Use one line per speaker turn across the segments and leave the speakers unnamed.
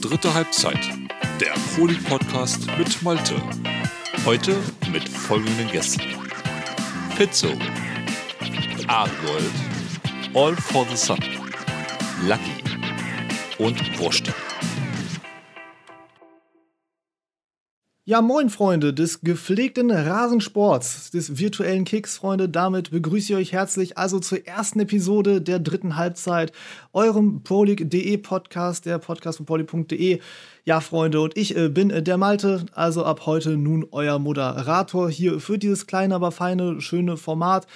Dritte Halbzeit, der Poli Podcast mit Malte. Heute mit folgenden Gästen: Pizzo, Argold, All for the Sun, Lucky. Und Wurst.
Ja, moin Freunde des gepflegten Rasensports, des virtuellen Kicks, Freunde. Damit begrüße ich euch herzlich also zur ersten Episode der dritten Halbzeit, eurem ProLeague.de Podcast, der Podcast von poly.de. Ja, Freunde, und ich äh, bin äh, der Malte, also ab heute nun euer Moderator hier für dieses kleine, aber feine, schöne Format.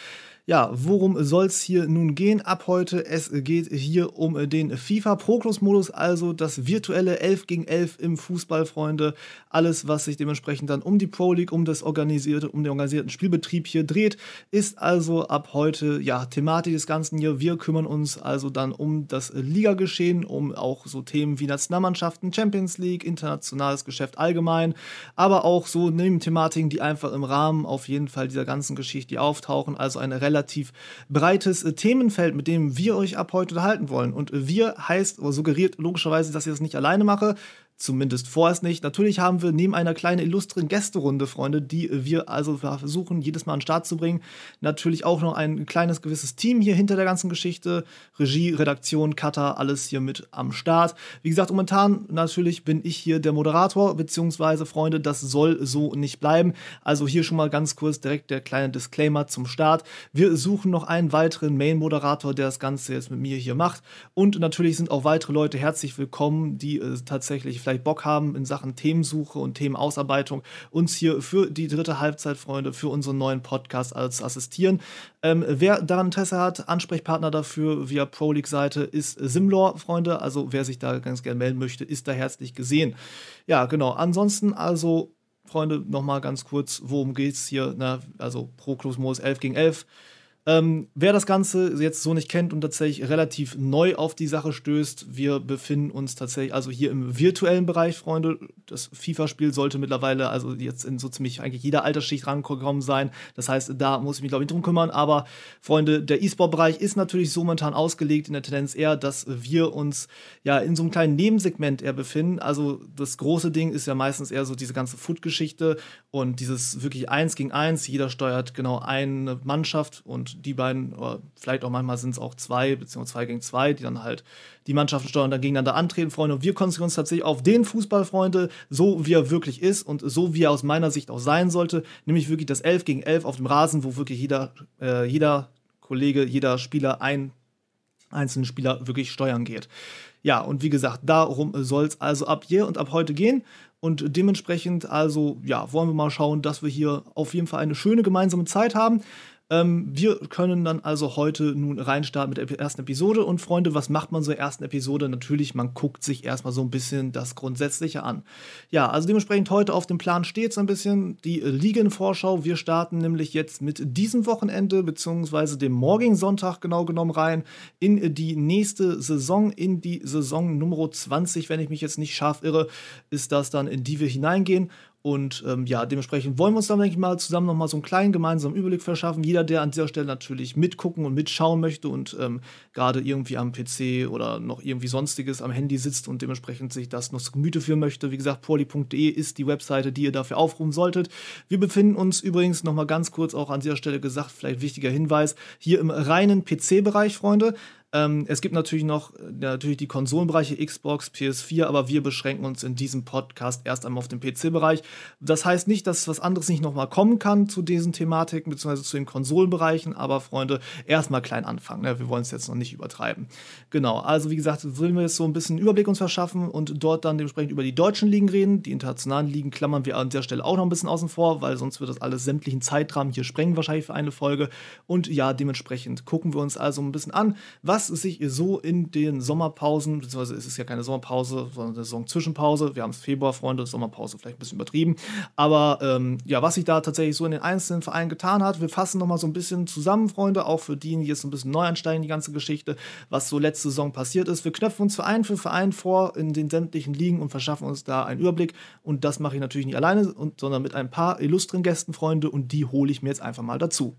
Ja, worum soll es hier nun gehen ab heute? Es geht hier um den FIFA Proclus-Modus, also das virtuelle 11 gegen 11 im Fußball, Freunde. Alles, was sich dementsprechend dann um die Pro League, um das organisierte, um den organisierten Spielbetrieb hier dreht, ist also ab heute ja Thematik des Ganzen hier. Wir kümmern uns also dann um das Ligageschehen, um auch so Themen wie Nationalmannschaften, Champions League, internationales Geschäft allgemein, aber auch so Nebenthematiken, die einfach im Rahmen auf jeden Fall dieser ganzen Geschichte auftauchen. Also eine relativ breites äh, Themenfeld, mit dem wir euch ab heute unterhalten wollen. Und äh, wir heißt oder suggeriert logischerweise, dass ich das nicht alleine mache. Zumindest vorerst nicht. Natürlich haben wir neben einer kleinen illustren Gästerunde, Freunde, die wir also versuchen, jedes Mal an den Start zu bringen, natürlich auch noch ein kleines gewisses Team hier hinter der ganzen Geschichte. Regie, Redaktion, Cutter, alles hier mit am Start. Wie gesagt, momentan natürlich bin ich hier der Moderator, beziehungsweise, Freunde, das soll so nicht bleiben. Also hier schon mal ganz kurz direkt der kleine Disclaimer zum Start. Wir suchen noch einen weiteren Main-Moderator, der das Ganze jetzt mit mir hier macht. Und natürlich sind auch weitere Leute herzlich willkommen, die äh, tatsächlich vielleicht vielleicht Bock haben in Sachen Themensuche und Themenausarbeitung, uns hier für die dritte Halbzeit, Freunde, für unseren neuen Podcast als assistieren. Ähm, wer daran Interesse hat, Ansprechpartner dafür via Pro League Seite ist Simlor, Freunde. Also wer sich da ganz gerne melden möchte, ist da herzlich gesehen. Ja, genau. Ansonsten also Freunde, nochmal ganz kurz, worum geht's hier? Na, also Pro Modus 11 gegen 11. Ähm, wer das Ganze jetzt so nicht kennt und tatsächlich relativ neu auf die Sache stößt, wir befinden uns tatsächlich also hier im virtuellen Bereich, Freunde. Das FIFA-Spiel sollte mittlerweile also jetzt in so ziemlich eigentlich jeder Altersschicht rangekommen sein. Das heißt, da muss ich mich glaube ich drum kümmern. Aber Freunde, der E-Sport-Bereich ist natürlich so momentan ausgelegt in der Tendenz eher, dass wir uns ja in so einem kleinen Nebensegment eher befinden. Also das große Ding ist ja meistens eher so diese ganze Foot-Geschichte und dieses wirklich eins gegen eins. Jeder steuert genau eine Mannschaft und die beiden, oder vielleicht auch manchmal sind es auch zwei, beziehungsweise zwei gegen zwei, die dann halt die Mannschaften steuern und dann gegeneinander antreten, Freunde. Und wir konzentrieren uns tatsächlich auf den Fußball, Freunde, so wie er wirklich ist und so wie er aus meiner Sicht auch sein sollte, nämlich wirklich das 11 gegen 11 auf dem Rasen, wo wirklich jeder, äh, jeder Kollege, jeder Spieler einen einzelnen Spieler wirklich steuern geht. Ja, und wie gesagt, darum soll es also ab hier und ab heute gehen. Und dementsprechend, also, ja, wollen wir mal schauen, dass wir hier auf jeden Fall eine schöne gemeinsame Zeit haben. Ähm, wir können dann also heute nun reinstarten mit der ersten Episode. Und Freunde, was macht man so in der ersten Episode? Natürlich, man guckt sich erstmal so ein bisschen das Grundsätzliche an. Ja, also dementsprechend heute auf dem Plan steht so ein bisschen die Ligenvorschau. Wir starten nämlich jetzt mit diesem Wochenende, beziehungsweise dem morgigen Sonntag genau genommen rein, in die nächste Saison, in die Saison Nummer 20, wenn ich mich jetzt nicht scharf irre, ist das dann, in die wir hineingehen. Und ähm, ja, dementsprechend wollen wir uns dann, denke ich mal, zusammen nochmal so einen kleinen gemeinsamen Überblick verschaffen. Jeder, der an dieser Stelle natürlich mitgucken und mitschauen möchte und ähm, gerade irgendwie am PC oder noch irgendwie sonstiges am Handy sitzt und dementsprechend sich das noch zu Gemüte führen möchte. Wie gesagt, poly.de ist die Webseite, die ihr dafür aufrufen solltet. Wir befinden uns übrigens nochmal ganz kurz auch an dieser Stelle gesagt, vielleicht wichtiger Hinweis, hier im reinen PC-Bereich, Freunde. Ähm, es gibt natürlich noch äh, natürlich die Konsolenbereiche Xbox, PS4, aber wir beschränken uns in diesem Podcast erst einmal auf den PC-Bereich. Das heißt nicht, dass was anderes nicht nochmal kommen kann zu diesen Thematiken, beziehungsweise zu den Konsolenbereichen, aber Freunde, erstmal klein anfangen. Ne? Wir wollen es jetzt noch nicht übertreiben. Genau, also wie gesagt, wollen wir jetzt so ein bisschen Überblick uns verschaffen und dort dann dementsprechend über die deutschen Ligen reden. Die internationalen Ligen klammern wir an der Stelle auch noch ein bisschen außen vor, weil sonst wird das alles sämtlichen Zeitrahmen hier sprengen, wahrscheinlich für eine Folge. Und ja, dementsprechend gucken wir uns also ein bisschen an, was was sich so in den Sommerpausen, beziehungsweise es ist ja keine Sommerpause, sondern eine Saison-Zwischenpause, wir haben es Februar, Freunde, Sommerpause vielleicht ein bisschen übertrieben, aber ähm, ja, was sich da tatsächlich so in den einzelnen Vereinen getan hat, wir fassen nochmal so ein bisschen zusammen, Freunde, auch für die, die jetzt ein bisschen neu einsteigen, die ganze Geschichte, was so letzte Saison passiert ist. Wir knöpfen uns Verein für Verein vor in den sämtlichen Ligen und verschaffen uns da einen Überblick und das mache ich natürlich nicht alleine, sondern mit ein paar illustren Gästen, Freunde, und die hole ich mir jetzt einfach mal dazu.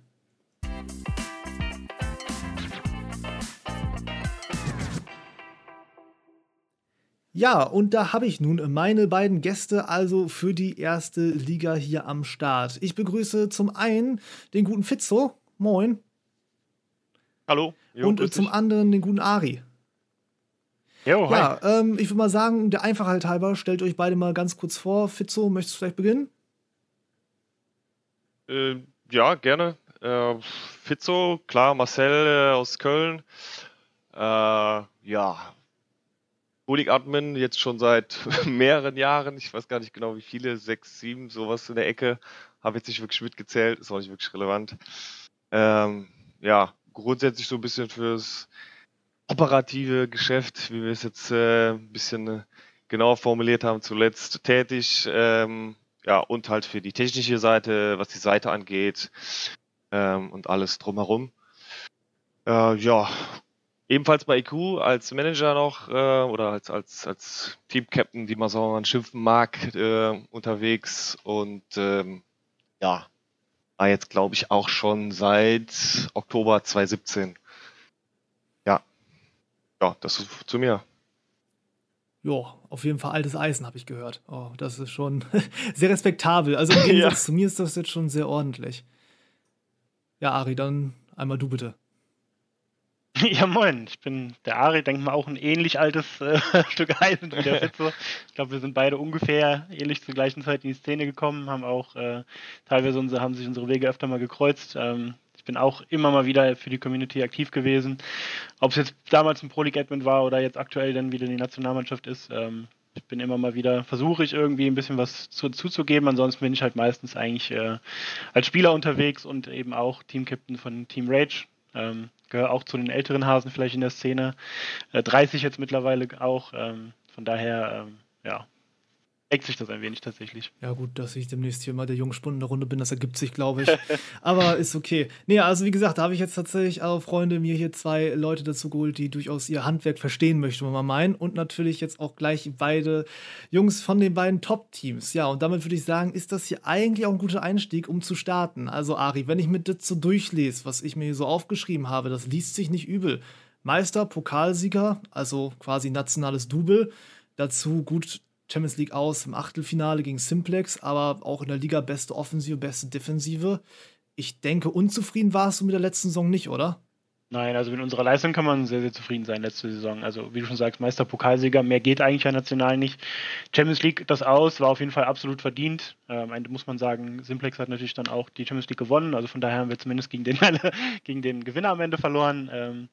Ja, und da habe ich nun meine beiden Gäste also für die erste Liga hier am Start. Ich begrüße zum einen den guten Fitzo. Moin.
Hallo.
Jo, und zum anderen den guten Ari. Jo, hi. Ja, ähm, ich würde mal sagen, der Einfachheit halber, stellt euch beide mal ganz kurz vor. Fitzo, möchtest du vielleicht beginnen?
Äh, ja, gerne. Äh, Fitzo, klar, Marcel äh, aus Köln. Äh, ja, Bulig Admin jetzt schon seit mehreren Jahren, ich weiß gar nicht genau wie viele, sechs, sieben, sowas in der Ecke. Habe jetzt nicht wirklich mitgezählt, ist auch nicht wirklich relevant. Ähm, ja, grundsätzlich so ein bisschen fürs operative Geschäft, wie wir es jetzt äh, ein bisschen äh, genauer formuliert haben, zuletzt tätig. Ähm, ja, und halt für die technische Seite, was die Seite angeht ähm, und alles drumherum. Äh, ja, ebenfalls bei IQ als Manager noch äh, oder als, als, als Team-Captain, wie man so schimpfen mag, äh, unterwegs und ähm, ja, war jetzt glaube ich auch schon seit Oktober 2017. Ja, ja, das ist zu mir.
Ja, auf jeden Fall altes Eisen, habe ich gehört. Oh, das ist schon sehr respektabel. Also im Gegensatz ja. zu mir ist das jetzt schon sehr ordentlich. Ja, Ari, dann einmal du bitte.
Ja, moin, ich bin der Ari, denke mal auch ein ähnlich altes äh, Stück Eisen wie der Fitzo. Ich glaube, wir sind beide ungefähr ähnlich zur gleichen Zeit in die Szene gekommen, haben auch äh, teilweise unsere, haben sich unsere Wege öfter mal gekreuzt. Ähm, ich bin auch immer mal wieder für die Community aktiv gewesen. Ob es jetzt damals ein Pro League Admin war oder jetzt aktuell dann wieder die Nationalmannschaft ist, ähm, ich bin immer mal wieder, versuche ich irgendwie ein bisschen was zu, zuzugeben. Ansonsten bin ich halt meistens eigentlich äh, als Spieler unterwegs und eben auch Team-Captain von Team Rage. Ähm, gehöre auch zu den älteren Hasen vielleicht in der Szene. Äh, 30 jetzt mittlerweile auch. Ähm, von daher, ähm, ja, deckt sich das ein wenig tatsächlich.
Ja, gut, dass ich demnächst hier mal der Jungspund in der Runde bin, das ergibt sich, glaube ich. Aber ist okay. Nee, also wie gesagt, da habe ich jetzt tatsächlich auch Freunde mir hier zwei Leute dazu geholt, die durchaus ihr Handwerk verstehen, möchte man mal meinen. Und natürlich jetzt auch gleich beide Jungs von den beiden Top-Teams. Ja, und damit würde ich sagen, ist das hier eigentlich auch ein guter Einstieg, um zu starten. Also, Ari, wenn ich mir das so durchlese, was ich mir hier so aufgeschrieben habe, das liest sich nicht übel. Meister, Pokalsieger, also quasi nationales Double. Dazu gut Champions League aus im Achtelfinale gegen Simplex, aber auch in der Liga beste Offensive, beste Defensive. Ich denke, unzufrieden warst du mit der letzten Saison nicht, oder?
Nein, also mit unserer Leistung kann man sehr, sehr zufrieden sein letzte Saison. Also wie du schon sagst, Meister, Pokalsieger, mehr geht eigentlich ja national nicht. Champions League das aus, war auf jeden Fall absolut verdient. Ähm, am Ende muss man sagen, Simplex hat natürlich dann auch die Champions League gewonnen. Also von daher haben wir zumindest gegen den, gegen den Gewinner am Ende verloren. Ähm,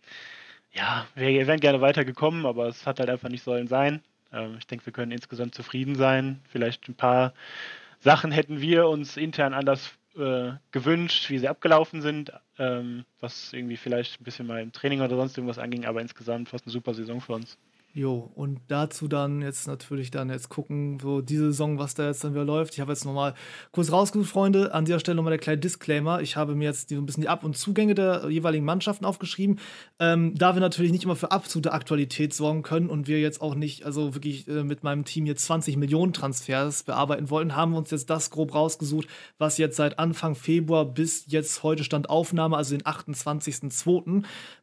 ja, wir wären gerne weitergekommen, aber es hat halt einfach nicht sollen sein. Ähm, ich denke, wir können insgesamt zufrieden sein. Vielleicht ein paar Sachen hätten wir uns intern anders äh, gewünscht, wie sie abgelaufen sind, ähm, was irgendwie vielleicht ein bisschen mal im Training oder sonst irgendwas anging, aber insgesamt es eine super Saison für uns.
Jo, und dazu dann jetzt natürlich dann jetzt gucken, so diese Saison, was da jetzt dann wieder läuft. Ich habe jetzt nochmal kurz rausgesucht, Freunde. An dieser Stelle nochmal der kleine Disclaimer. Ich habe mir jetzt so ein bisschen die Ab- und Zugänge der jeweiligen Mannschaften aufgeschrieben. Ähm, da wir natürlich nicht immer für absolute Aktualität sorgen können und wir jetzt auch nicht, also wirklich äh, mit meinem Team jetzt 20 Millionen Transfers bearbeiten wollten, haben wir uns jetzt das grob rausgesucht, was jetzt seit Anfang Februar bis jetzt heute Stand Aufnahme, also den 28.02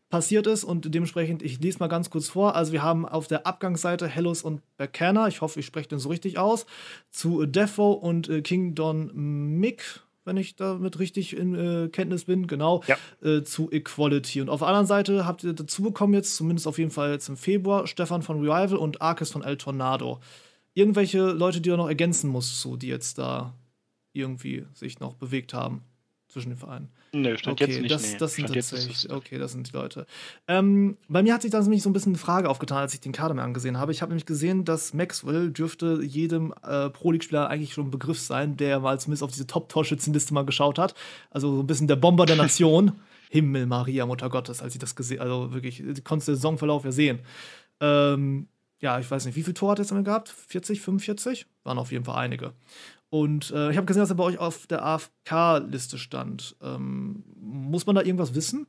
passiert ist und dementsprechend, ich lese mal ganz kurz vor. Also wir haben auf der Abgangsseite Hellos und Becana, ich hoffe, ich spreche den so richtig aus, zu Defo und äh, King Don Mick, wenn ich damit richtig in äh, Kenntnis bin, genau, ja. äh, zu Equality. Und auf der anderen Seite habt ihr dazu bekommen jetzt, zumindest auf jeden Fall jetzt im Februar, Stefan von Revival und Arkes von El Tornado. Irgendwelche Leute, die du noch ergänzen musst, zu, die jetzt da irgendwie sich noch bewegt haben zwischen den Vereinen.
Nö, stand okay, jetzt nicht.
Das, nee. das sind tatsächlich, okay, das sind die Leute. Ähm, bei mir hat sich dann nämlich so ein bisschen eine Frage aufgetan, als ich den Kader mir angesehen habe. Ich habe nämlich gesehen, dass Maxwell dürfte jedem äh, Pro-League-Spieler eigentlich schon ein Begriff sein, der mal zumindest auf diese Top-Torschützenliste mal geschaut hat. Also so ein bisschen der Bomber der Nation. Himmel, Maria, Mutter Gottes, als ich das gesehen also wirklich, ich konnte den Saisonverlauf ja sehen. Ähm, ja, ich weiß nicht, wie viel Tor hat er jetzt gehabt? 40, 45? Waren auf jeden Fall einige. Und äh, ich habe gesehen, dass er bei euch auf der AFK-Liste stand. Ähm, muss man da irgendwas wissen?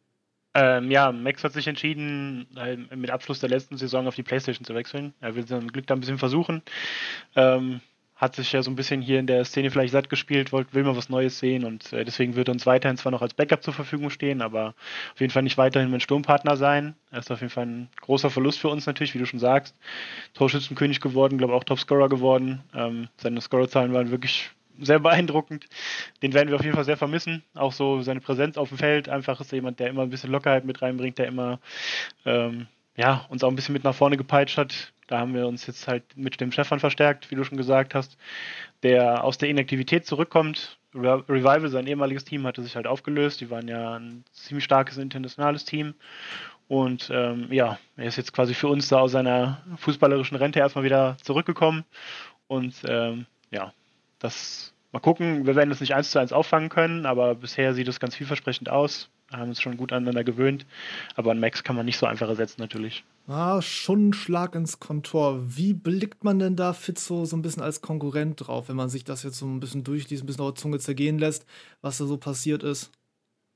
Ähm, ja, Max hat sich entschieden, äh, mit Abschluss der letzten Saison auf die Playstation zu wechseln. Er will sein Glück da ein bisschen versuchen. Ähm, hat sich ja so ein bisschen hier in der Szene vielleicht satt gespielt, wollt, will mal was Neues sehen und äh, deswegen wird uns weiterhin zwar noch als Backup zur Verfügung stehen, aber auf jeden Fall nicht weiterhin mein Sturmpartner sein. Er ist auf jeden Fall ein großer Verlust für uns natürlich, wie du schon sagst. Torschützenkönig geworden, glaube auch Topscorer geworden. Ähm, seine Scorerzahlen waren wirklich sehr beeindruckend. Den werden wir auf jeden Fall sehr vermissen. Auch so seine Präsenz auf dem Feld. Einfach ist er jemand, der immer ein bisschen Lockerheit mit reinbringt, der immer ähm, ja, uns auch ein bisschen mit nach vorne gepeitscht hat. Da haben wir uns jetzt halt mit dem Stefan verstärkt, wie du schon gesagt hast, der aus der Inaktivität zurückkommt. Revival, sein ehemaliges Team, hatte sich halt aufgelöst. Die waren ja ein ziemlich starkes internationales Team. Und ähm, ja, er ist jetzt quasi für uns da aus seiner fußballerischen Rente erstmal wieder zurückgekommen. Und ähm, ja, das mal gucken. Wir werden das nicht eins zu eins auffangen können, aber bisher sieht es ganz vielversprechend aus. Haben uns schon gut aneinander gewöhnt. Aber an Max kann man nicht so einfach ersetzen, natürlich.
Ah, schon ein Schlag ins Kontor. Wie blickt man denn da Fitzo so ein bisschen als Konkurrent drauf, wenn man sich das jetzt so ein bisschen durchliest, ein bisschen auf der Zunge zergehen lässt, was da so passiert ist?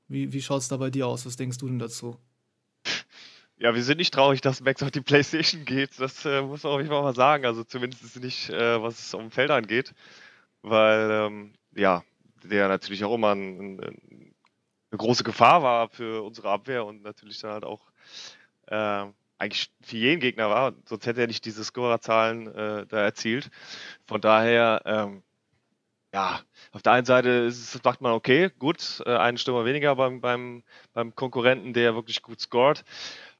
Wie, wie schaut es da bei dir aus? Was denkst du denn dazu?
Ja, wir sind nicht traurig, dass Max auf die Playstation geht. Das äh, muss man auf jeden Fall mal sagen. Also zumindest nicht, äh, was es um Feld angeht weil ähm, ja, der natürlich auch immer ein, ein, eine große Gefahr war für unsere Abwehr und natürlich dann halt auch äh, eigentlich für jeden Gegner war, sonst hätte er nicht diese Scorerzahlen äh, da erzielt. Von daher, ähm, ja, auf der einen Seite ist, sagt man, okay, gut, äh, einen Stürmer weniger beim, beim, beim Konkurrenten, der wirklich gut scored.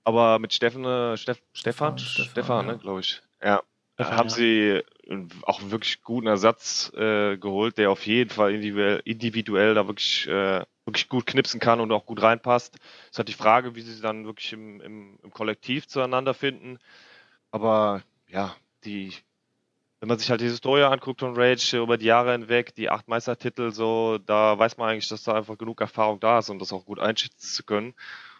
Aber mit Steffen, äh, Steff, Stefan, Stefan, Stefan, ja. ne, glaube ich. Ja, Stefan, haben ja. sie auch wirklich guten Ersatz äh, geholt, der auf jeden Fall individuell, individuell da wirklich, äh, wirklich gut knipsen kann und auch gut reinpasst. Es ist halt die Frage, wie sie dann wirklich im, im, im Kollektiv zueinander finden. Aber ja, die, wenn man sich halt die Historie anguckt von Rage über die Jahre hinweg, die acht Meistertitel, so, da weiß man eigentlich, dass da einfach genug Erfahrung da ist, um das auch gut einschätzen zu können.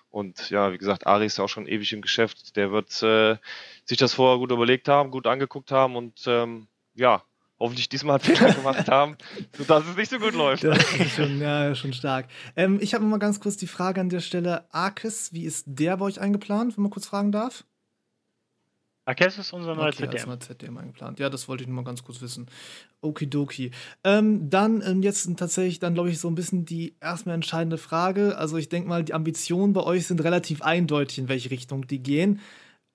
Und ja, wie gesagt, Ari ist ja auch schon ewig im Geschäft. Der wird äh, sich das vorher gut überlegt haben, gut angeguckt haben und ähm, ja, hoffentlich diesmal einen Fehler gemacht haben, sodass es nicht so gut läuft.
Das ist schon, ja, schon stark. Ähm, ich habe mal ganz kurz die Frage an der Stelle: Arkes, wie ist der bei euch eingeplant, wenn man kurz fragen darf?
Arkes ist unser neuer
okay, ZDM. Als ZDM eingeplant. Ja, das wollte ich nur mal ganz kurz wissen. Okidoki. Ähm, dann ähm, jetzt tatsächlich dann, glaube ich, so ein bisschen die erstmal entscheidende Frage. Also ich denke mal, die Ambitionen bei euch sind relativ eindeutig, in welche Richtung die gehen.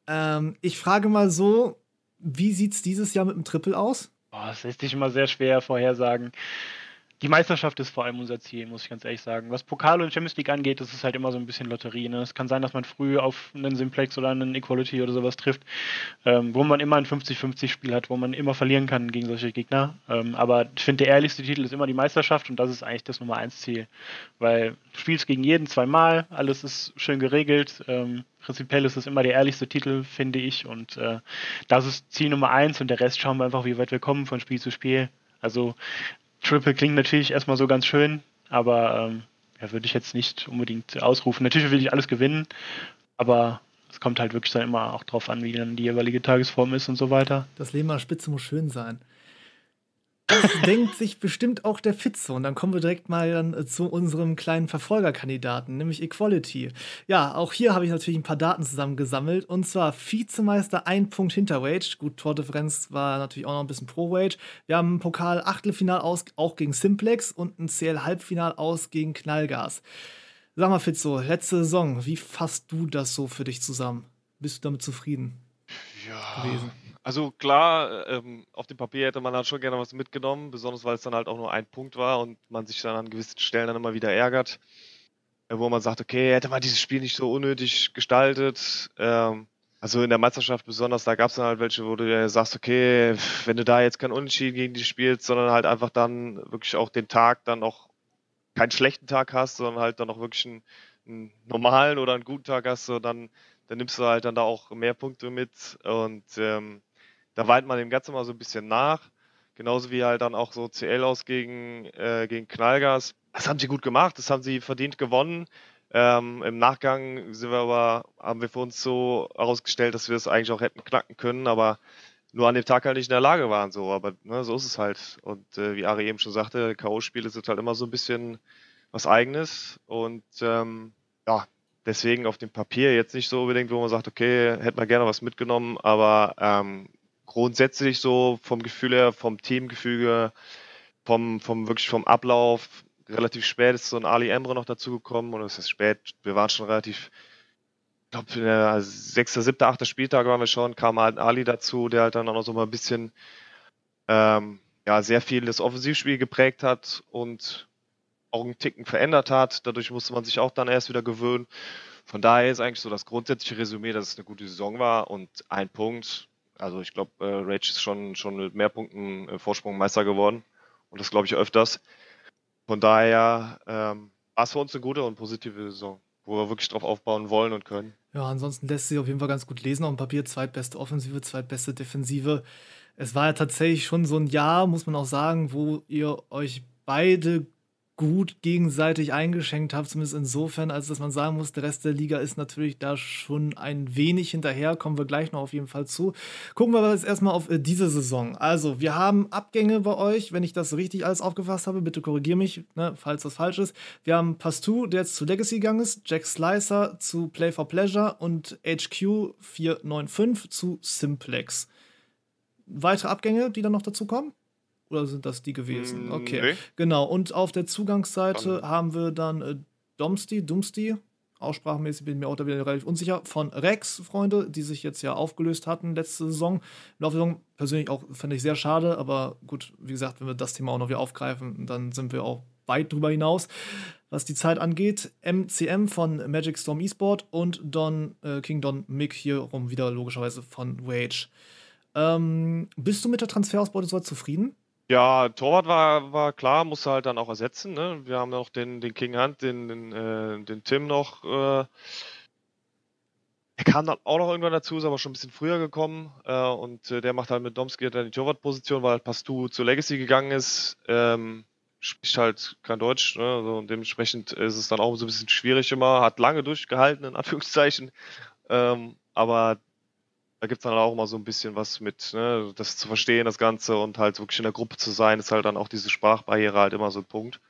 Ähm, ich frage mal so, wie sieht es dieses Jahr mit dem Triple aus?
Das lässt sich immer sehr schwer vorhersagen die Meisterschaft ist vor allem unser Ziel, muss ich ganz ehrlich sagen. Was Pokal und Champions League angeht, das ist halt immer so ein bisschen Lotterie. Ne? Es kann sein, dass man früh auf einen Simplex oder einen Equality oder sowas trifft, ähm, wo man immer ein 50-50-Spiel hat, wo man immer verlieren kann gegen solche Gegner. Ähm, aber ich finde, der ehrlichste Titel ist immer die Meisterschaft und das ist eigentlich das Nummer 1 Ziel. Weil du spielst gegen jeden zweimal, alles ist schön geregelt. Ähm, prinzipiell ist es immer der ehrlichste Titel, finde ich. Und äh, das ist Ziel Nummer 1 und der Rest schauen wir einfach, wie weit wir kommen von Spiel zu Spiel. Also Triple klingt natürlich erstmal so ganz schön, aber ähm, ja, würde ich jetzt nicht unbedingt ausrufen. Natürlich will ich alles gewinnen, aber es kommt halt wirklich dann immer auch drauf an, wie dann die jeweilige Tagesform ist und so weiter.
Das Leben an Spitze muss schön sein. Das denkt sich bestimmt auch der Fitze. Und dann kommen wir direkt mal dann äh, zu unserem kleinen Verfolgerkandidaten, nämlich Equality. Ja, auch hier habe ich natürlich ein paar Daten zusammengesammelt. Und zwar Vizemeister ein Punkt hinter Wage. Gut, Tordifferenz war natürlich auch noch ein bisschen pro Wage. Wir haben ein Pokal-Achtelfinal aus, auch gegen Simplex und ein CL-Halbfinal aus gegen Knallgas. Sag mal, Fitzo, letzte Saison, wie fasst du das so für dich zusammen? Bist du damit zufrieden
ja. gewesen? Also klar, ähm, auf dem Papier hätte man dann schon gerne was mitgenommen, besonders weil es dann halt auch nur ein Punkt war und man sich dann an gewissen Stellen dann immer wieder ärgert, äh, wo man sagt, okay, hätte man dieses Spiel nicht so unnötig gestaltet. Ähm, also in der Meisterschaft besonders, da gab es dann halt welche, wo du sagst, okay, wenn du da jetzt kein Unentschieden gegen die spielst, sondern halt einfach dann wirklich auch den Tag dann auch keinen schlechten Tag hast, sondern halt dann auch wirklich einen, einen normalen oder einen guten Tag hast, so dann, dann nimmst du halt dann da auch mehr Punkte mit und ähm, da weint man dem Ganzen mal so ein bisschen nach. Genauso wie halt dann auch so CL aus gegen, äh, gegen Knallgas. Das haben sie gut gemacht, das haben sie verdient gewonnen. Ähm, Im Nachgang sind wir aber, haben wir für uns so herausgestellt, dass wir es eigentlich auch hätten knacken können, aber nur an dem Tag halt nicht in der Lage waren. So, aber ne, so ist es halt. Und äh, wie Ari eben schon sagte, K.O.-Spiele sind halt immer so ein bisschen was Eigenes. Und ähm, ja, deswegen auf dem Papier jetzt nicht so unbedingt, wo man sagt, okay, hätte man gerne was mitgenommen, aber ähm, grundsätzlich so vom Gefühl her, vom Teamgefüge, vom, vom wirklich vom Ablauf, relativ spät ist so ein Ali Emre noch dazugekommen und es ist spät, wir waren schon relativ, ich glaube, in der 6., 7., 8. Spieltag waren wir schon, kam halt Ali dazu, der halt dann auch noch so mal ein bisschen ähm, ja, sehr viel das Offensivspiel geprägt hat und auch einen Ticken verändert hat. Dadurch musste man sich auch dann erst wieder gewöhnen. Von daher ist eigentlich so das grundsätzliche Resümee, dass es eine gute Saison war und ein Punkt. Also ich glaube, äh, Rage ist schon, schon mit mehr Punkten äh, Vorsprung Meister geworden und das glaube ich öfters. Von daher ähm, war es für uns eine gute und positive Saison, wo wir wirklich drauf aufbauen wollen und können.
Ja, ansonsten lässt sich auf jeden Fall ganz gut lesen auf dem Papier. Zweitbeste Offensive, zweitbeste Defensive. Es war ja tatsächlich schon so ein Jahr, muss man auch sagen, wo ihr euch beide gut gegenseitig eingeschenkt habt, zumindest insofern, als dass man sagen muss, der Rest der Liga ist natürlich da schon ein wenig hinterher, kommen wir gleich noch auf jeden Fall zu. Gucken wir aber jetzt erstmal auf äh, diese Saison. Also, wir haben Abgänge bei euch, wenn ich das richtig alles aufgefasst habe, bitte korrigier mich, ne, falls das falsch ist. Wir haben Pastou, der jetzt zu Legacy gegangen ist, Jack Slicer zu Play for Pleasure und HQ 495 zu Simplex. Weitere Abgänge, die dann noch dazu kommen? Oder sind das die gewesen?
Mm,
Okay.
nee.
Genau. Und auf der Zugangsseite haben wir dann äh, Domsti, Dumsti, aussprachmäßig bin ich mir auch da wieder relativ unsicher, von Rex, Freunde, die sich jetzt ja aufgelöst hatten letzte Saison. Im Laufe der Saison persönlich auch, fand ich sehr schade, aber gut, wie gesagt, wenn wir das Thema auch noch wieder aufgreifen, dann sind wir auch weit drüber hinaus, was die Zeit angeht. MCM von Magic Storm Esport und Don, äh, King Don Mick hier rum wieder logischerweise von Wage. Ähm, bist du mit der Transferausbeute soweit zufrieden?
Ja, Torwart war, war klar, musste halt dann auch ersetzen. Ne? Wir haben noch den, den King Hunt, den, den, äh, den Tim noch. Äh, der kam dann auch noch irgendwann dazu, ist aber schon ein bisschen früher gekommen. Äh, und äh, der macht halt mit Domski dann die Torwartposition, weil halt Pastou zu Legacy gegangen ist. Ähm, spricht halt kein Deutsch, ne? also, und dementsprechend ist es dann auch so ein bisschen schwierig immer. Hat lange durchgehalten, in Anführungszeichen. Ähm, aber da gibt es dann auch mal so ein bisschen was mit, ne, das zu verstehen, das Ganze und halt wirklich in der Gruppe zu sein, ist halt dann auch diese Sprachbarriere halt immer so ein Punkt,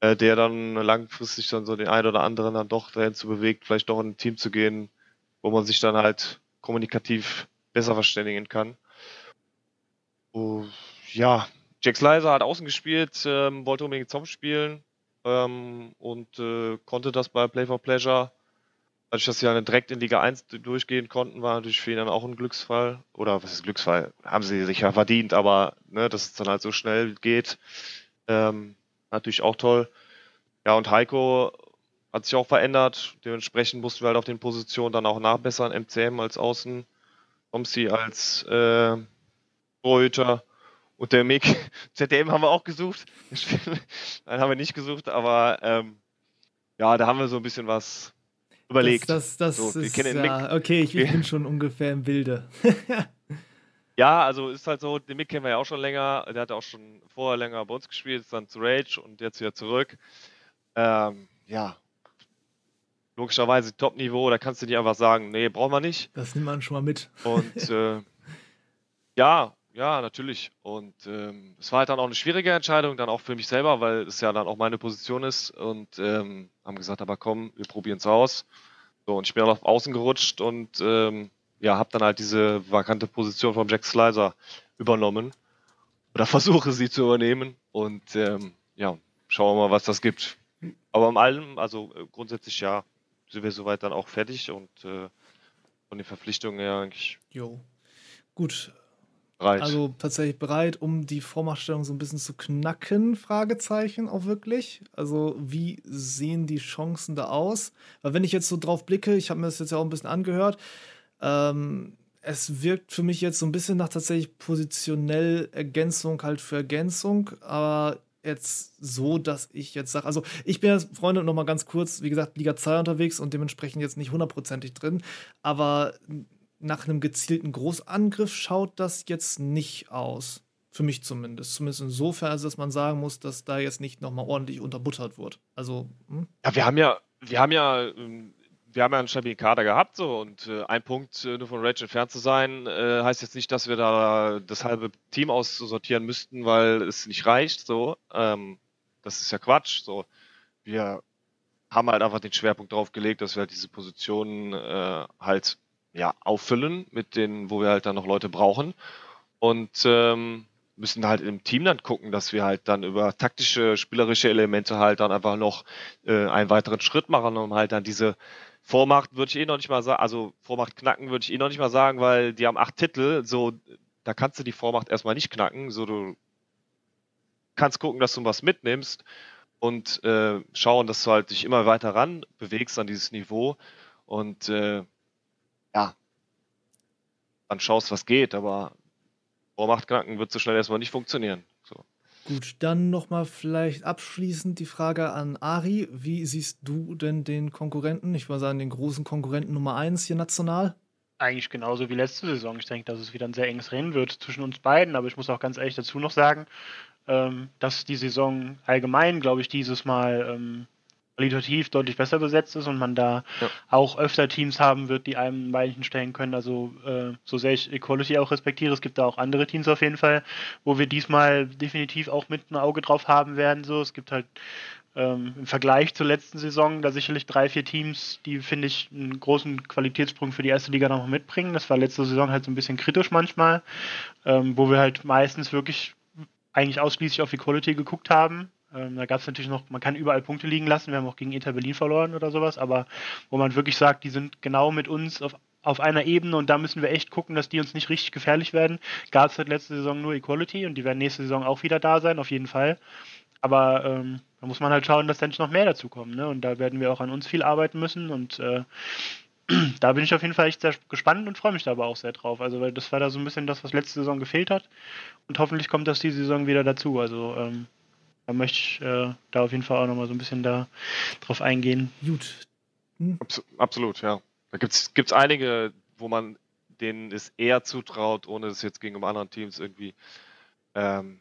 äh, der dann langfristig dann so den einen oder anderen dann doch dazu bewegt, vielleicht doch in ein Team zu gehen, wo man sich dann halt kommunikativ besser verständigen kann. Oh, ja, Jack Slicer hat außen gespielt, ähm, wollte unbedingt Zom spielen ähm, und äh, konnte das bei Play for Pleasure Dadurch, dass sie dann direkt in Liga 1 durchgehen konnten, war natürlich für ihn dann auch ein Glücksfall. Oder was ist Glücksfall? Haben sie sich ja verdient, aber ne, dass es dann halt so schnell geht, ähm, natürlich auch toll. Ja, und Heiko hat sich auch verändert. Dementsprechend mussten wir halt auf den Positionen dann auch nachbessern. MCM als Außen, Omsi als äh, Torhüter und der Mick. ZDM haben wir auch gesucht. Nein, haben wir nicht gesucht, aber ähm, ja, da haben wir so ein bisschen was überlegt.
Das, das, das
So,
ist, ja, okay, ich, ich bin schon ungefähr im Bilde.
Ja, also ist halt so, den Mick kennen wir ja auch schon länger. Der hat auch schon vorher länger bei uns gespielt, ist dann zu Rage und jetzt wieder zurück. Ähm, ja, logischerweise Top-Niveau, da kannst du nicht einfach sagen, nee, brauchen wir nicht.
Das nimmt man schon mal mit.
Und äh, ja, ja, natürlich. Und ähm, es war halt dann auch eine schwierige Entscheidung, dann auch für mich selber, weil es ja dann auch meine Position ist. Und ähm, haben gesagt, aber komm, wir probieren es aus. So, und ich bin dann auf Außen gerutscht und ähm, ja, habe dann halt diese vakante Position von Jack Slicer übernommen. Oder versuche sie zu übernehmen. Und ähm, ja, schauen wir mal, was das gibt. Aber im allem, also äh, grundsätzlich ja, sind wir soweit dann auch fertig und äh, von den Verpflichtungen her eigentlich
Jo. Gut,
bereit.
also tatsächlich bereit, um die Vormachtstellung so ein bisschen zu knacken, Fragezeichen auch wirklich. Also wie sehen die Chancen da aus? Weil wenn ich jetzt so drauf blicke, ich habe mir das jetzt ja auch ein bisschen angehört, ähm, es wirkt für mich jetzt so ein bisschen nach tatsächlich positionell Ergänzung halt für Ergänzung, aber jetzt so, dass ich jetzt sage, also ich bin jetzt, Freunde, noch mal ganz kurz, wie gesagt, Liga 2 unterwegs und dementsprechend jetzt nicht hundertprozentig drin, aber nach einem gezielten Großangriff schaut das jetzt nicht aus. Für mich zumindest. Zumindest insofern, dass man sagen muss, dass da jetzt nicht nochmal ordentlich unterbuttert wird. Also, hm?
Ja, wir haben ja, wir haben ja, ähm, wir haben ja einen stabilen Kader gehabt so und äh, ein Punkt äh, nur von Rage entfernt zu sein, äh, heißt jetzt nicht, dass wir da das halbe Team aussortieren müssten, weil es nicht reicht. So, ähm, das ist ja Quatsch. So, wir haben halt einfach den Schwerpunkt drauf gelegt, dass wir halt diese Positionen äh, halt ja, auffüllen mit denen, wo wir halt dann noch Leute brauchen. Und ähm, müssen halt im Team dann gucken, dass wir halt dann über taktische, spielerische Elemente halt dann einfach noch äh, einen weiteren Schritt machen, um halt dann diese Vormacht würde ich eh noch nicht mal sagen, also Vormacht knacken würde ich eh noch nicht mal sagen, weil die haben acht Titel, so da kannst du die Vormacht erstmal nicht knacken, so du kannst gucken, dass du was mitnimmst und äh, schauen, dass du halt dich immer weiter ran bewegst an dieses Niveau und äh, ja, dann schaust, was geht, aber Vormacht knacken wird so schnell erstmal nicht funktionieren. So.
Gut, dann nochmal vielleicht abschließend die Frage an Ari. Wie siehst du denn den Konkurrenten, ich würde sagen, den großen Konkurrenten Nummer 1 hier national?
Eigentlich genauso wie letzte Saison. Ich denke, dass es wieder ein sehr enges Rennen wird zwischen uns beiden, aber ich muss auch ganz ehrlich dazu noch sagen, ähm, dass die Saison allgemein, glaube ich, dieses Mal ähm, qualitativ deutlich besser besetzt ist und man da ja. auch öfter Teams haben wird, die einem ein Beinchen stellen können. Also äh, so sehr ich Equality auch respektiere, es gibt da auch andere Teams auf jeden Fall, wo wir diesmal definitiv auch mit ein Auge drauf haben werden. So, es gibt halt ähm, im Vergleich zur letzten Saison da sicherlich drei, vier Teams, die finde ich einen großen Qualitätssprung für die erste Liga noch mitbringen. Das war letzte Saison halt so ein bisschen kritisch manchmal, ähm, wo wir halt meistens wirklich eigentlich ausschließlich auf Equality geguckt haben ähm, da gab es natürlich noch, man kann überall Punkte liegen lassen. Wir haben auch gegen Inter Berlin verloren oder sowas, aber wo man wirklich sagt, die sind genau mit uns auf, auf einer Ebene und da müssen wir echt gucken, dass die uns nicht richtig gefährlich werden. Gab es halt letzte Saison nur Equality und die werden nächste Saison auch wieder da sein, auf jeden Fall. Aber ähm, da muss man halt schauen, dass dann noch mehr dazu kommen. Ne? Und da werden wir auch an uns viel arbeiten müssen und äh, da bin ich auf jeden Fall echt sehr gespannt und freue mich da aber auch sehr drauf. Also, weil das war da so ein bisschen das, was letzte Saison gefehlt hat. Und hoffentlich kommt das diese Saison wieder dazu. Also, ähm, da möchte ich äh, da auf jeden Fall auch nochmal so ein bisschen da drauf eingehen.
Gut.
Hm? absolut, ja. Da gibt es einige, wo man denen es eher zutraut, ohne es jetzt gegenüber anderen Teams irgendwie ähm,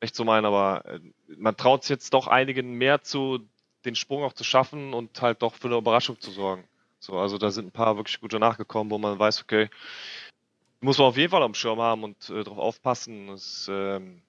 echt zu meinen, aber äh, man traut es jetzt doch einigen mehr zu, den Sprung auch zu schaffen und halt doch für eine Überraschung zu sorgen. So, also da sind ein paar wirklich gute nachgekommen, wo man weiß, okay, muss man auf jeden Fall am Schirm haben und äh, darauf aufpassen. Das, ähm,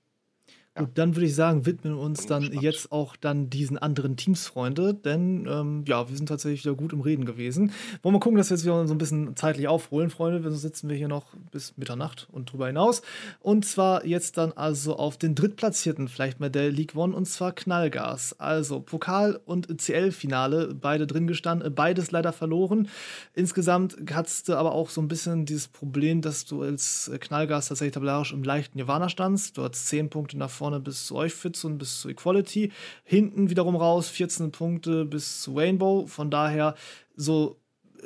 Gut, dann würde ich sagen, widmen wir uns dann gespannt. jetzt auch dann diesen anderen Teams, Freunde, denn ähm, ja, wir sind tatsächlich wieder gut im Reden gewesen. Wollen wir gucken, dass wir jetzt wieder so ein bisschen zeitlich aufholen, Freunde, sonst sitzen wir hier noch bis Mitternacht und drüber hinaus. Und zwar jetzt dann also auf den Drittplatzierten, vielleicht mal der League One, und zwar Knallgas. Also Pokal- und CL-Finale, beide drin gestanden, beides leider verloren. Insgesamt hattest du aber auch so ein bisschen dieses Problem, dass du als Knallgas tatsächlich tabellarisch im leichten Nirvana standst. Du hattest 10 Punkte nach vorne vorne bis zu euch Fitz und bis zu Equality. Hinten wiederum raus 14 Punkte bis zu Rainbow. Von daher so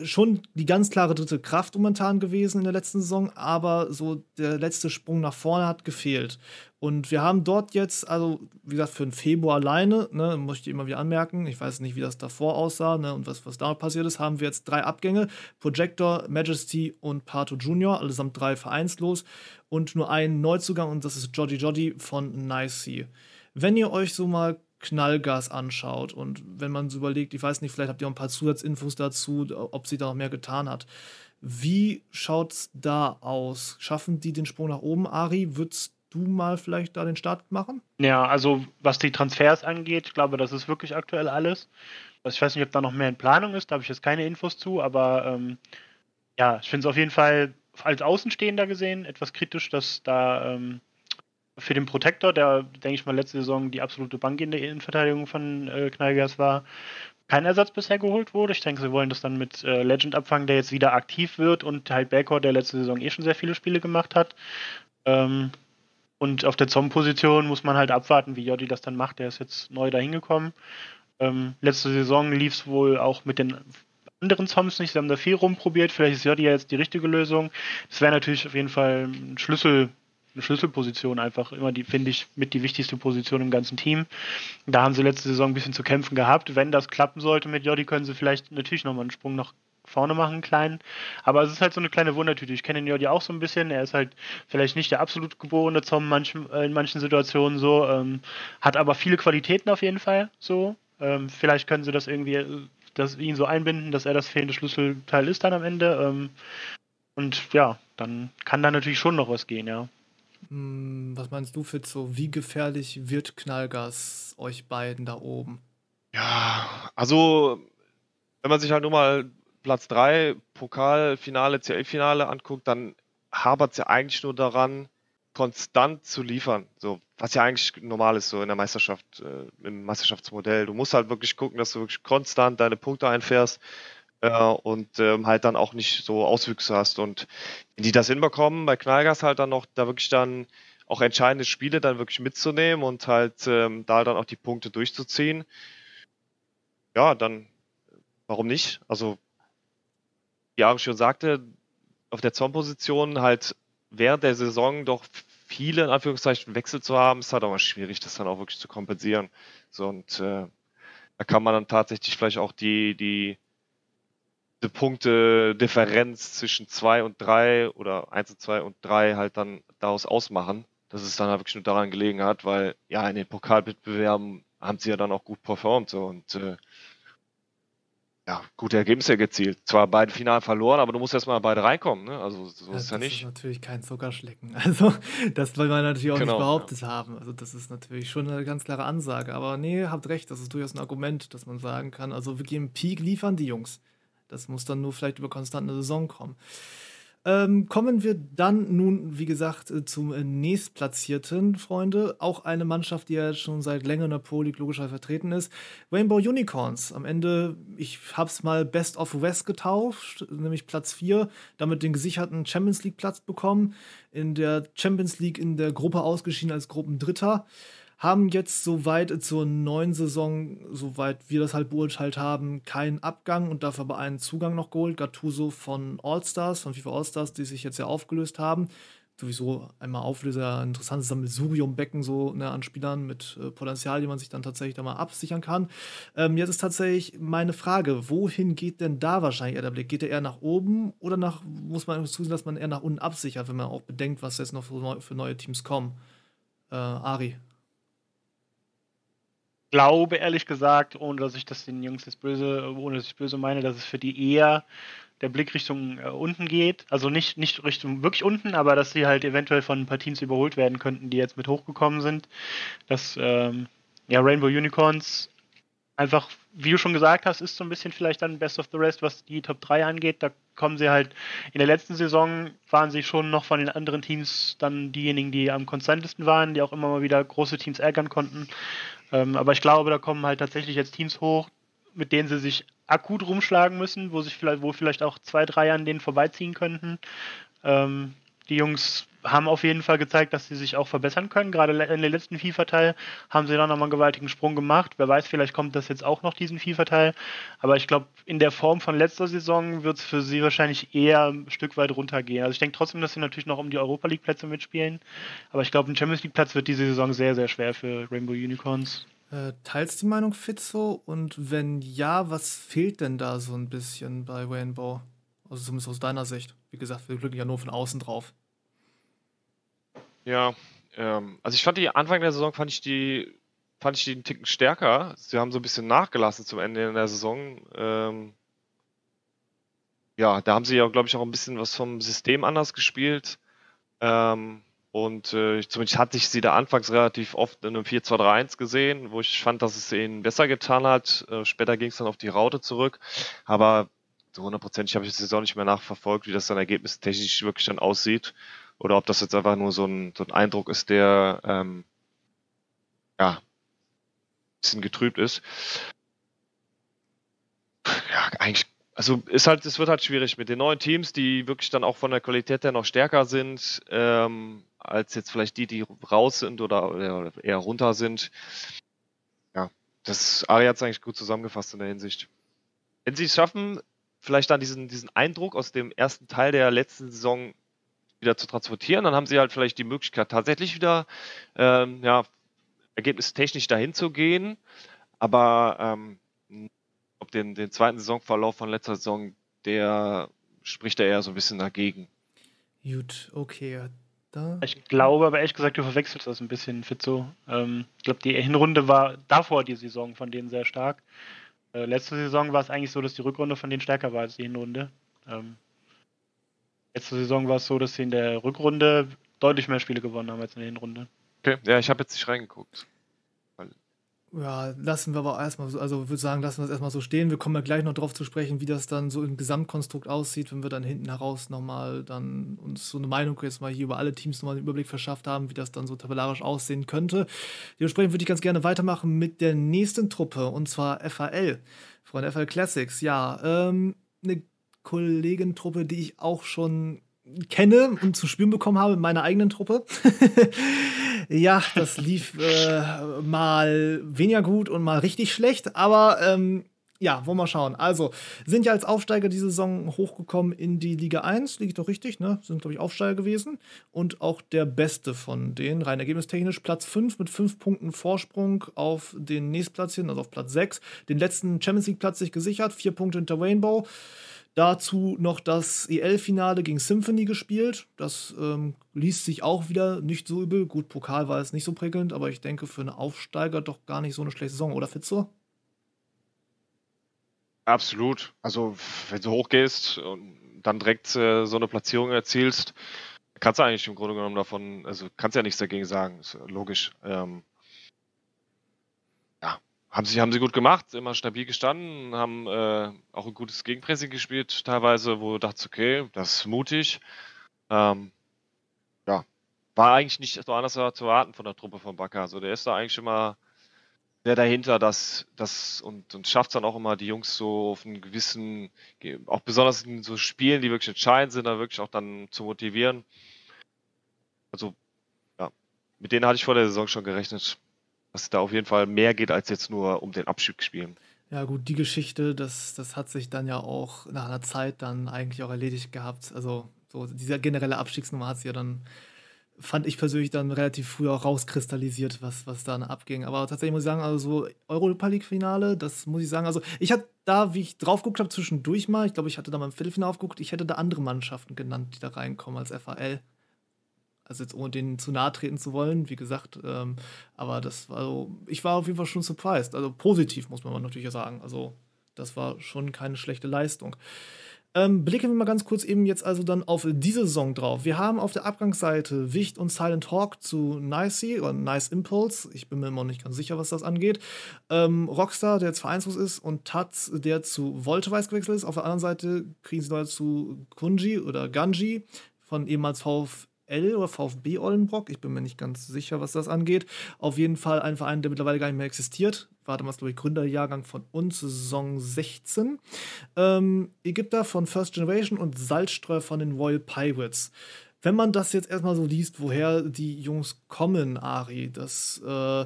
schon die ganz klare dritte Kraft momentan gewesen in der letzten Saison, aber so der letzte Sprung nach vorne hat gefehlt. Und wir haben dort jetzt, also wie gesagt, für den Februar alleine, ne, möchte ich immer wieder anmerken, ich weiß nicht, wie das davor aussah ne, und was, was da passiert ist, haben wir jetzt drei Abgänge: Projector, Majesty und Pato Junior, allesamt drei vereinslos und nur einen Neuzugang und das ist Joddy Joddy von Nicey. Wenn ihr euch so mal Knallgas anschaut und wenn man so überlegt, ich weiß nicht, vielleicht habt ihr auch ein paar Zusatzinfos dazu, ob sie da noch mehr getan hat. Wie schaut's da aus? Schaffen die den Sprung nach oben? Ari, würdest du mal vielleicht da den Start machen?
Ja, also was die Transfers angeht, ich glaube, das ist wirklich aktuell alles. Also ich weiß nicht, ob da noch mehr in Planung ist, da habe ich jetzt keine Infos zu, aber ähm, ja, ich finde es auf jeden Fall als Außenstehender gesehen etwas kritisch, dass da ähm, für den Protector, der, denke ich mal, letzte Saison die absolute Bank in der Innenverteidigung von äh, Knallgas war, kein Ersatz bisher geholt wurde. Ich denke, sie wollen das dann mit äh, Legend abfangen, der jetzt wieder aktiv wird und halt Backcourt, der letzte Saison eh schon sehr viele Spiele gemacht hat. Ähm, und auf der Zom-Position muss man halt abwarten, wie Jodi das dann macht. Der ist jetzt neu dahin gekommen. Ähm, letzte Saison lief es wohl auch mit den anderen Zoms nicht. Sie haben da viel rumprobiert. Vielleicht ist Jodi ja jetzt die richtige Lösung. Das wäre natürlich auf jeden Fall ein Schlüssel, eine Schlüsselposition einfach immer die, finde ich, mit die wichtigste Position im ganzen Team. Da haben sie letzte Saison ein bisschen zu kämpfen gehabt. Wenn das klappen sollte mit Jodi, können sie vielleicht natürlich nochmal einen Sprung nach vorne machen, einen kleinen. Aber es ist halt so eine kleine Wundertüte. Ich kenne den Jodi auch so ein bisschen. Er ist halt vielleicht nicht der absolut geborene Zom manchen, in manchen Situationen so, ähm, hat aber viele Qualitäten auf jeden Fall so. Ähm, vielleicht können sie das irgendwie, äh, das, ihn so einbinden, dass er das fehlende Schlüsselteil ist dann am Ende. Ähm, und ja, dann kann da natürlich schon noch was gehen, ja.
Hm, was meinst du, Fitzo? Wie gefährlich wird Knallgas euch beiden da oben?
Ja, also wenn man sich halt nur mal Platz 3, Pokalfinale, CL-Finale anguckt, dann hapert es ja eigentlich nur daran, konstant zu liefern. So, was ja eigentlich normal ist, so in der Meisterschaft, äh, im Meisterschaftsmodell. Du musst halt wirklich gucken, dass du wirklich konstant deine Punkte einfährst äh, und ähm, halt dann auch nicht so Auswüchse hast. Und wenn die das hinbekommen, bei Knallgas halt dann noch da wirklich dann auch entscheidende Spiele dann wirklich mitzunehmen und halt ähm, da dann auch die Punkte durchzuziehen, ja, dann warum nicht? Also, wie Ari schon sagte, auf der Zornposition halt während der Saison doch viele in Anführungszeichen Wechsel zu haben, ist halt auch mal schwierig, das dann auch wirklich zu kompensieren. So, und äh, da kann man dann tatsächlich vielleicht auch die, die, die Punkte Differenz zwischen 2 und 3 oder 1 und 2 und 3 halt dann daraus ausmachen, dass es dann halt wirklich nur daran gelegen hat, weil ja in den Pokalwettbewerben haben sie ja dann auch gut performt so und äh, ja, gute Ergebnisse gezielt. Zwar beide Finalen verloren, aber du musst erstmal beide reinkommen, ne? Also so
Ja,
ist ja
das
nicht.
ist natürlich kein Zuckerschlecken. Also, das will man natürlich auch
Genau,
nicht behauptet haben. Also, das ist natürlich schon eine ganz klare Ansage. Aber nee, habt recht, das ist durchaus ein Argument, dass man sagen kann, also wirklich im Peak liefern die Jungs. Das muss dann nur vielleicht über konstante Saison kommen. Ähm, kommen wir dann nun, wie gesagt, äh, zum äh, nächstplatzierten, Freunde. Auch eine Mannschaft, die ja schon seit länger in der Pro League logischerweise vertreten ist. Rainbow Unicorns. Am Ende, ich hab's mal Best of West getauft, nämlich Platz 4, damit den gesicherten Champions League Platz bekommen. In der Champions League in der Gruppe ausgeschieden als Gruppendritter. Haben jetzt soweit zur neuen Saison, soweit wir das halt beurteilt haben, keinen Abgang und dafür aber einen Zugang noch geholt. Gattuso von All-Stars, von FIFA All-Stars, die sich jetzt ja aufgelöst haben. Sowieso einmal Auflöser, interessantes Sammelsurium-Becken so ne, an Spielern mit äh, Potenzial, die man sich dann tatsächlich da mal absichern kann. Ähm, jetzt ist tatsächlich meine Frage, wohin geht denn da wahrscheinlich eher der Blick? Geht er eher nach oben oder nach, muss man zusehen, dass man eher nach unten absichert, wenn man auch bedenkt, was jetzt noch für, neu, für neue Teams kommen? Äh, Ari.
Glaube ehrlich gesagt, ohne dass ich das den Jungs jetzt böse, ohne dass ich böse meine, dass es für die eher der Blick Richtung äh, unten geht. Also nicht, nicht Richtung wirklich unten, aber dass sie halt eventuell von ein paar Teams überholt werden könnten, die jetzt mit hochgekommen sind. Dass ähm, ja, Rainbow Unicorns einfach, wie du schon gesagt hast, ist so ein bisschen vielleicht dann Best of the Rest, was die Top 3 angeht. Da kommen sie halt, in der letzten Saison waren sie schon noch von den anderen Teams dann diejenigen, die am konstantesten waren, die auch immer mal wieder große Teams ärgern konnten. Ähm, aber ich glaube, da kommen halt tatsächlich jetzt Teams hoch, mit denen sie sich akut rumschlagen müssen, wo sich vielleicht, wo vielleicht auch zwei, drei an denen vorbeiziehen könnten. Ähm, die Jungs haben auf jeden Fall gezeigt, dass sie sich auch verbessern können. Gerade in den letzten FIFA-Teil haben sie dann nochmal einen gewaltigen Sprung gemacht. Wer weiß, vielleicht kommt das jetzt auch noch, diesen FIFA-Teil. Aber ich glaube, in der Form von letzter Saison wird es für sie wahrscheinlich eher ein Stück weit runtergehen. Also ich denke trotzdem, dass sie natürlich noch um die Europa League-Plätze mitspielen. Aber ich glaube, ein Champions League-Platz wird diese Saison sehr, sehr schwer für Rainbow Unicorns.
Äh, teilst die Meinung, Fitzo? Und wenn ja, was fehlt denn da so ein bisschen bei Rainbow? Also zumindest aus deiner Sicht. Wie gesagt, wir blicken ja nur von außen drauf.
Ja, ähm, also ich fand die Anfang der Saison fand ich die fand ich die einen Ticken stärker. Sie haben so ein bisschen nachgelassen zum Ende der Saison. Ähm, ja, da haben sie ja, glaube ich, auch ein bisschen was vom System anders gespielt. Ähm, und äh, zumindest hatte ich sie da anfangs relativ oft in einem 4-2-3-1 gesehen, wo ich fand, dass es ihnen besser getan hat. Äh, später ging es dann auf die Raute zurück. Aber so hundertprozentig habe ich die Saison nicht mehr nachverfolgt, wie das dann ergebnistechnisch wirklich dann aussieht. Oder ob das jetzt einfach nur so ein, so ein Eindruck ist, der ähm, ja, ein bisschen getrübt ist. Ja, eigentlich, also ist halt, es wird halt schwierig mit den neuen Teams, die wirklich dann auch von der Qualität her noch stärker sind, ähm, als jetzt vielleicht die, die raus sind oder, oder eher runter sind. Ja, das Ari hat es eigentlich gut zusammengefasst in der Hinsicht. Wenn sie es schaffen, vielleicht dann diesen, diesen Eindruck aus dem ersten Teil der letzten Saison wieder zu transportieren, dann haben sie halt vielleicht die Möglichkeit, tatsächlich wieder ähm, ja, ergebnistechnisch dahin zu gehen. Aber ähm, ob den, den zweiten Saisonverlauf von letzter Saison, der spricht da eher so ein bisschen dagegen.
Gut, okay. Da.
Ich glaube aber ehrlich gesagt, du verwechselst das ein bisschen, Fitzo. Ähm, ich glaube, die Hinrunde war davor die Saison von denen sehr stark. Äh, letzte Saison war es eigentlich so, dass die Rückrunde von denen stärker war als die Hinrunde. Ähm, letzte Saison war es so, dass sie in der Rückrunde deutlich mehr Spiele gewonnen haben als in der Hinrunde.
Okay, ja, ich habe jetzt nicht reingeguckt.
Ja, lassen wir aber erstmal so, also würde sagen, lassen wir es erstmal so stehen. Wir kommen ja gleich noch darauf zu sprechen, wie das dann so im Gesamtkonstrukt aussieht, wenn wir dann hinten heraus nochmal dann uns so eine Meinung jetzt mal hier über alle Teams nochmal einen Überblick verschafft haben, wie das dann so tabellarisch aussehen könnte. Dementsprechend würde ich ganz gerne weitermachen mit der nächsten Truppe und zwar FAL von FAL Classics. Ja, ähm, eine Kollegentruppe, die ich auch schon kenne und zu spüren bekommen habe in meiner eigenen Truppe. ja, das lief äh, mal weniger gut und mal richtig schlecht, aber ähm, ja, wollen wir schauen. Also, sind ja als Aufsteiger diese Saison hochgekommen in die Liga 1, liegt doch richtig, ne? Sind, glaube ich, Aufsteiger gewesen. Und auch der beste von denen, rein ergebnistechnisch, Platz 5 mit 5 Punkten Vorsprung auf den nächstplatzigen, also auf Platz 6. Den letzten Champions League-Platz sich gesichert, 4 Punkte hinter Rainbow. Dazu noch das EL-Finale gegen Symphony gespielt. Das ähm, liest sich auch wieder nicht so übel. Gut, Pokal war es nicht so prickelnd, aber ich denke für einen Aufsteiger doch gar nicht so eine schlechte Saison, oder Fitzo?
Absolut. Also, wenn du hochgehst und dann direkt äh, so eine Platzierung erzielst, kannst du eigentlich im Grunde genommen davon, also kannst ja nichts dagegen sagen, ist logisch. Ähm, haben sie, haben sie gut gemacht, immer stabil gestanden, haben äh, auch ein gutes Gegenpressing gespielt, teilweise, wo du dachtest, okay, das ist mutig. Ähm, ja, war eigentlich nicht so anders zu erwarten von der Truppe von Bakker. Also der ist da eigentlich immer sehr dahinter, dass das und, und schafft dann auch immer die Jungs so auf einen gewissen, auch besonders in so Spielen, die wirklich entscheidend sind, da wirklich auch dann zu motivieren. Also, ja, mit denen hatte ich vor der Saison schon gerechnet dass da auf jeden Fall mehr geht als jetzt nur um den Abstieg spielen.
Ja, gut, die Geschichte, das, das hat sich dann ja auch nach einer Zeit dann eigentlich auch erledigt gehabt. Also, so diese generelle Abstiegsnummer hat sich ja dann, fand ich persönlich dann relativ früh auch rauskristallisiert, was, was da abging. Aber tatsächlich muss ich sagen, also so Europa League-Finale, das muss ich sagen, also ich hatte da, wie ich drauf geguckt habe, zwischendurch mal, ich glaube, ich hatte da mal im Viertelfinale aufgeguckt, ich hätte da andere Mannschaften genannt, die da reinkommen als FAL. Also jetzt ohne denen zu nahe treten zu wollen, wie gesagt. Ähm, aber das war so, ich war auf jeden Fall schon surprised. Also positiv, muss man natürlich sagen. Also das war schon keine schlechte Leistung. Ähm, blicken wir mal ganz kurz eben jetzt also dann auf diese Saison drauf. Wir haben auf der Abgangsseite Wicht und Silent Hawk zu Nicey oder Nice Impulse. Ich bin mir immer noch nicht ganz sicher, was das angeht. Ähm, Rockstar, der jetzt vereinslos ist, und Taz, der zu Volteweiß gewechselt ist. Auf der anderen Seite kriegen sie neu zu Kunji oder Ganji von ehemals VfL VfL oder VfB Ollenbrock. Ich bin mir nicht ganz sicher, was das angeht. Auf jeden Fall ein Verein, der mittlerweile gar nicht mehr existiert. War damals, glaube ich, Gründerjahrgang von uns, Saison 16. Ähm, Ägypter von First Generation und Salzstreu von den Royal Pirates. Wenn man das jetzt erstmal so liest, woher die Jungs kommen, Ari, das äh,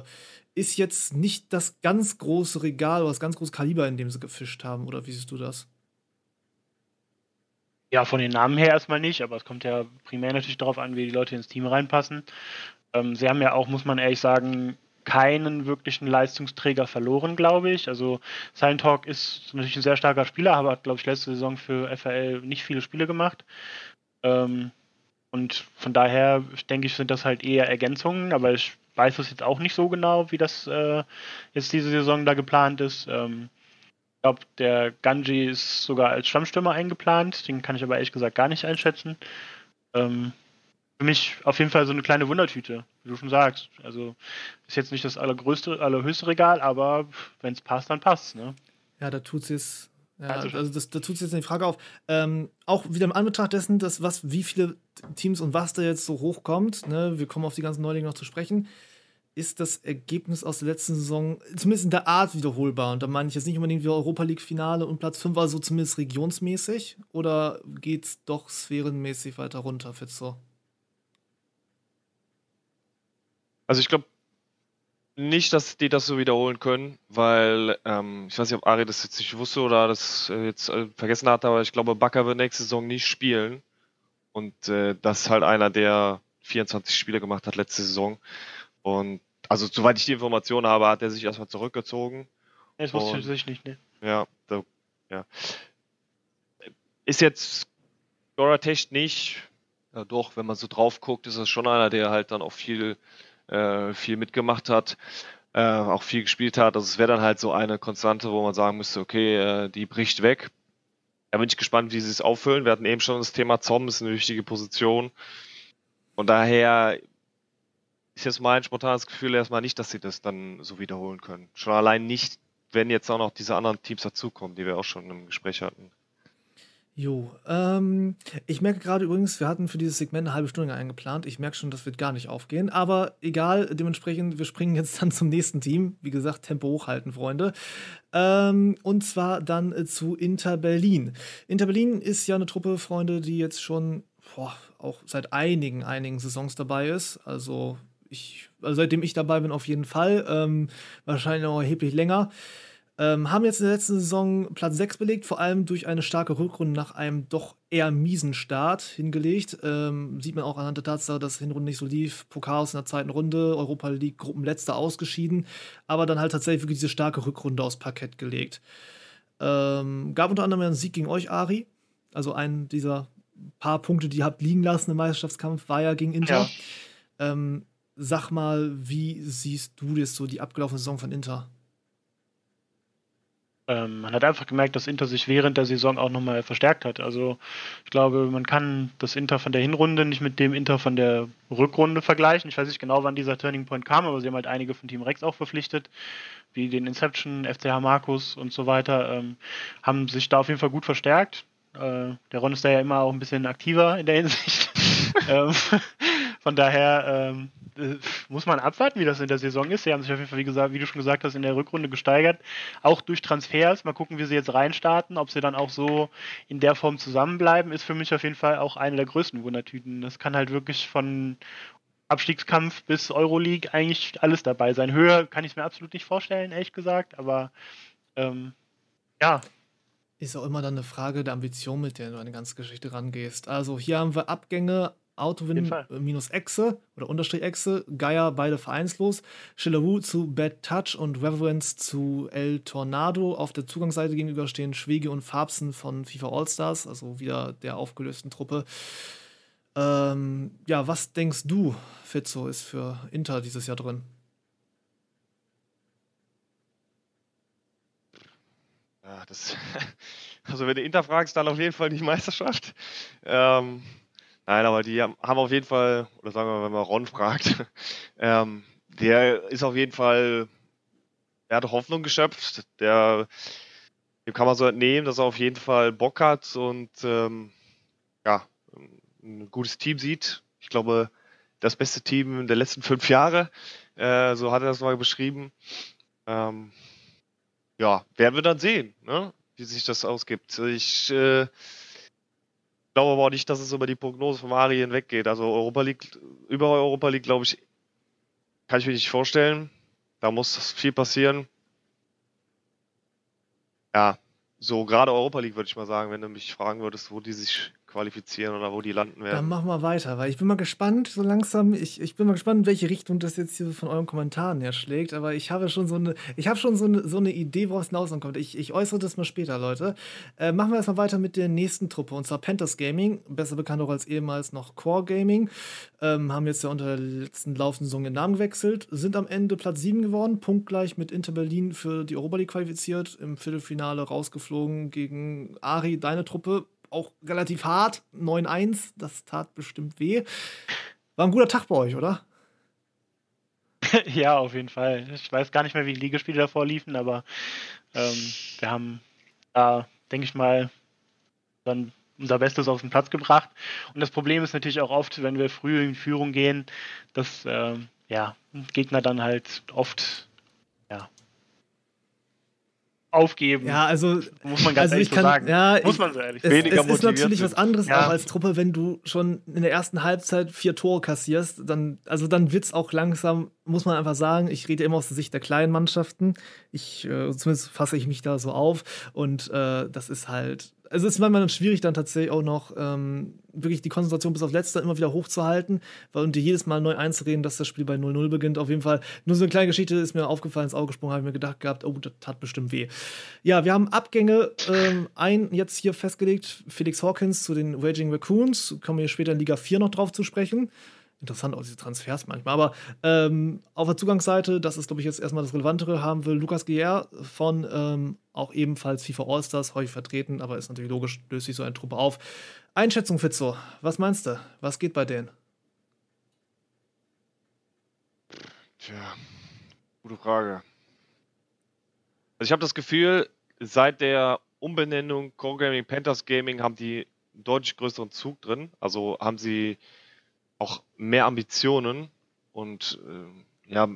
ist jetzt nicht das ganz große Regal oder das ganz große Kaliber, in dem sie gefischt haben, oder wie siehst du das?
Ja, von den Namen her erstmal nicht, aber es kommt ja primär natürlich darauf an, wie die Leute ins Team reinpassen. Ähm, sie haben ja auch, muss man ehrlich sagen, keinen wirklichen Leistungsträger verloren, glaube ich. Also Silent Talk ist natürlich ein sehr starker Spieler, aber hat, glaube ich, letzte Saison für FAL nicht viele Spiele gemacht. Ähm, und von daher denke ich, sind das halt eher Ergänzungen, aber ich weiß es jetzt auch nicht so genau, wie das äh, jetzt diese Saison da geplant ist. Ähm, glaube, der Ganji ist sogar als Stammstürmer eingeplant. Den kann ich aber ehrlich gesagt gar nicht einschätzen. Ähm, für mich auf jeden Fall so eine kleine Wundertüte, wie du schon sagst. Also ist jetzt nicht das allergrößte, allerhöchste Regal, aber wenn es passt, dann passt ne?
Ja, da tut es jetzt. Ja, also, also das, da tut sich jetzt die Frage auf. Ähm, auch wieder im Anbetracht dessen, dass was, wie viele Teams und was da jetzt so hochkommt, ne? wir kommen auf die ganzen Neulinge noch zu sprechen ist das Ergebnis aus der letzten Saison zumindest in der Art wiederholbar. Und da meine ich jetzt nicht unbedingt wie Europa League-Finale und Platz 5 war so zumindest regionsmäßig. Oder geht es doch sphärenmäßig weiter runter, Fitzo?
Also ich glaube nicht, dass die das so wiederholen können, weil ähm, ich weiß nicht, ob Ari das jetzt nicht wusste oder das äh, jetzt äh, vergessen hat, aber ich glaube, Bakker wird nächste Saison nicht spielen. Und äh, das ist halt einer, der 24 Spiele gemacht hat letzte Saison. Und also soweit ich die Information habe, hat er sich erstmal zurückgezogen.
Das wusste ich nicht, ne?
Ja, da, ja. Ist jetzt Goratech nicht, ja, doch, wenn man so drauf guckt, ist das schon einer, der halt dann auch viel, äh, viel mitgemacht hat, äh, auch viel gespielt hat. Also es wäre dann halt so eine Konstante, wo man sagen müsste, okay, äh, die bricht weg. Da bin ich gespannt, wie sie es auffüllen. Wir hatten eben schon das Thema Zom, ist eine wichtige Position. Von daher ist jetzt mein spontanes Gefühl erstmal nicht, dass sie das dann so wiederholen können. Schon allein nicht, wenn jetzt auch noch diese anderen Teams dazukommen, die wir auch schon im Gespräch hatten.
Jo, ähm, ich merke gerade übrigens, wir hatten für dieses Segment eine halbe Stunde eingeplant. Ich merke schon, das wird gar nicht aufgehen. Aber egal, dementsprechend, wir springen jetzt dann zum nächsten Team. Wie gesagt, Tempo hochhalten, Freunde. Ähm, und zwar dann äh, zu Inter Berlin. Inter Berlin ist ja eine Truppe, Freunde, die jetzt schon boah, auch seit einigen, einigen Saisons dabei ist. Also, ich, also seitdem ich dabei bin, auf jeden Fall. Ähm, wahrscheinlich noch erheblich länger. Ähm, haben jetzt in der letzten Saison Platz 6 belegt, vor allem durch eine starke Rückrunde nach einem doch eher miesen Start hingelegt. Ähm, sieht man auch anhand der Tatsache, dass die Hinrunde nicht so lief. Pokal aus in der zweiten Runde, Europa League Gruppenletzter ausgeschieden, aber dann halt tatsächlich wirklich diese starke Rückrunde aus Parkett gelegt. Ähm, gab unter anderem einen Sieg gegen euch, Ari. Also einen dieser paar Punkte, die ihr habt liegen lassen im Meisterschaftskampf, war ja gegen Inter. Ja. Ähm, sag mal, wie siehst du jetzt so die abgelaufene Saison von Inter?
Ähm, man hat einfach gemerkt, dass Inter sich während der Saison auch nochmal verstärkt hat. Also ich glaube, man kann das Inter von der Hinrunde nicht mit dem Inter von der Rückrunde vergleichen. Ich weiß nicht genau, wann dieser Turning Point kam, aber sie haben halt einige von Team Rex auch verpflichtet, wie den Inception, FCH Markus und so weiter, ähm, haben sich da auf jeden Fall gut verstärkt. Äh, der Ron ist da ja immer auch ein bisschen aktiver in der Hinsicht. ähm, von daher ähm, äh, muss man abwarten, wie das in der Saison ist. Sie haben sich auf jeden Fall, wie, gesagt, wie du schon gesagt hast, in der Rückrunde gesteigert. Auch durch Transfers. Mal gucken, wie sie jetzt reinstarten. Ob sie dann auch so in der Form zusammenbleiben, ist für mich auf jeden Fall auch eine der größten Wundertüten. Das kann halt wirklich von Abstiegskampf bis Euroleague eigentlich alles dabei sein. Höher kann ich es mir absolut nicht vorstellen, ehrlich gesagt. Aber ähm, ja,
ist auch immer dann eine Frage der Ambition, mit der du an die ganze Geschichte rangehst. Also hier haben wir Abgänge Autowin minus Exe oder Unterstrich Exe, Geier beide vereinslos, Schillerwu zu Bad Touch und Reverence zu El Tornado. Auf der Zugangsseite gegenüber stehen Schwege und Farbsen von FIFA All-Stars, also wieder der aufgelösten Truppe. Ähm, ja, was denkst du, Fitzo, ist für Inter dieses Jahr drin?
Ja, das, also wenn du Inter fragst, dann auf jeden Fall nicht Meisterschaft. Ähm, Nein, aber die haben auf jeden Fall, oder sagen wir mal, wenn man Ron fragt, ähm, der ist auf jeden Fall, er hat Hoffnung geschöpft. Der, dem kann man so entnehmen, dass er auf jeden Fall Bock hat und ähm, ja, ein gutes Team sieht. Ich glaube, das beste Team der letzten fünf Jahre. Äh, so hat er das mal beschrieben. Ähm, ja, werden wir dann sehen, ne? wie sich das ausgibt. Ich äh, glaube aber auch nicht, dass es über die Prognose von Ari hinweggeht. Also Europa League, über Europa League, glaube ich, kann ich mir nicht vorstellen. Da muss viel passieren. Ja, so gerade Europa League würde ich mal sagen, wenn du mich fragen würdest, wo die sich qualifizieren oder wo die landen werden.
Dann machen wir weiter, weil ich bin mal gespannt, so langsam, ich, ich bin mal gespannt, in welche Richtung das jetzt hier von euren Kommentaren her schlägt, aber ich habe schon so eine, ich habe schon so eine, so eine Idee, woraus hinauskommt. Ich, ich äußere das mal später, Leute. Äh, machen wir erstmal weiter mit der nächsten Truppe, und zwar Panthers Gaming, besser bekannt auch als ehemals noch Core Gaming, ähm, haben jetzt ja unter der letzten laufenden Saison den Namen gewechselt, sind am Ende Platz 7 geworden, punktgleich mit Inter Berlin für die Europa League qualifiziert, im Viertelfinale rausgeflogen gegen Ari, deine Truppe, auch relativ hart. 9-1, das tat bestimmt weh. War ein guter Tag bei euch, oder?
ja, auf jeden Fall. Ich weiß gar nicht mehr, wie die Ligaspiele davor liefen, aber ähm, wir haben da, denke ich mal, dann unser Bestes auf den Platz gebracht. Und das Problem ist natürlich auch oft, wenn wir früh in Führung gehen, dass äh, ja, Gegner dann halt oft aufgeben.
Ja, also
muss man ganz
also
ehrlich
kann, so
sagen.
Ja,
muss man so ehrlich
es, Weniger es ist natürlich sind. was anderes ja. auch als Truppe, wenn du schon in der ersten Halbzeit vier Tore kassierst, dann also dann wird's auch langsam, muss man einfach sagen, ich rede immer aus der Sicht der kleinen Mannschaften. Ich äh, zumindest fasse ich mich da so auf und äh, das ist halt also es ist manchmal dann schwierig, dann tatsächlich auch noch ähm, wirklich die Konzentration bis auf letzter immer wieder hochzuhalten weil, und dir jedes Mal neu einzureden, dass das Spiel bei 0-0 beginnt. Auf jeden Fall, nur so eine kleine Geschichte ist mir aufgefallen, ins Auge gesprungen, habe ich mir gedacht gehabt, oh, das tat bestimmt weh. Ja, wir haben Abgänge, ähm, ein jetzt hier festgelegt, Felix Hawkins zu den Raging Raccoons, kommen wir später in Liga 4 noch drauf zu sprechen interessant auch diese Transfers manchmal. Aber ähm, auf der Zugangsseite, das ist, glaube ich, jetzt erstmal das Relevantere, haben wir Lukas Gier von ähm, auch ebenfalls FIFA All-Stars häufig vertreten, aber ist natürlich logisch, löst sich so eine Truppe auf. Einschätzung, Fitzo, was meinst du? Was geht bei denen?
Tja, gute Frage. Also ich habe das Gefühl, seit der Umbenennung Core Gaming Panthers Gaming haben die einen deutlich größeren Zug drin. Also haben sie auch mehr Ambitionen und äh, ja,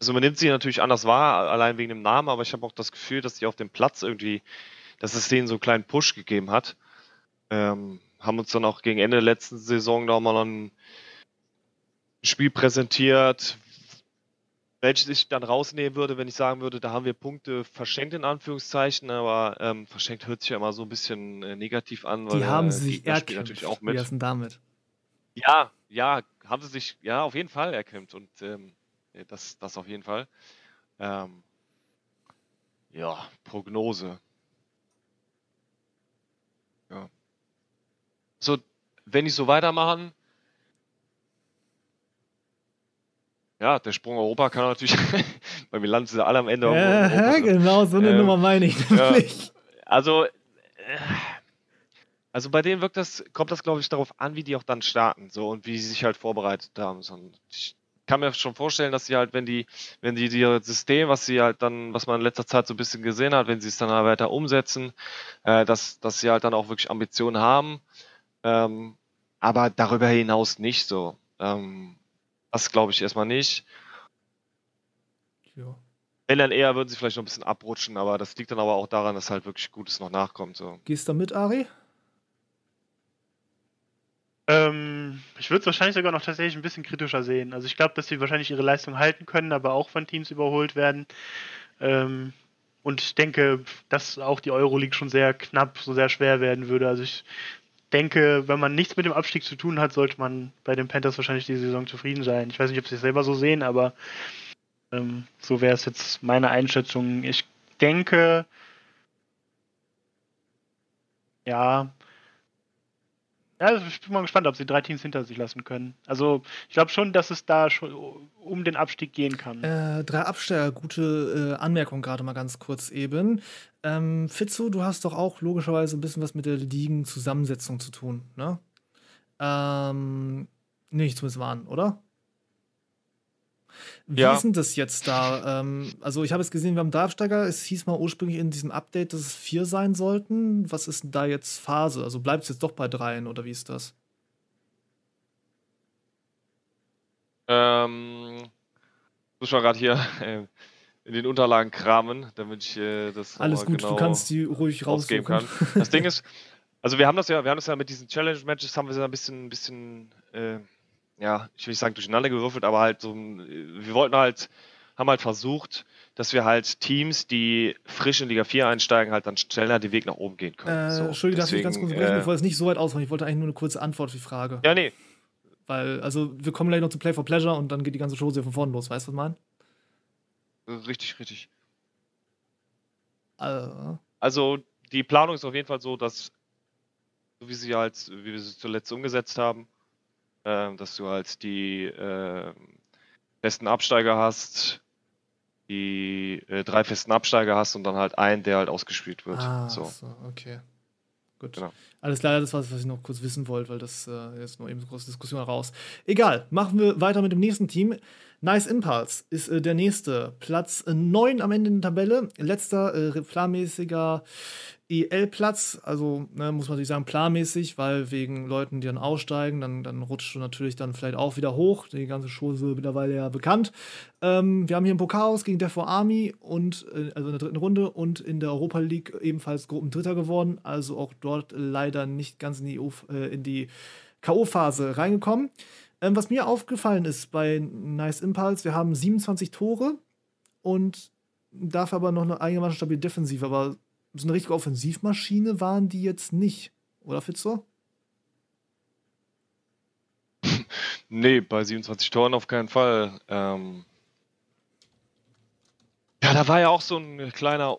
also man nimmt sie natürlich anders wahr, allein wegen dem Namen, aber ich habe auch das Gefühl, dass die auf dem Platz irgendwie, dass es denen so einen kleinen Push gegeben hat. Ähm, haben uns dann auch gegen Ende der letzten Saison da mal ein Spiel präsentiert, welches ich dann rausnehmen würde, wenn ich sagen würde, da haben wir Punkte verschenkt in Anführungszeichen, aber ähm, verschenkt hört sich ja immer so ein bisschen äh, negativ an.
Weil, die haben
äh,
sie sich
erkämpft. natürlich auch mit.
Wie damit?
Ja, ja, haben sie sich, ja, auf jeden Fall erkämpft und ähm, das, das auf jeden Fall. Ähm, ja, Prognose. Ja. So, wenn ich so weitermachen, ja, der Sprung Europa kann natürlich, weil wir landen sie alle am Ende.
Ja, genau, so eine ähm, Nummer meine ich nämlich.
Ja, also, also bei denen wirkt das, kommt das, glaube ich, darauf an, wie die auch dann starten, so und wie sie sich halt vorbereitet haben. So, ich kann mir schon vorstellen, dass sie halt, wenn die, wenn die ihr System, was sie halt dann, was man in letzter Zeit so ein bisschen gesehen hat, wenn sie es dann halt weiter umsetzen, äh, dass, dass sie halt dann auch wirklich Ambitionen haben. Ähm, aber darüber hinaus nicht so. Ähm, das glaube ich erstmal nicht. Ja. Wenn dann eher, würden sie vielleicht noch ein bisschen abrutschen, aber das liegt dann aber auch daran, dass halt wirklich Gutes noch nachkommt. So.
Gehst du mit, Ari?
Ähm, ich würde es wahrscheinlich sogar noch tatsächlich ein bisschen kritischer sehen. Also ich glaube, dass sie wahrscheinlich ihre Leistung halten können, aber auch von Teams überholt werden. Ähm, und ich denke, dass auch die Euroleague schon sehr knapp, so sehr schwer werden würde. Also ich denke, wenn man nichts mit dem Abstieg zu tun hat, sollte man bei den Panthers wahrscheinlich die Saison zufrieden sein. Ich weiß nicht, ob sie es selber so sehen, aber ähm, so wäre es jetzt meine Einschätzung. Ich denke, ja, ja, also ich bin mal gespannt, ob sie drei Teams hinter sich lassen können. Also ich glaube schon, dass es da schon um den Abstieg gehen kann.
Äh, drei Absteiger, gute äh, Anmerkung gerade mal ganz kurz eben. Ähm, Fitzo, du hast doch auch logischerweise ein bisschen was mit der Ligen-Zusammensetzung zu tun, ne? Ähm, nicht zumindest waren, oder? Wie ja. ist denn das jetzt da? Ähm, also, ich habe es gesehen, wir haben Darfsteiger. Es hieß mal ursprünglich in diesem Update, dass es vier sein sollten. Was ist denn da jetzt Phase? Also, bleibt es jetzt doch bei dreien oder wie ist das?
Ähm, muss man gerade hier äh, in den Unterlagen kramen, damit ich äh, das
Alles gut, genau du kannst die ruhig rausgeben kann.
Das Ding ist, also wir haben das ja, wir haben das ja mit diesen Challenge Matches haben wir es ein bisschen, ein bisschen äh, ja, ich will nicht sagen durcheinander gewürfelt, aber halt so, wir wollten halt, haben halt versucht, dass wir halt Teams, die frisch in Liga 4 einsteigen, halt dann schneller den Weg nach oben gehen können.
Äh, so, Entschuldigung, darf ich ganz kurz sprechen, äh, bevor es nicht so weit ausmacht. Ich wollte eigentlich nur eine kurze Antwort auf die Frage.
Ja, nee.
Weil, also, wir kommen gleich noch zu Play for Pleasure und dann geht die ganze Show sehr von vorne los. Weißt du, was ich
meine? Richtig, richtig.
Also.
also, die Planung ist auf jeden Fall so, dass, so wie sie halt, wie wir sie zuletzt umgesetzt haben, äh, dass du halt die äh, festen Absteiger hast, die äh, drei festen Absteiger hast und dann halt einen, der halt ausgespielt wird.
Ah, so. so okay. Gut. Genau. Alles klar, das war was ich noch kurz wissen wollte, weil das äh, ist nur eben so große Diskussion raus. Egal, machen wir weiter mit dem nächsten Team. Nice Impulse ist äh, der nächste. Platz 9 am Ende der Tabelle. Letzter äh, planmäßiger EL-Platz, also ne, muss man natürlich sagen, planmäßig, weil wegen Leuten, die dann aussteigen, dann, dann rutscht du natürlich dann vielleicht auch wieder hoch. Die ganze Show ist mittlerweile ja bekannt. Ähm, wir haben hier ein Pokal aus gegen Death Army und äh, also in der dritten Runde und in der Europa League ebenfalls Gruppendritter geworden, also auch dort leider nicht ganz in die, äh, die K.O.-Phase reingekommen. Ähm, was mir aufgefallen ist bei Nice Impulse, wir haben 27 Tore und dafür aber noch eine einigermaßen stabile Defensive, aber so eine richtige Offensivmaschine waren die jetzt nicht, oder Fitzo?
nee, bei 27 Toren auf keinen Fall. Ähm ja, da war ja auch so ein kleiner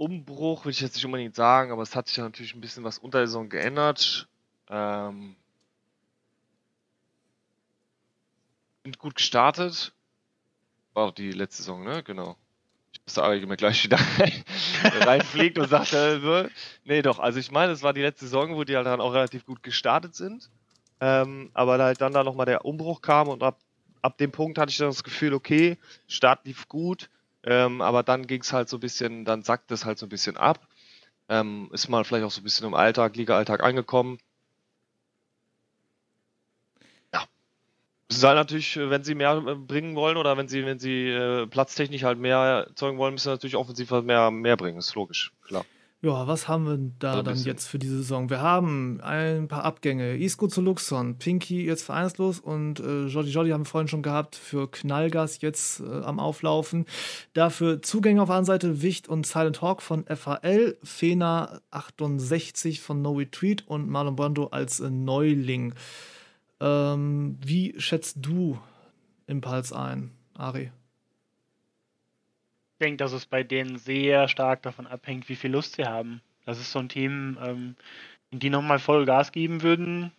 Umbruch, will ich jetzt nicht unbedingt sagen, aber es hat sich ja natürlich ein bisschen was unter der Saison geändert. Ähm sind gut gestartet. War auch die letzte Saison, ne? Genau dass der Ari mir gleich wieder reinfliegt und sagt, äh, nee doch, also ich meine, es war die letzte Saison, wo die halt dann auch relativ gut gestartet sind, ähm, aber halt dann da nochmal der Umbruch kam und ab, ab dem Punkt hatte ich dann das Gefühl, okay, Start lief gut, ähm, aber dann ging es halt so ein bisschen, dann sackt es halt so ein bisschen ab. Ähm, ist mal vielleicht auch so ein bisschen im Alltag, Liga-Alltag angekommen. Ja. Müssen sie halt natürlich, wenn sie mehr äh, bringen wollen oder wenn sie, wenn sie äh, platztechnisch halt mehr erzeugen wollen, müssen sie natürlich offensiv halt mehr, mehr bringen, ist logisch, klar.
Ja, was haben wir da
So
dann jetzt für diese Saison? Wir haben ein paar Abgänge. Isco zu Luxon, Pinky jetzt vereinslos und äh, Jordi Jordi haben wir vorhin schon gehabt für Knallgas jetzt äh, am Auflaufen. Dafür Zugänge auf der anderen Seite Wicht und Silent Hawk von FAL, Fena 68 von No Retreat und Marlon Brando als äh, Neuling. Ähm, wie schätzt du Impuls ein, Ari?
Ich denke, dass es bei denen sehr stark davon abhängt, wie viel Lust sie haben. Das ist so ein Team, ähm, wenn die nochmal voll Gas geben würden,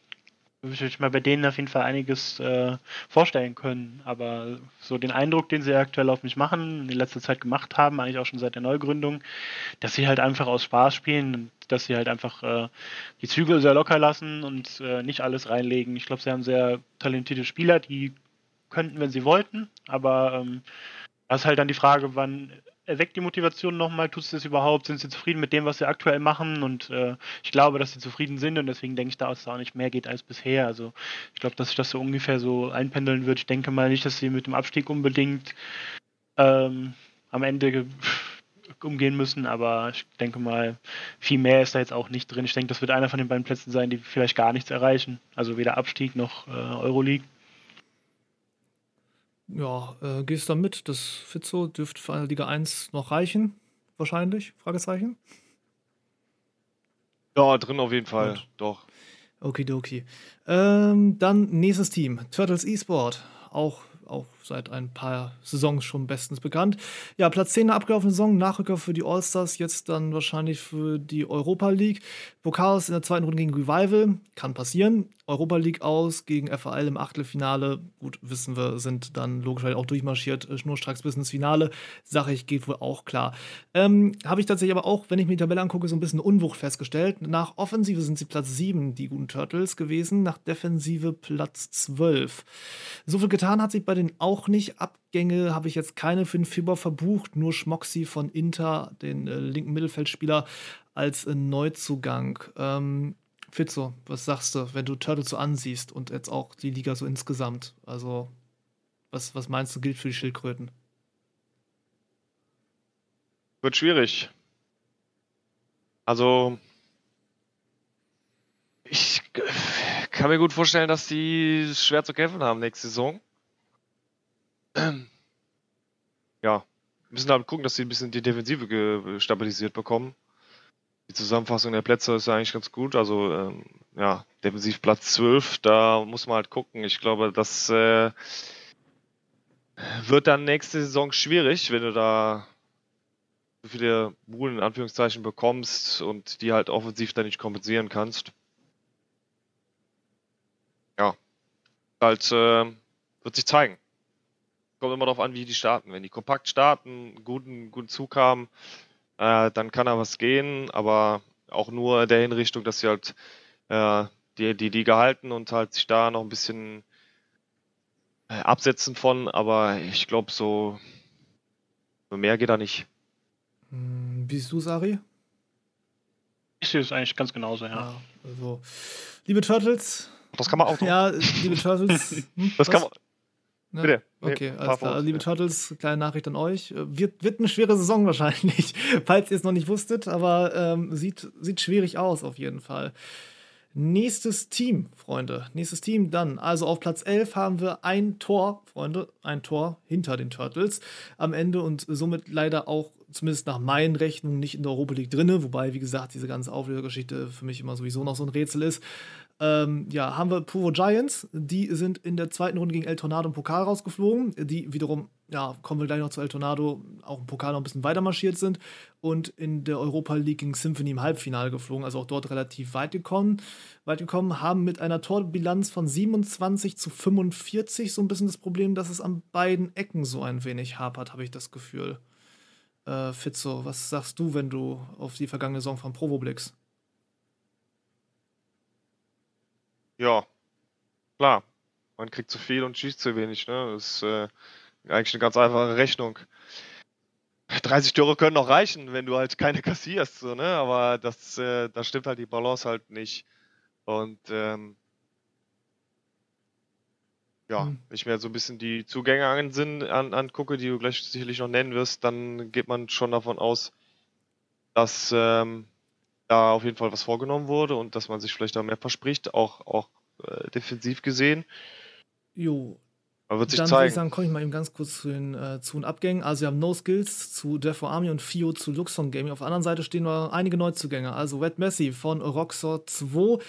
würde ich mir bei denen auf jeden Fall einiges äh, vorstellen können. Aber so den Eindruck, den sie aktuell auf mich machen, in letzter Zeit gemacht haben, eigentlich auch schon seit der Neugründung, dass sie halt einfach aus Spaß spielen und dass sie halt einfach äh, die Zügel sehr locker lassen und äh, nicht alles reinlegen. Ich glaube, sie haben sehr talentierte Spieler, die könnten, wenn sie wollten, aber ähm, das ist halt dann die Frage, wann erweckt die Motivation nochmal? Tut es das überhaupt? Sind sie zufrieden mit dem, was sie aktuell machen? Und äh, ich glaube, dass sie zufrieden sind und deswegen denke ich, dass es da auch nicht mehr geht als bisher. Also ich glaube, dass sich das so ungefähr so einpendeln wird. Ich denke mal nicht, dass sie mit dem Abstieg unbedingt ähm, am Ende ge- umgehen müssen, aber ich denke mal, viel mehr ist da jetzt auch nicht drin. Ich denke, das wird einer von den beiden Plätzen sein, die vielleicht gar nichts erreichen. Also weder Abstieg noch äh, Euroleague.
Ja, äh, gehst du mit? Das Fitzo dürfte für eine Liga 1 noch reichen? Wahrscheinlich? Fragezeichen.
Ja, drin auf jeden Fall,
Gut.
doch.
Okidoki. Ähm, dann nächstes Team. Turtles eSport. Auch, auch seit ein paar Saisons schon bestens bekannt. Ja, Platz 10 der abgelaufenen Saison. Nachrücker für die All-Stars. Jetzt dann wahrscheinlich für die Europa League. Pokals in der zweiten Runde gegen Revival. Kann passieren. Europa League aus gegen FAL im Achtelfinale. Gut, wissen wir, sind dann logischerweise auch durchmarschiert. äh, Schnurstracks bis ins Finale. Sag ich, geht wohl auch klar. Ähm, Habe ich tatsächlich aber auch, wenn ich mir die Tabelle angucke, so ein bisschen Unwucht festgestellt. Nach Offensive sind sie Platz 7, die guten Turtles gewesen. Nach Defensive Platz 12. So viel getan hat sich bei denen auch nicht. Abgänge habe ich jetzt keine für den Februar verbucht. Nur Schmoxi von Inter, den äh, linken Mittelfeldspieler, als äh, Neuzugang. Ähm, Fitzo, was sagst du, wenn du Turtles so ansiehst und jetzt auch die Liga so insgesamt? Also, was, was meinst du, gilt für die Schildkröten?
Wird schwierig. Also, ich g- kann mir gut vorstellen, dass die schwer zu kämpfen haben nächste Saison. Ja, müssen halt gucken, dass sie ein bisschen die Defensive stabilisiert bekommen. Die Zusammenfassung der Plätze ist eigentlich ganz gut. Also, ähm, ja, defensiv Platz 12, da muss man halt gucken. Ich glaube, das äh, wird dann nächste Saison schwierig, wenn du da so viele Buhlen in Anführungszeichen bekommst und die halt offensiv dann nicht kompensieren kannst. Ja, halt äh, wird sich zeigen. Kommt immer darauf an, wie die starten. Wenn die kompakt starten, einen guten, guten Zug haben, äh, dann kann da was gehen, aber auch nur in der Hinrichtung, dass sie halt äh, die, die Liga halten und halt sich da noch ein bisschen äh, absetzen von, aber ich glaube, so, mehr geht da nicht.
Hm, Wie siehst du, Sari?
Ich sehe es eigentlich ganz genauso, ja.
Ja, also, liebe Turtles,
Das kann man auch noch.
ja, liebe Turtles, hm,
das kann
was?
man.
Ne?
Bitte. Nee,
Okay,
fahr
alles klar.
fort,
Liebe
ja.
Turtles, kleine Nachricht an euch. Äh, Wird, wird eine schwere Saison wahrscheinlich, falls ihr es noch nicht wusstet, aber ähm, sieht, sieht schwierig aus auf jeden Fall. Nächstes Team, Freunde. Nächstes Team dann. Also auf Platz 11 haben wir ein Tor, Freunde, ein Tor hinter den Turtles am Ende und somit leider auch, zumindest nach meinen Rechnungen, nicht in der Europa League drinne. Wobei, wie gesagt, diese ganze Auflösergeschichte für mich immer sowieso noch so ein Rätsel ist. Ähm, ja, haben wir Puro Giants. Die sind in der zweiten Runde gegen El Tornado im Pokal rausgeflogen. Die wiederum, ja, kommen wir gleich noch zu El Tornado, auch im Pokal noch ein bisschen weiter marschiert sind. Und in der Europa League gegen Symphony im Halbfinale geflogen. Also auch dort relativ weit gekommen. Weit gekommen, haben mit einer Torbilanz von 27 zu 45 so ein bisschen das Problem, dass es an beiden Ecken so ein wenig hapert, habe ich das Gefühl. Äh, Fitzo, was sagst du, wenn du auf die vergangene Saison von Provo blickst?
Ja, klar. man kriegt zu viel und schießt zu wenig. Ne? Das ist äh, eigentlich eine ganz einfache Rechnung. 30 Tore können noch reichen, wenn du halt keine kassierst, so, ne? Aber das, äh, da stimmt halt die Balance halt nicht. Und ähm, ja,
Hm.
wenn ich mir so ein bisschen die Zugänge an, an, angucke, die du gleich sicherlich noch nennen wirst, dann geht man schon davon aus, dass ähm, da auf jeden Fall was vorgenommen wurde und dass man sich vielleicht da mehr verspricht, auch, auch äh, defensiv gesehen.
Jo,
Man wird sich
dann würde ich
zeigen.
sagen, komme ich mal eben ganz kurz zu den äh, Zu- und Abgängen. Also wir haben No Skills zu Defo Army und Fio zu Luxon Gaming. Auf der anderen Seite stehen noch einige Neuzugänge. Also Red Messi von Roxor 2,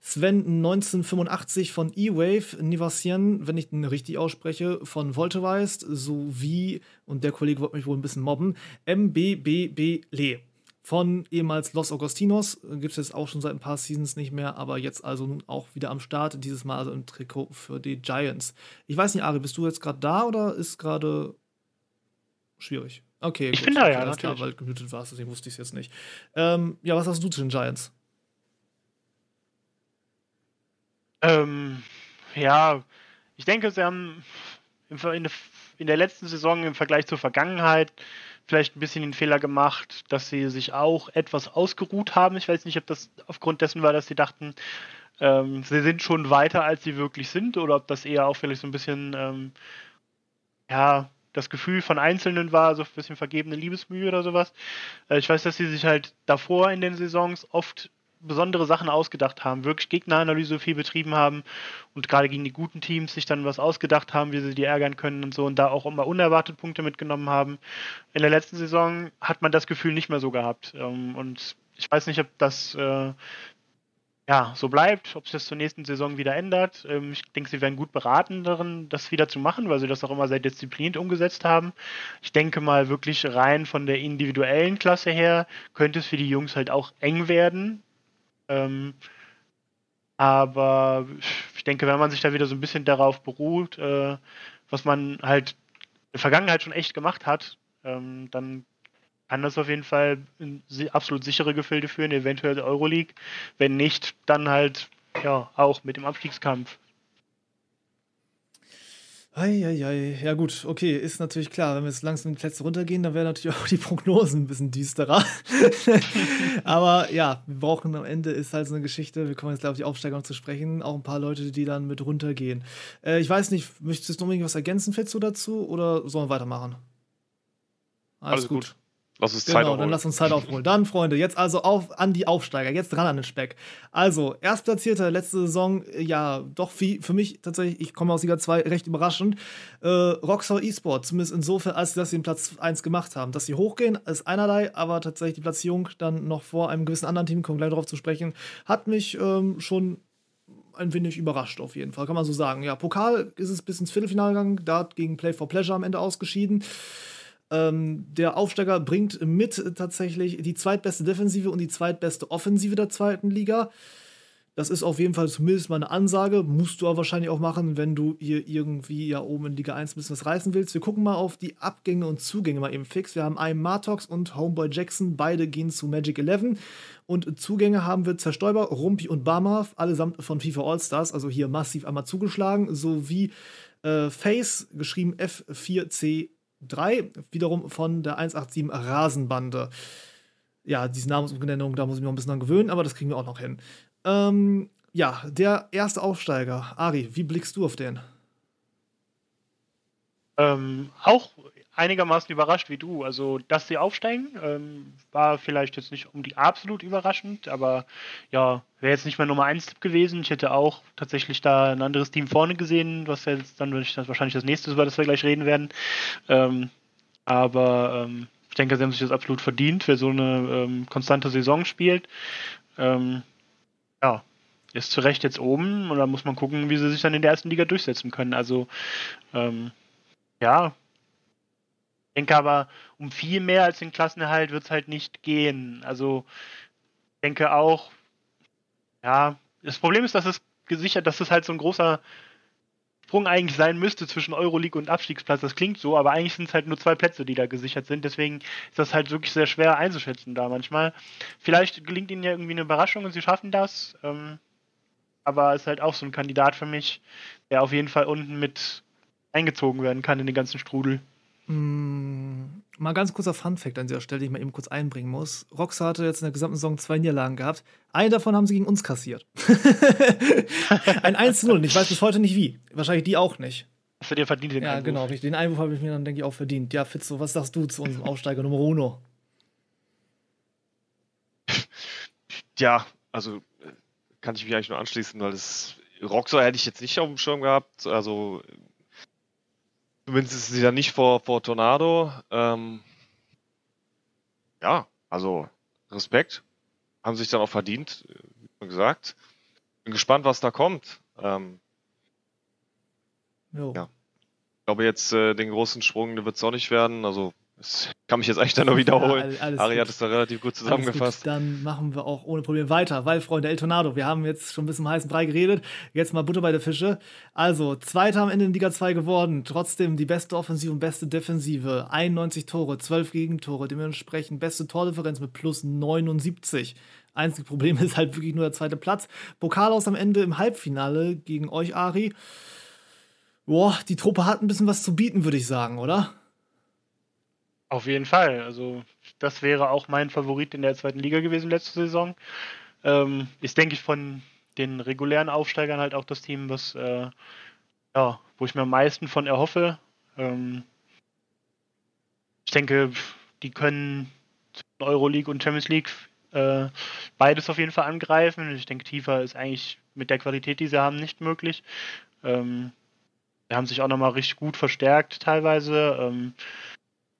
Sven 1985 von E-Wave, Nivasien, wenn ich den richtig ausspreche, von Volteweist, sowie, und der Kollege wird mich wohl ein bisschen mobben, MBBB Le. Von ehemals Los Augustinos gibt es jetzt auch schon seit ein paar Seasons nicht mehr, aber jetzt also nun auch wieder am Start, dieses Mal also im Trikot für die Giants. Ich weiß nicht, Ari, bist du jetzt gerade da oder ist gerade schwierig? Okay,
Ich bin da, ja,
alles klar,
natürlich.
weil gemutet warst, deswegen wusste ich es jetzt nicht. Ähm, ja, was hast du zu den Giants?
Ähm, ja, ich denke, sie haben in der letzten Saison im Vergleich zur Vergangenheit vielleicht ein bisschen den Fehler gemacht, dass sie sich auch etwas ausgeruht haben. Ich weiß nicht, ob das aufgrund dessen war, dass sie dachten, ähm, sie sind schon weiter, als sie wirklich sind, oder ob das eher auch vielleicht so ein bisschen, ähm, ja, das Gefühl von Einzelnen war, so ein bisschen vergebene Liebesmühe oder sowas. Äh, ich weiß, dass sie sich halt davor in den Saisons oft besondere Sachen ausgedacht haben, wirklich Gegneranalyse viel betrieben haben und gerade gegen die guten Teams sich dann was ausgedacht haben, wie sie die ärgern können und so und da auch immer unerwartet Punkte mitgenommen haben. In der letzten Saison hat man das Gefühl nicht mehr so gehabt ähm, und ich weiß nicht, ob das äh, ja, so bleibt, ob sich das zur nächsten Saison wieder ändert. Ähm, ich denke, sie werden gut beraten darin, das wieder zu machen, weil sie das auch immer sehr diszipliniert umgesetzt haben. Ich denke mal wirklich rein von der individuellen Klasse her könnte es für die Jungs halt auch eng werden. Ähm, aber ich denke, wenn man sich da wieder so ein bisschen darauf beruht, äh, was man halt in der Vergangenheit schon echt gemacht hat, ähm, dann kann das auf jeden Fall in absolut sichere Gefilde führen, eventuell der Euroleague. Wenn nicht, dann halt ja auch mit dem Abstiegskampf.
Eieiei, ja gut, okay, ist natürlich klar, wenn wir jetzt langsam die Plätze runtergehen, dann wären natürlich auch die Prognosen ein bisschen düsterer. Aber ja, wir brauchen am Ende, ist halt so eine Geschichte, wir kommen jetzt gleich auf die Aufsteiger noch zu sprechen, auch ein paar Leute, die dann mit runtergehen. Äh, ich weiß nicht, möchtest du noch irgendwas ergänzen, Fetzo, dazu oder sollen wir weitermachen?
Alles gut. Lass uns Zeit
Genau, dann
aufholen.
lass uns Zeit aufholen. Dann, Freunde, jetzt also auf an die Aufsteiger. Jetzt dran an den Speck. Also, Erstplatzierter letzte Saison, äh, ja, doch für, für mich tatsächlich, ich komme aus Liga 2, recht überraschend. Äh, Roxor eSport, zumindest insofern, als dass sie den Platz 1 gemacht haben. Dass sie hochgehen, ist einerlei, aber tatsächlich die Platzierung dann noch vor einem gewissen anderen Team, kommen gleich darauf zu sprechen, hat mich ähm, schon ein wenig überrascht, auf jeden Fall, kann man so sagen. Ja, Pokal ist es bis ins Viertelfinale gegangen, da gegen Play for Pleasure am Ende ausgeschieden. Ähm, der Aufsteiger bringt mit tatsächlich die zweitbeste Defensive und die zweitbeste Offensive der zweiten Liga. Das ist auf jeden Fall zumindest mal eine Ansage. Musst du aber wahrscheinlich auch machen, wenn du hier irgendwie ja oben in Liga 1 ein bisschen was reißen willst. Wir gucken mal auf die Abgänge und Zugänge mal eben fix. Wir haben einen Martox und Homeboy Jackson. Beide gehen zu Magic 11. Und Zugänge haben wir Zerstäuber, Rumpi und Barmaf, allesamt von FIFA All-Stars, also hier massiv einmal zugeschlagen, sowie äh, Face, geschrieben F4C3, wiederum von der 187 Rasenbande. Ja, diese Namensumbenennung, da muss ich mich noch ein bisschen dran gewöhnen, aber das kriegen wir auch noch hin. Ähm, ja, der erste Aufsteiger. Ari, wie blickst du auf den?
Ähm, auch einigermaßen überrascht wie du. Also, dass sie aufsteigen, ähm, war vielleicht jetzt nicht um die absolut überraschend, aber ja, wäre jetzt nicht mehr Nummer 1 Tipp gewesen. Ich hätte auch tatsächlich da ein anderes Team vorne gesehen, was jetzt dann wahrscheinlich das nächste über das wir gleich reden werden. Ähm, aber ähm, ich denke, sie haben sich das absolut verdient, wer so eine ähm, konstante Saison spielt. Ähm, ja, ist zu Recht jetzt oben und da muss man gucken, wie sie sich dann in der ersten Liga durchsetzen können. Also, ähm, ja, denke aber, um viel mehr als den Klassenerhalt wird es halt nicht gehen. Also, denke auch, ja, das Problem ist, dass es gesichert, dass es halt so ein großer Sprung eigentlich sein müsste zwischen Euroleague und Abstiegsplatz. Das klingt so, aber eigentlich sind es halt nur zwei Plätze, die da gesichert sind. Deswegen ist das halt wirklich sehr schwer einzuschätzen da manchmal. Vielleicht gelingt ihnen ja irgendwie eine Überraschung und sie schaffen das. Ähm, aber ist halt auch so ein Kandidat für mich, der auf jeden Fall unten mit eingezogen werden kann in den ganzen Strudel.
Mm, mal ganz kurzer Fun-Fact an dieser Stelle, den ich mal eben kurz einbringen muss. Roxa hatte jetzt in der gesamten Saison zwei Niederlagen gehabt. Eine davon haben sie gegen uns kassiert. Ein 1-0 und ich weiß bis heute nicht wie. Wahrscheinlich die auch nicht.
Hast du dir verdient den
Ja,
Einwurf?
genau, richtig. Den Einwurf habe ich mir dann, denke ich, auch verdient. Ja, Fitzo, was sagst du zu unserem Aufsteiger Nummer Uno?
Ja, also äh, kann ich mich eigentlich nur anschließen, weil das Roxor hätte ich jetzt nicht auf dem Schirm gehabt. Also zumindest ist sie dann nicht vor, vor Tornado. Ähm, ja, also Respekt. Haben sich dann auch verdient, wie gesagt. Bin gespannt, was da kommt. Ähm. Ja. ich glaube jetzt äh, den großen Sprung, der wird es auch nicht werden. Also es kann mich jetzt eigentlich dann nur wiederholen.
Ja, alles
Ari hat es da relativ gut zusammengefasst.
Gut, dann machen wir auch ohne Problem weiter, weil, Freunde, El Tornado, wir haben jetzt schon ein bisschen heißen Brei geredet. Jetzt mal Butter bei der Fische. Also, Zweiter am Ende in Liga 2 geworden. Trotzdem die beste Offensive und beste Defensive. 91 Tore, 12 Gegentore. Dementsprechend beste Tordifferenz mit plus 79. Einzige Problem ist halt wirklich nur der zweite Platz. Pokal aus am Ende im Halbfinale gegen euch, Ari. Boah, die Truppe hat ein bisschen was zu bieten, würde ich sagen, oder?
Auf jeden Fall. Also, das wäre auch mein Favorit in der zweiten Liga gewesen letzte Saison. Ähm, ist, denke ich, von den regulären Aufsteigern halt auch das Team, was, äh, ja, wo ich mir am meisten von erhoffe. Ähm, ich denke, die können Euroleague und Champions League äh, beides auf jeden Fall angreifen. Ich denke, tiefer ist eigentlich mit der Qualität, die sie haben, nicht möglich. Ähm, die haben sich auch nochmal richtig gut verstärkt teilweise. Ähm,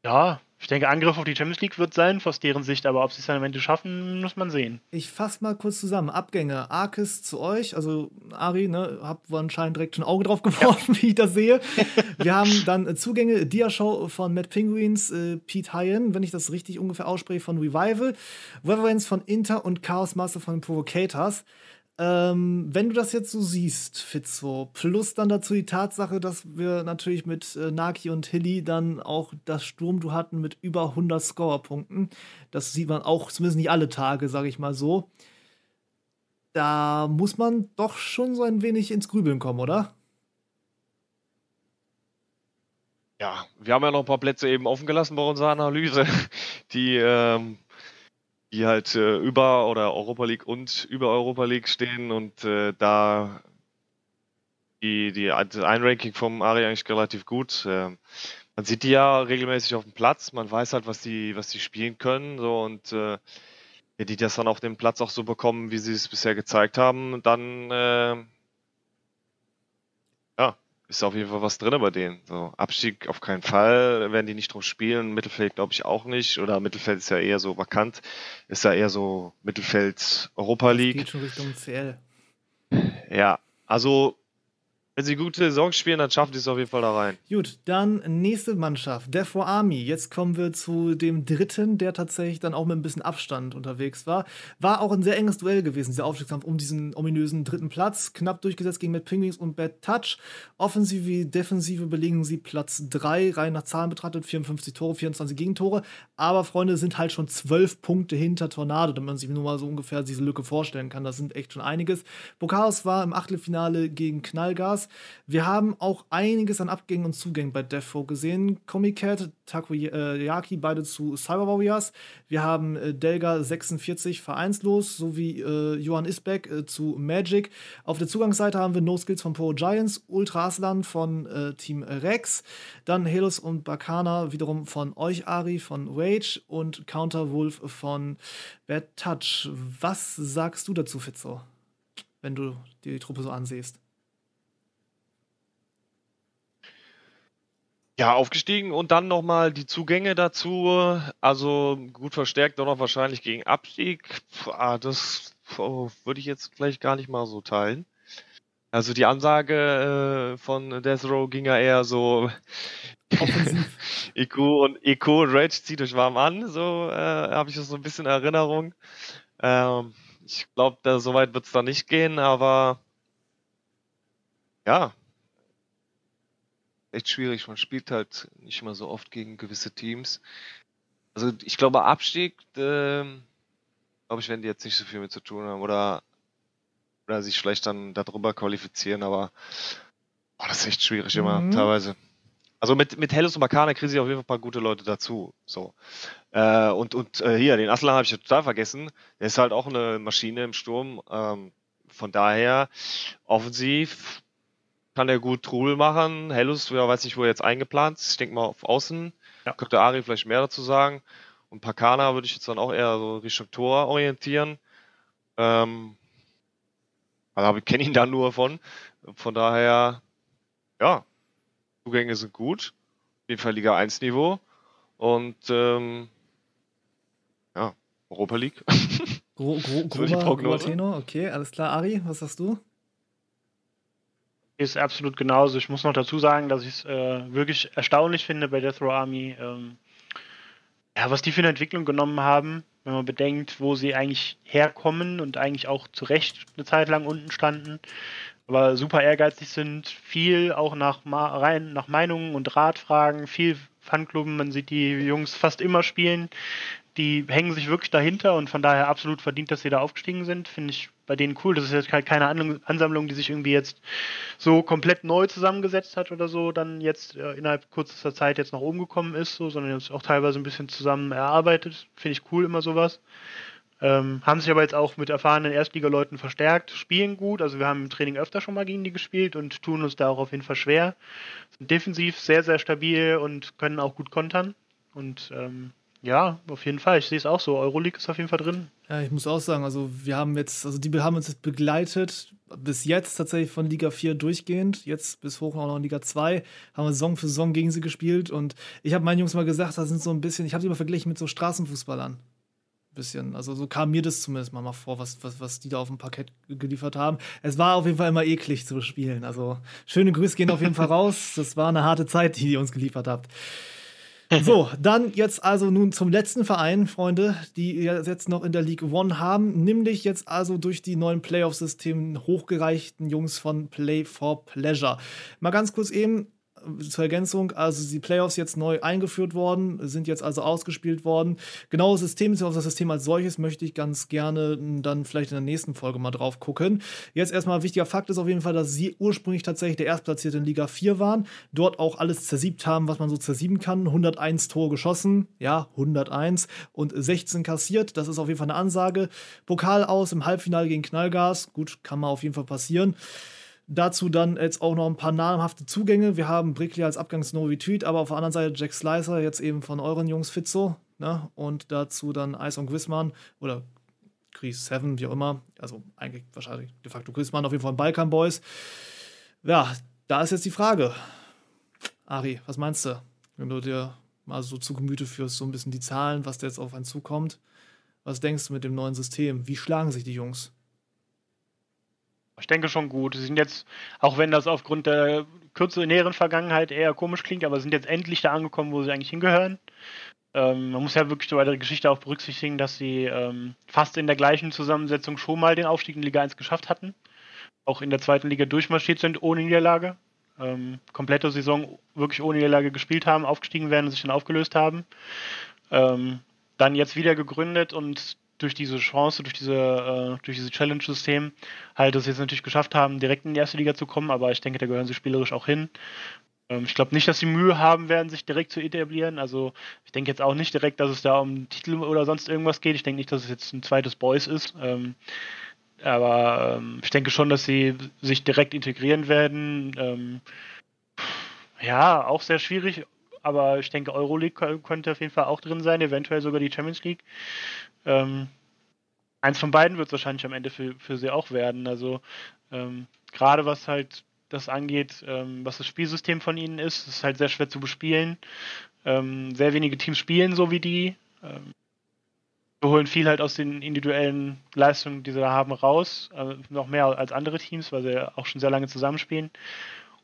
ja, ich denke, Angriff auf die Champions League wird sein, aus deren Sicht, aber ob sie es dann am Ende schaffen, muss man sehen.
Ich fasse mal kurz zusammen. Abgänge. Arkis zu euch, also Ari, ne, habt anscheinend direkt schon ein Auge drauf geworfen, wie ich das sehe. Wir haben dann äh, Zugänge, Diashow von Matt Penguins, äh, Pete Hyen, wenn ich das richtig ungefähr ausspreche, von Revival, Reverence von Inter und Chaos Master von Provocators. Ähm, wenn du das jetzt so siehst, Fitzo, plus dann dazu die Tatsache, dass wir natürlich mit äh, Naki und Hilly dann auch das Sturmduo hatten mit über 100 Scorerpunkten. Das sieht man auch zumindest nicht alle Tage, sage ich mal so. Da muss man doch schon so ein wenig ins Grübeln kommen, oder?
Ja, wir haben ja noch ein paar Plätze eben offen gelassen bei unserer Analyse, die, ähm, die halt äh, über oder Europa League und über Europa League stehen und äh, da die, die Einranking vom Ari eigentlich relativ gut. Ähm, man sieht die ja regelmäßig auf dem Platz, man weiß halt, was die, was die spielen können, so und äh, wenn die das dann auf dem Platz auch so bekommen, wie sie es bisher gezeigt haben, dann äh, ist auf jeden Fall was drin bei denen. So, Abstieg auf keinen Fall, werden die nicht drum spielen. Mittelfeld glaube ich auch nicht. Oder Mittelfeld ist ja eher so vakant. Ist ja eher so Mittelfeld Europa League.
Geht schon Richtung CL.
Ja, also wenn sie gute Saison spielen, dann schaffen die es auf jeden Fall da rein.
Gut, dann nächste Mannschaft, Death War Army. Jetzt kommen wir zu dem dritten, der tatsächlich dann auch mit ein bisschen Abstand unterwegs war. War auch ein sehr enges Duell gewesen, dieser Aufstiegskampf um diesen ominösen dritten Platz. Knapp durchgesetzt gegen Matt Penguins und Bad Touch. Offensive wie Defensive belegen sie Platz 3, rein nach Zahlen betrachtet, 54 Tore, 24 Gegentore. Aber Freunde sind halt schon 12 Punkte hinter Tornado, damit man sich nur mal so ungefähr diese Lücke vorstellen kann. Das sind echt schon einiges. Bokaros war im Achtelfinale gegen Knallgas. Wir haben auch einiges an Abgängen und Zugängen bei Defo gesehen. Comicat, Takoyaki, beide zu Cyber Warriors. Wir haben äh, Delga 46 vereinslos, sowie äh, Johann Isbeck äh, zu Magic. Auf der Zugangsseite haben wir No Skills von Pro Giants, Ultra Aslan von äh, Team Rex, dann Helos und Bakana wiederum von euch, Ari, von Rage und Counter Wolf von Bad Touch. Was sagst du dazu, Fitzo, wenn du die Truppe so ansiehst?
Ja, aufgestiegen und dann nochmal die Zugänge dazu. Also gut verstärkt, auch noch wahrscheinlich gegen Abstieg. Puh, ah, das oh, würde ich jetzt gleich gar nicht mal so teilen. Also die Ansage äh, von Death Row ging ja eher so. IQ und IQ und Rage zieht euch warm an, so äh, habe ich das so ein bisschen in Erinnerung. Ähm, ich glaube, da so weit wird es da nicht gehen, aber ja, echt schwierig. Man spielt halt nicht immer so oft gegen gewisse Teams. Also ich glaube, Abstieg, ähm, glaube ich, werden die jetzt nicht so viel mit zu tun haben. Oder oder sich vielleicht dann darüber qualifizieren, aber oh, das ist echt schwierig immer, mhm. teilweise. Also mit, mit Hellus und Makana kriegen sie auf jeden Fall ein paar gute Leute dazu. So. Äh, und und äh, hier, den Aslan habe ich ja total vergessen. Der ist halt auch eine Maschine im Sturm. Ähm, von daher, offensiv kann er gut Trubel machen. Hellus, ja, weiß nicht, wo er jetzt eingeplant ist. Ich denke mal auf Außen. Ja. Könnte Ari vielleicht mehr dazu sagen. Und Pakana würde ich jetzt dann auch eher so Richtung Tor orientieren. Ähm, also ich kenne ihn da nur von. Von daher, ja, Zugänge sind gut. Auf jeden Fall Liga 1 Niveau. Und ähm, ja, Europa League.
Gro gro grober, okay, alles klar. Ari, was sagst du?
Ist absolut genauso. Ich muss noch dazu sagen, dass ich es äh, wirklich erstaunlich finde bei Death Row Army, ähm, ja, was die für eine Entwicklung genommen haben, wenn man bedenkt, wo sie eigentlich herkommen und eigentlich auch zu Recht eine Zeit lang unten standen, aber super ehrgeizig sind, viel auch nach, rein, nach Meinungen und Ratfragen, viel Fanclubben, man sieht die Jungs fast immer spielen, die hängen sich wirklich dahinter und von daher absolut verdient, dass sie da aufgestiegen sind. Finde ich bei denen cool. Das ist jetzt halt keine Ansammlung, die sich irgendwie jetzt so komplett neu zusammengesetzt hat oder so, dann jetzt äh, innerhalb kürzester Zeit jetzt nach oben gekommen ist, so, sondern jetzt auch teilweise ein bisschen zusammen erarbeitet. Finde ich cool immer sowas. Ähm, haben sich aber jetzt auch mit erfahrenen Erstligaleuten verstärkt, spielen gut. Also wir haben im Training öfter schon mal gegen die gespielt und tun uns da auch auf jeden Fall schwer. Sind defensiv sehr, sehr stabil und können auch gut kontern. Und ähm, ja, auf jeden Fall. Ich sehe es auch so. Euroleague ist auf jeden Fall drin.
Ja, ich muss auch sagen, also wir haben jetzt, also die haben uns jetzt begleitet, bis jetzt tatsächlich von Liga 4 durchgehend, jetzt bis hoch auch noch in Liga 2, haben wir Saison für Saison gegen sie gespielt und ich habe meinen Jungs mal gesagt, das sind so ein bisschen, ich habe sie immer verglichen mit so Straßenfußballern. Bisschen. Also so kam mir das zumindest mal vor, was, was, was die da auf dem Parkett geliefert haben. Es war auf jeden Fall immer eklig zu spielen. Also schöne Grüße gehen auf jeden Fall raus. Das war eine harte Zeit, die ihr uns geliefert habt. So, dann jetzt also nun zum letzten Verein, Freunde, die jetzt noch in der League One haben, nämlich jetzt also durch die neuen Playoff-Systeme hochgereichten Jungs von Play for Pleasure. Mal ganz kurz eben, zur Ergänzung, also die Playoffs jetzt neu eingeführt worden, sind jetzt also ausgespielt worden. Genaues System, auf das System als solches möchte ich ganz gerne dann vielleicht in der nächsten Folge mal drauf gucken. Jetzt erstmal wichtiger Fakt ist auf jeden Fall, dass sie ursprünglich tatsächlich der Erstplatzierte in Liga 4 waren, dort auch alles zersiebt haben, was man so zersieben kann. 101 Tore geschossen, ja, 101 und 16 kassiert, das ist auf jeden Fall eine Ansage. Pokal aus im Halbfinale gegen Knallgas, gut, kann mal auf jeden Fall passieren. Dazu dann jetzt auch noch ein paar namhafte Zugänge. Wir haben Brickley als Abgangs-Novitüt, aber auf der anderen Seite Jack Slicer, jetzt eben von euren Jungs Fitzo. Ne? Und dazu dann Ice und Grisman oder Chris Seven, wie auch immer. Also eigentlich wahrscheinlich de facto Grisman, auf jeden Fall Balkan Boys. Ja, da ist jetzt die Frage. Ari, was meinst du? Wenn du dir mal so zu Gemüte führst, so ein bisschen die Zahlen, was da jetzt auf einen zukommt. Was denkst du mit dem neuen System? Wie schlagen sich die Jungs?
Ich denke schon gut. Sie sind jetzt, auch wenn das aufgrund der kürzeren näheren Vergangenheit eher komisch klingt, aber sind jetzt endlich da angekommen, wo sie eigentlich hingehören. Ähm, man muss ja wirklich bei der Geschichte auch berücksichtigen, dass sie ähm, fast in der gleichen Zusammensetzung schon mal den Aufstieg in Liga 1 geschafft hatten. Auch in der zweiten Liga durchmarschiert sind ohne Niederlage. Ähm, komplette Saison wirklich ohne Niederlage gespielt haben, aufgestiegen werden und sich dann aufgelöst haben. Ähm, dann jetzt wieder gegründet und durch diese Chance, durch diese, äh, durch dieses Challenge-System halt das jetzt natürlich geschafft haben, direkt in die erste Liga zu kommen, aber ich denke, da gehören sie spielerisch auch hin. Ähm, ich glaube nicht, dass sie Mühe haben werden, sich direkt zu etablieren. Also ich denke jetzt auch nicht direkt, dass es da um Titel oder sonst irgendwas geht. Ich denke nicht, dass es jetzt ein zweites Boys ist. Ähm, aber ähm, ich denke schon, dass sie sich direkt integrieren werden. Ähm, ja, auch sehr schwierig, aber ich denke, Euroleague könnte auf jeden Fall auch drin sein, eventuell sogar die Champions League. Ähm, eins von beiden wird es wahrscheinlich am Ende für, für sie auch werden. Also ähm, gerade was halt das angeht, ähm, was das Spielsystem von ihnen ist, ist halt sehr schwer zu bespielen. Ähm, sehr wenige Teams spielen so wie die. Ähm, wir holen viel halt aus den individuellen Leistungen, die sie da haben, raus. Also noch mehr als andere Teams, weil sie auch schon sehr lange zusammenspielen.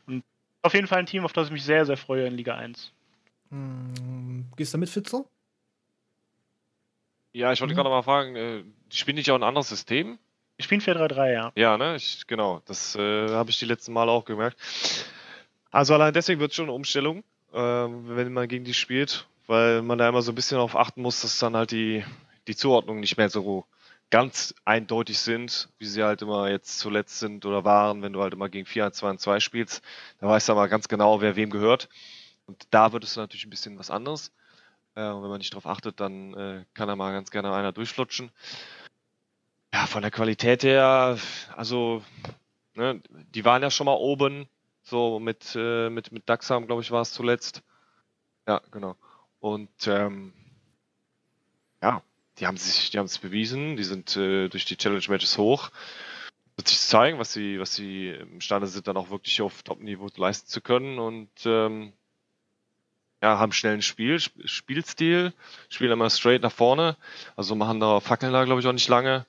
Und auf jeden Fall ein Team, auf das ich mich sehr, sehr freue in Liga 1.
Hm, gehst du mit, Fitzo?
Ja, ich wollte mhm. gerade mal fragen, äh, spielen nicht auch ein anderes System?
Die spielen 4-3-3, ja.
Ja, ne? Ich, genau, das äh, habe ich die letzten Male auch gemerkt. Also allein deswegen wird es schon eine Umstellung, äh, wenn man gegen die spielt, weil man da immer so ein bisschen darauf achten muss, dass dann halt die, die Zuordnung nicht mehr so ganz eindeutig sind, wie sie halt immer jetzt zuletzt sind oder waren, wenn du halt immer gegen 4 2 2 spielst, da weißt du aber ganz genau, wer wem gehört. Und da wird es natürlich ein bisschen was anderes. Äh, und wenn man nicht darauf achtet, dann äh, kann da mal ganz gerne einer durchflutschen. Ja, von der Qualität her, also, ne, die waren ja schon mal oben, so mit, äh, mit, mit Daxam, glaube ich, war es zuletzt. Ja, genau. Und ähm, ja, die haben sich, die haben es bewiesen, die sind äh, durch die Challenge Matches hoch. Wird sich zeigen, was sie, was sie imstande sind, dann auch wirklich auf Top-Niveau leisten zu können und ähm, ja, haben schnell ein Spiel, Spielstil, spielen immer straight nach vorne, also machen da, fackeln da, glaube ich, auch nicht lange.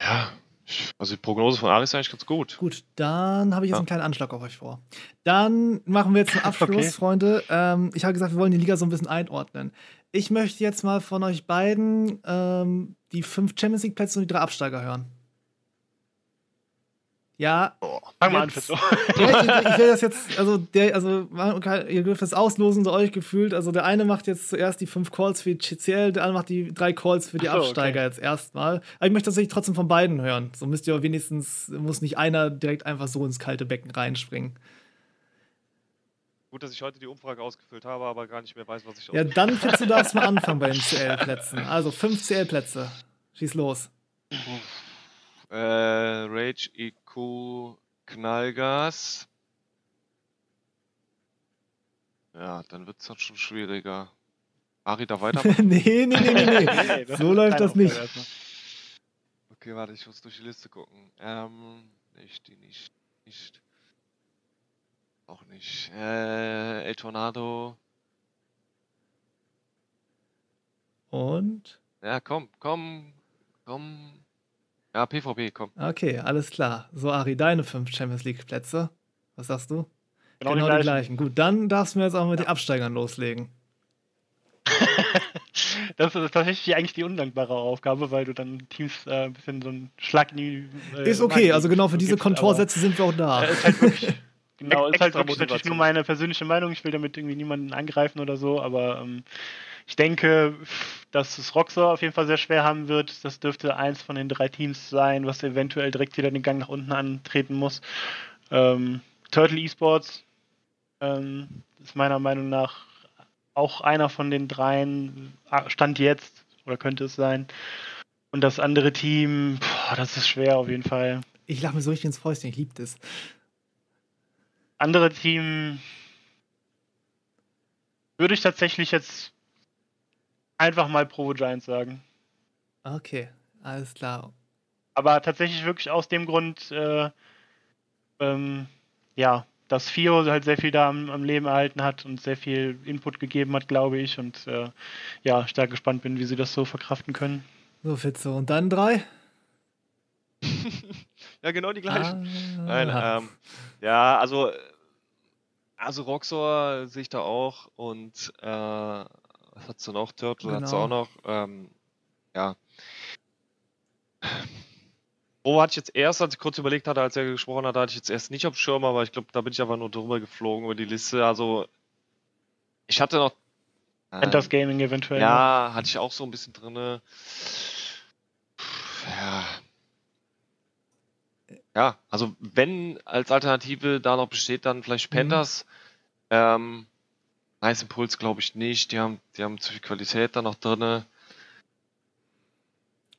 Ja, also die Prognose von Ari ist eigentlich ganz gut.
Gut, dann habe ich jetzt ja. einen kleinen Anschlag auf euch vor. Dann machen wir jetzt einen Abschluss, okay. Freunde. Ähm, ich habe gesagt, wir wollen die Liga so ein bisschen einordnen. Ich möchte jetzt mal von euch beiden ähm, die fünf Champions League Plätze und die drei Absteiger hören. Ja.
Oh, fang mal an,
Fitzo. Ja, ich, ich, will das jetzt, also, der, also ihr dürft das auslosen, so euch gefühlt. Also, der eine macht jetzt zuerst die fünf Calls für die CCL, der andere macht die drei Calls für die so, Absteiger okay. jetzt erstmal. Aber ich möchte tatsächlich trotzdem von beiden hören. So müsst ihr wenigstens, muss nicht einer direkt einfach so ins kalte Becken reinspringen.
Gut, dass ich heute die Umfrage ausgefüllt habe, aber gar nicht mehr weiß, was ich
Ja, dann kannst du darfst mal anfangen bei den CL-Plätzen. Also fünf CL-Plätze. Schieß los.
Äh, Rage, IQ, Knallgas. Ja, dann wird es dann schon schwieriger. Ari, da weiter?
nee, nee, nee, nee, nee. so läuft das nicht.
Okay, warte, ich muss durch die Liste gucken. Ähm, nicht, die nicht, nicht. Auch nicht. Äh, El Tornado.
Und?
Ja, komm, komm, komm. Ja, PvP, komm.
Okay, alles klar. So, Ari, deine fünf Champions League-Plätze. Was sagst du? Genau, genau die, die, gleichen. Gut, dann darfst du mir jetzt auch mit ja. den Absteigern loslegen.
das ist tatsächlich eigentlich die undankbare Aufgabe, weil du dann Teams äh, ein bisschen so einen Schlag in die.
Äh, ist okay, also genau für diese Kontorsätze sind wir auch da.
Äh, ist halt wirklich, genau, ist halt wirklich natürlich nur meine persönliche Meinung. Ich will damit irgendwie niemanden angreifen oder so, aber ähm, ich denke, dass es Roxor auf jeden Fall sehr schwer haben wird. Das dürfte eins von den drei Teams sein, was eventuell direkt wieder den Gang nach unten antreten muss. Ähm, Turtle Esports ähm, ist meiner Meinung nach auch einer von den dreien, ah, Stand jetzt, oder könnte es sein. Und das andere Team, boah, das ist schwer auf jeden Fall.
Ich lache mir so richtig ins Fäustchen, ich liebe das.
Andere Team würde ich tatsächlich jetzt einfach mal Provo Giants sagen.
Okay, alles klar.
Aber tatsächlich wirklich aus dem Grund, äh, ähm, ja, dass Fio halt sehr viel da am, am, Leben erhalten hat und sehr viel Input gegeben hat, glaube ich. Und äh, ja, ich da gespannt bin, wie sie das so verkraften können.
So, Fitze. Und dann drei?
ja, genau die gleichen. Ah, Nein, ähm, ja, also, also Roxor sehe ich da auch und äh, was hat sie noch? Turtle genau. hat sie auch noch. Ähm, ja. Wo hatte ich jetzt erst, als ich kurz überlegt hatte, als er gesprochen hat, hatte ich jetzt erst nicht auf Schirm, aber ich glaube, da bin ich aber nur drüber geflogen über die Liste. Also, ich hatte noch.
Äh, das Gaming eventuell.
Ja, noch. hatte ich auch so ein bisschen drin. Ja. Ja, also wenn als Alternative da noch besteht, dann vielleicht mhm. Panthers. Mhm. Ähm, Nice Impuls glaube ich nicht. Die haben, die haben zu viel Qualität da noch drin.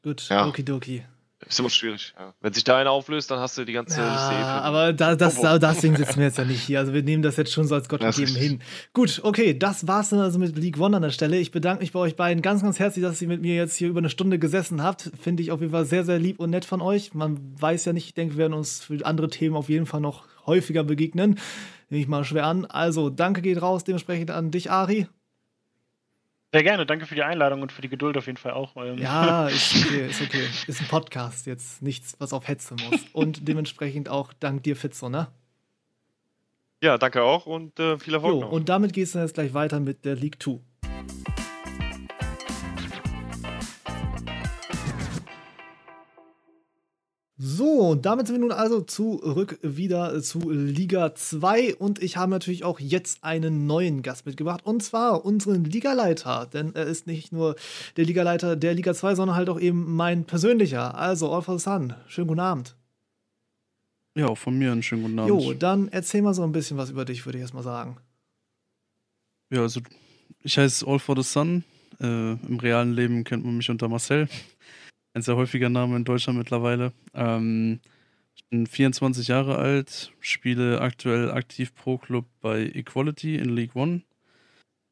Gut, ja. okidoki.
Ist immer schwierig. Ja. Wenn sich da einer auflöst, dann hast du die ganze
ja, Liste Aber da, das, oh, deswegen sitzen wir jetzt ja nicht hier. Also wir nehmen das jetzt schon so als Gott gegeben hin. Gut, okay, das war's dann also mit League One an der Stelle. Ich bedanke mich bei euch beiden ganz, ganz herzlich, dass ihr mit mir jetzt hier über eine Stunde gesessen habt. Finde ich auf jeden Fall sehr, sehr lieb und nett von euch. Man weiß ja nicht, ich denke, wir werden uns für andere Themen auf jeden Fall noch häufiger begegnen. Nehme ich mal schwer an. Also, danke geht raus dementsprechend an dich, Ari.
Sehr gerne, danke für die Einladung und für die Geduld auf jeden Fall auch.
Ähm. Ja, ist okay, ist okay. Ist ein Podcast, jetzt nichts, was auf Hetze muss. Und dementsprechend auch dank dir, Fitzo, ne?
Ja, danke auch und äh, viel Erfolg. Jo, noch.
Und damit geht es dann jetzt gleich weiter mit der League 2. So, und damit sind wir nun also zurück wieder zu Liga 2 und ich habe natürlich auch jetzt einen neuen Gast mitgebracht und zwar unseren Ligaleiter, denn er ist nicht nur der Ligaleiter der Liga 2, sondern halt auch eben mein persönlicher. Also, All for the Sun, schönen guten Abend.
Ja, auch von mir einen schönen guten Abend.
Jo, dann erzähl mal so ein bisschen was über dich, würde ich erstmal sagen.
Ja, also ich heiße All for the Sun. Äh, Im realen Leben kennt man mich unter Marcel ein sehr häufiger Name in Deutschland mittlerweile. Ähm, ich bin 24 Jahre alt, spiele aktuell aktiv Pro Club bei Equality in League One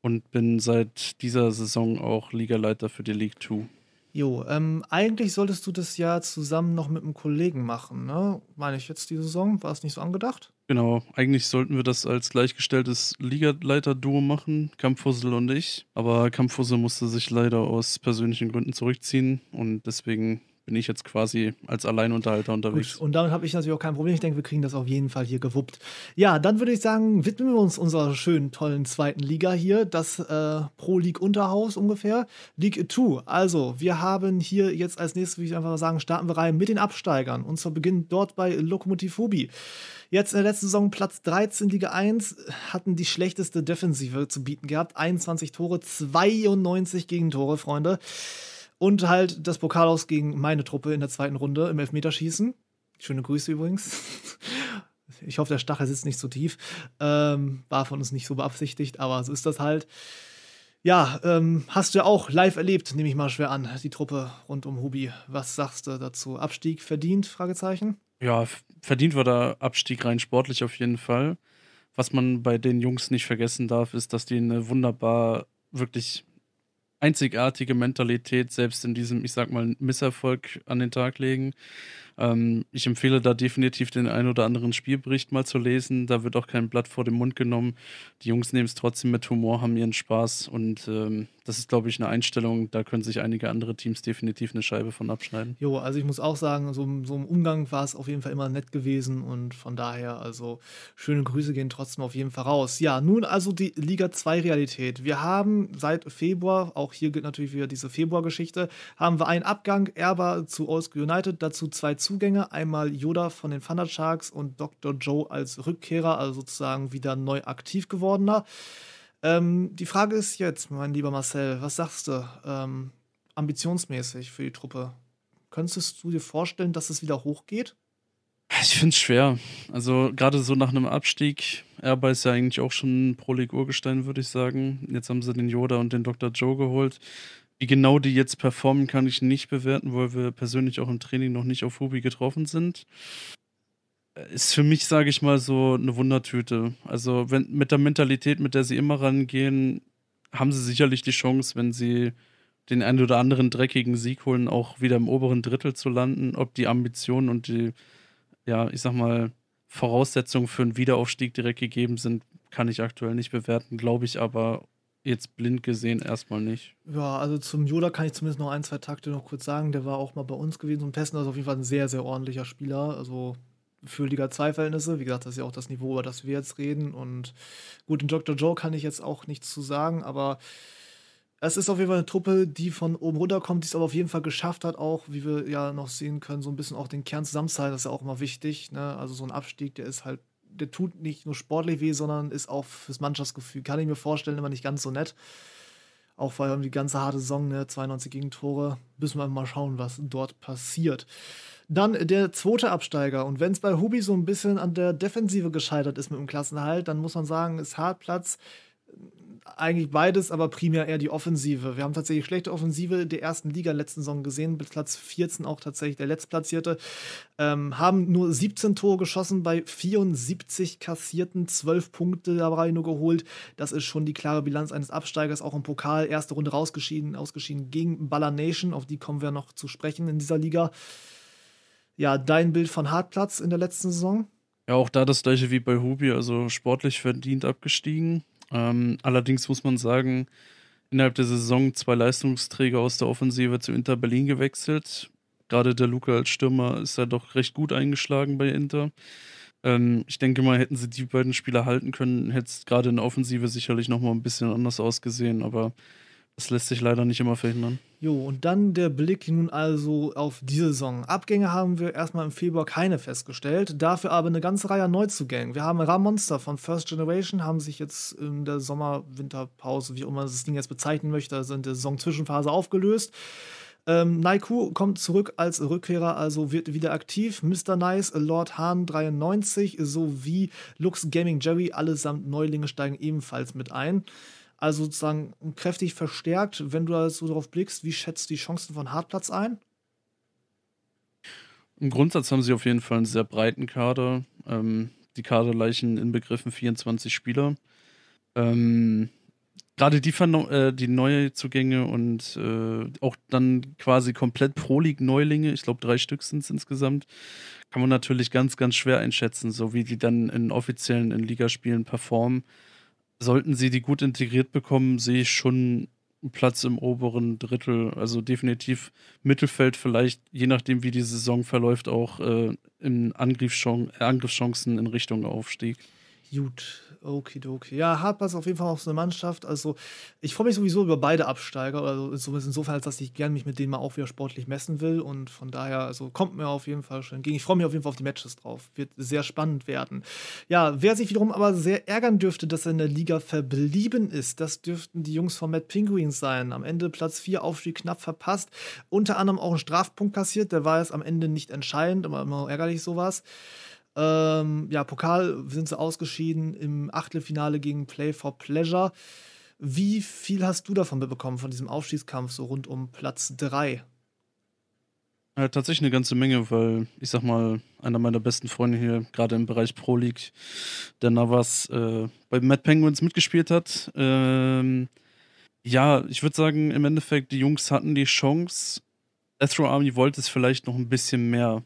und bin seit dieser Saison auch Ligaleiter für die League Two.
Jo, ähm, eigentlich solltest du das ja zusammen noch mit einem Kollegen machen, ne? Meine ich jetzt die Saison? War es nicht so angedacht?
Genau, eigentlich sollten wir das als gleichgestelltes Ligaleiter-Duo machen, Kampffussel und ich. Aber Kampffussel musste sich leider aus persönlichen Gründen zurückziehen und deswegen bin ich jetzt quasi als Alleinunterhalter unterwegs.
Gut, und damit habe ich natürlich auch kein Problem. Ich denke, wir kriegen das auf jeden Fall hier gewuppt. Ja, dann würde ich sagen, widmen wir uns unserer schönen, tollen zweiten Liga hier, das äh, Pro League Unterhaus ungefähr, League 2. Also, wir haben hier jetzt als nächstes, würde ich einfach mal sagen, starten wir rein mit den Absteigern. Und zwar beginnt dort bei Lokomotiv Hubi. Jetzt in der letzten Saison Platz 13 Liga 1 hatten die schlechteste Defensive zu bieten gehabt. 21 Tore, 92 Gegentore, Freunde. Und halt das Pokal aus gegen meine Truppe in der zweiten Runde im Elfmeterschießen. Schöne Grüße übrigens. Ich hoffe, der Stachel sitzt nicht so tief. Ähm, war von uns nicht so beabsichtigt, aber so ist das halt. Ja, ähm, hast du ja auch live erlebt, nehme ich mal schwer an, die Truppe rund um Hubi. Was sagst du dazu? Abstieg verdient? Fragezeichen?
Ja, verdient war der Abstieg rein sportlich auf jeden Fall. Was man bei den Jungs nicht vergessen darf, ist, dass die eine wunderbar, wirklich einzigartige Mentalität selbst in diesem, ich sag mal, Misserfolg an den Tag legen. Ähm, ich empfehle da definitiv den ein oder anderen Spielbericht mal zu lesen. Da wird auch kein Blatt vor den Mund genommen. Die Jungs nehmen es trotzdem mit Humor, haben ihren Spaß und ähm, das ist, glaube ich, eine Einstellung, da können sich einige andere Teams definitiv eine Scheibe von abschneiden.
Jo, also ich muss auch sagen, so, so im Umgang war es auf jeden Fall immer nett gewesen und von daher, also schöne Grüße gehen trotzdem auf jeden Fall raus. Ja, nun also die Liga 2 Realität. Wir haben seit Februar, auch hier gilt natürlich wieder diese Februar-Geschichte, haben wir einen Abgang Erber zu Old United, dazu zwei Zugänge, einmal Yoda von den Thunder Sharks und Dr. Joe als Rückkehrer, also sozusagen wieder neu aktiv gewordener. Ähm, die Frage ist jetzt, mein lieber Marcel, was sagst du ähm, ambitionsmäßig für die Truppe? Könntest du dir vorstellen, dass es wieder hochgeht?
Ich finde es schwer. Also gerade so nach einem Abstieg, Erba ist ja eigentlich auch schon Pro League Urgestein, würde ich sagen. Jetzt haben sie den Yoda und den Dr. Joe geholt. Wie genau die jetzt performen, kann ich nicht bewerten, weil wir persönlich auch im Training noch nicht auf Hubi getroffen sind ist für mich, sage ich mal, so eine Wundertüte. Also wenn, mit der Mentalität, mit der sie immer rangehen, haben sie sicherlich die Chance, wenn sie den einen oder anderen dreckigen Sieg holen, auch wieder im oberen Drittel zu landen. Ob die Ambitionen und die, ja, ich sag mal, Voraussetzungen für einen Wiederaufstieg direkt gegeben sind, kann ich aktuell nicht bewerten, glaube ich aber jetzt blind gesehen erstmal nicht.
Ja, also zum Yoda kann ich zumindest noch ein, zwei Takte noch kurz sagen. Der war auch mal bei uns gewesen und Testen ist auf jeden Fall ein sehr, sehr ordentlicher Spieler. Also für Liga 2 Verhältnisse. Wie gesagt, das ist ja auch das Niveau, über das wir jetzt reden. Und gut, in Dr. Joe kann ich jetzt auch nichts zu sagen, aber es ist auf jeden Fall eine Truppe, die von oben runterkommt, die es aber auf jeden Fall geschafft hat, auch, wie wir ja noch sehen können, so ein bisschen auch den Kern zusammenzuhalten. Das ist ja auch immer wichtig. Ne? Also so ein Abstieg, der ist halt, der tut nicht nur sportlich weh, sondern ist auch fürs Mannschaftsgefühl, kann ich mir vorstellen, immer nicht ganz so nett. Auch allem die ganze harte Saison, ne? 92 Gegentore. Müssen wir mal schauen, was dort passiert. Dann der zweite Absteiger. Und wenn es bei Hubi so ein bisschen an der Defensive gescheitert ist mit dem Klassenhalt, dann muss man sagen, ist Hartplatz eigentlich beides, aber primär eher die Offensive. Wir haben tatsächlich schlechte Offensive der ersten Liga letzten Saison gesehen, Platz 14 auch tatsächlich der Letztplatzierte. Ähm, haben nur 17 Tore geschossen bei 74 kassierten, 12 Punkte dabei nur geholt. Das ist schon die klare Bilanz eines Absteigers, auch im Pokal. Erste Runde rausgeschieden, ausgeschieden gegen Baller Nation, auf die kommen wir noch zu sprechen in dieser Liga ja, dein Bild von Hartplatz in der letzten Saison?
Ja, auch da das gleiche wie bei Hubi, also sportlich verdient abgestiegen. Ähm, allerdings muss man sagen, innerhalb der Saison zwei Leistungsträger aus der Offensive zu Inter Berlin gewechselt. Gerade der Luca als Stürmer ist ja doch recht gut eingeschlagen bei Inter. Ähm, ich denke mal, hätten sie die beiden Spieler halten können, hätte es gerade in der Offensive sicherlich nochmal ein bisschen anders ausgesehen, aber das lässt sich leider nicht immer verhindern.
Jo, und dann der Blick nun also auf diese Saison. Abgänge haben wir erstmal im Februar keine festgestellt, dafür aber eine ganze Reihe an Neuzugängen. Wir haben Ramonster von First Generation, haben sich jetzt in der Sommer-Winterpause, wie auch immer das Ding jetzt bezeichnen möchte, also in der Saison-Zwischenphase aufgelöst. Ähm, Naiku kommt zurück als Rückkehrer, also wird wieder aktiv. Mr. Nice, Lord Hahn 93 sowie Lux Gaming Jerry, allesamt Neulinge steigen ebenfalls mit ein. Also sozusagen kräftig verstärkt. Wenn du da so drauf blickst, wie schätzt du die Chancen von Hartplatz ein?
Im Grundsatz haben sie auf jeden Fall einen sehr breiten Kader. Ähm, die Kaderleichen inbegriffen 24 Spieler. Ähm, Gerade die, äh, die neue Zugänge und äh, auch dann quasi komplett Pro-League-Neulinge, ich glaube drei Stück sind es insgesamt, kann man natürlich ganz, ganz schwer einschätzen, so wie die dann in offiziellen in Ligaspielen performen sollten sie die gut integriert bekommen, sehe ich schon einen Platz im oberen Drittel. Also definitiv Mittelfeld vielleicht, je nachdem wie die Saison verläuft, auch äh, in Angriffschancen in Richtung Aufstieg.
Gut, Okidoki. Ja, Hartpass auf jeden Fall auch so eine Mannschaft. Also, ich freue mich sowieso über beide Absteiger. Also, insofern, als dass ich gerne mich mit denen mal auch wieder sportlich messen will. Und von daher, also kommt mir auf jeden Fall schon entgegen. Ich freue mich auf jeden Fall auf die Matches drauf. Wird sehr spannend werden. Ja, wer sich wiederum aber sehr ärgern dürfte, dass er in der Liga verblieben ist, das dürften die Jungs von Matt Penguins sein. Am Ende Platz 4 Aufstieg knapp verpasst. Unter anderem auch einen Strafpunkt kassiert. Der war jetzt am Ende nicht entscheidend, aber immer ärgerlich sowas. Ähm, ja, Pokal sind sie ausgeschieden im Achtelfinale gegen Play for Pleasure. Wie viel hast du davon bekommen, von diesem Aufstiegskampf, so rund um Platz 3?
Ja, tatsächlich eine ganze Menge, weil ich sag mal, einer meiner besten Freunde hier, gerade im Bereich Pro League, der Navas, äh, bei Mad Penguins mitgespielt hat. Ähm, ja, ich würde sagen, im Endeffekt, die Jungs hatten die Chance. Row Army wollte es vielleicht noch ein bisschen mehr.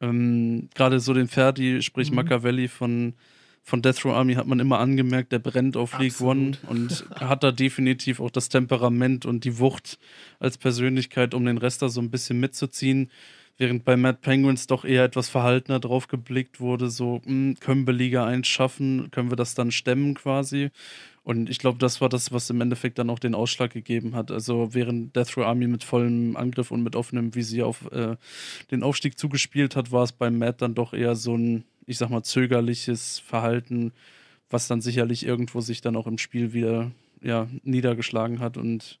Ähm, Gerade so den Ferdi, sprich mhm. Machiavelli von, von Death Row Army, hat man immer angemerkt, der brennt auf Absolut. League One und hat da definitiv auch das Temperament und die Wucht als Persönlichkeit, um den Rest da so ein bisschen mitzuziehen. Während bei Mad Penguins doch eher etwas verhaltener drauf geblickt wurde, so, mh, hm, können wir Liga 1 schaffen, können wir das dann stemmen quasi. Und ich glaube, das war das, was im Endeffekt dann auch den Ausschlag gegeben hat. Also während Death Row Army mit vollem Angriff und mit offenem Visier auf äh, den Aufstieg zugespielt hat, war es beim Matt dann doch eher so ein, ich sag mal, zögerliches Verhalten, was dann sicherlich irgendwo sich dann auch im Spiel wieder ja, niedergeschlagen hat und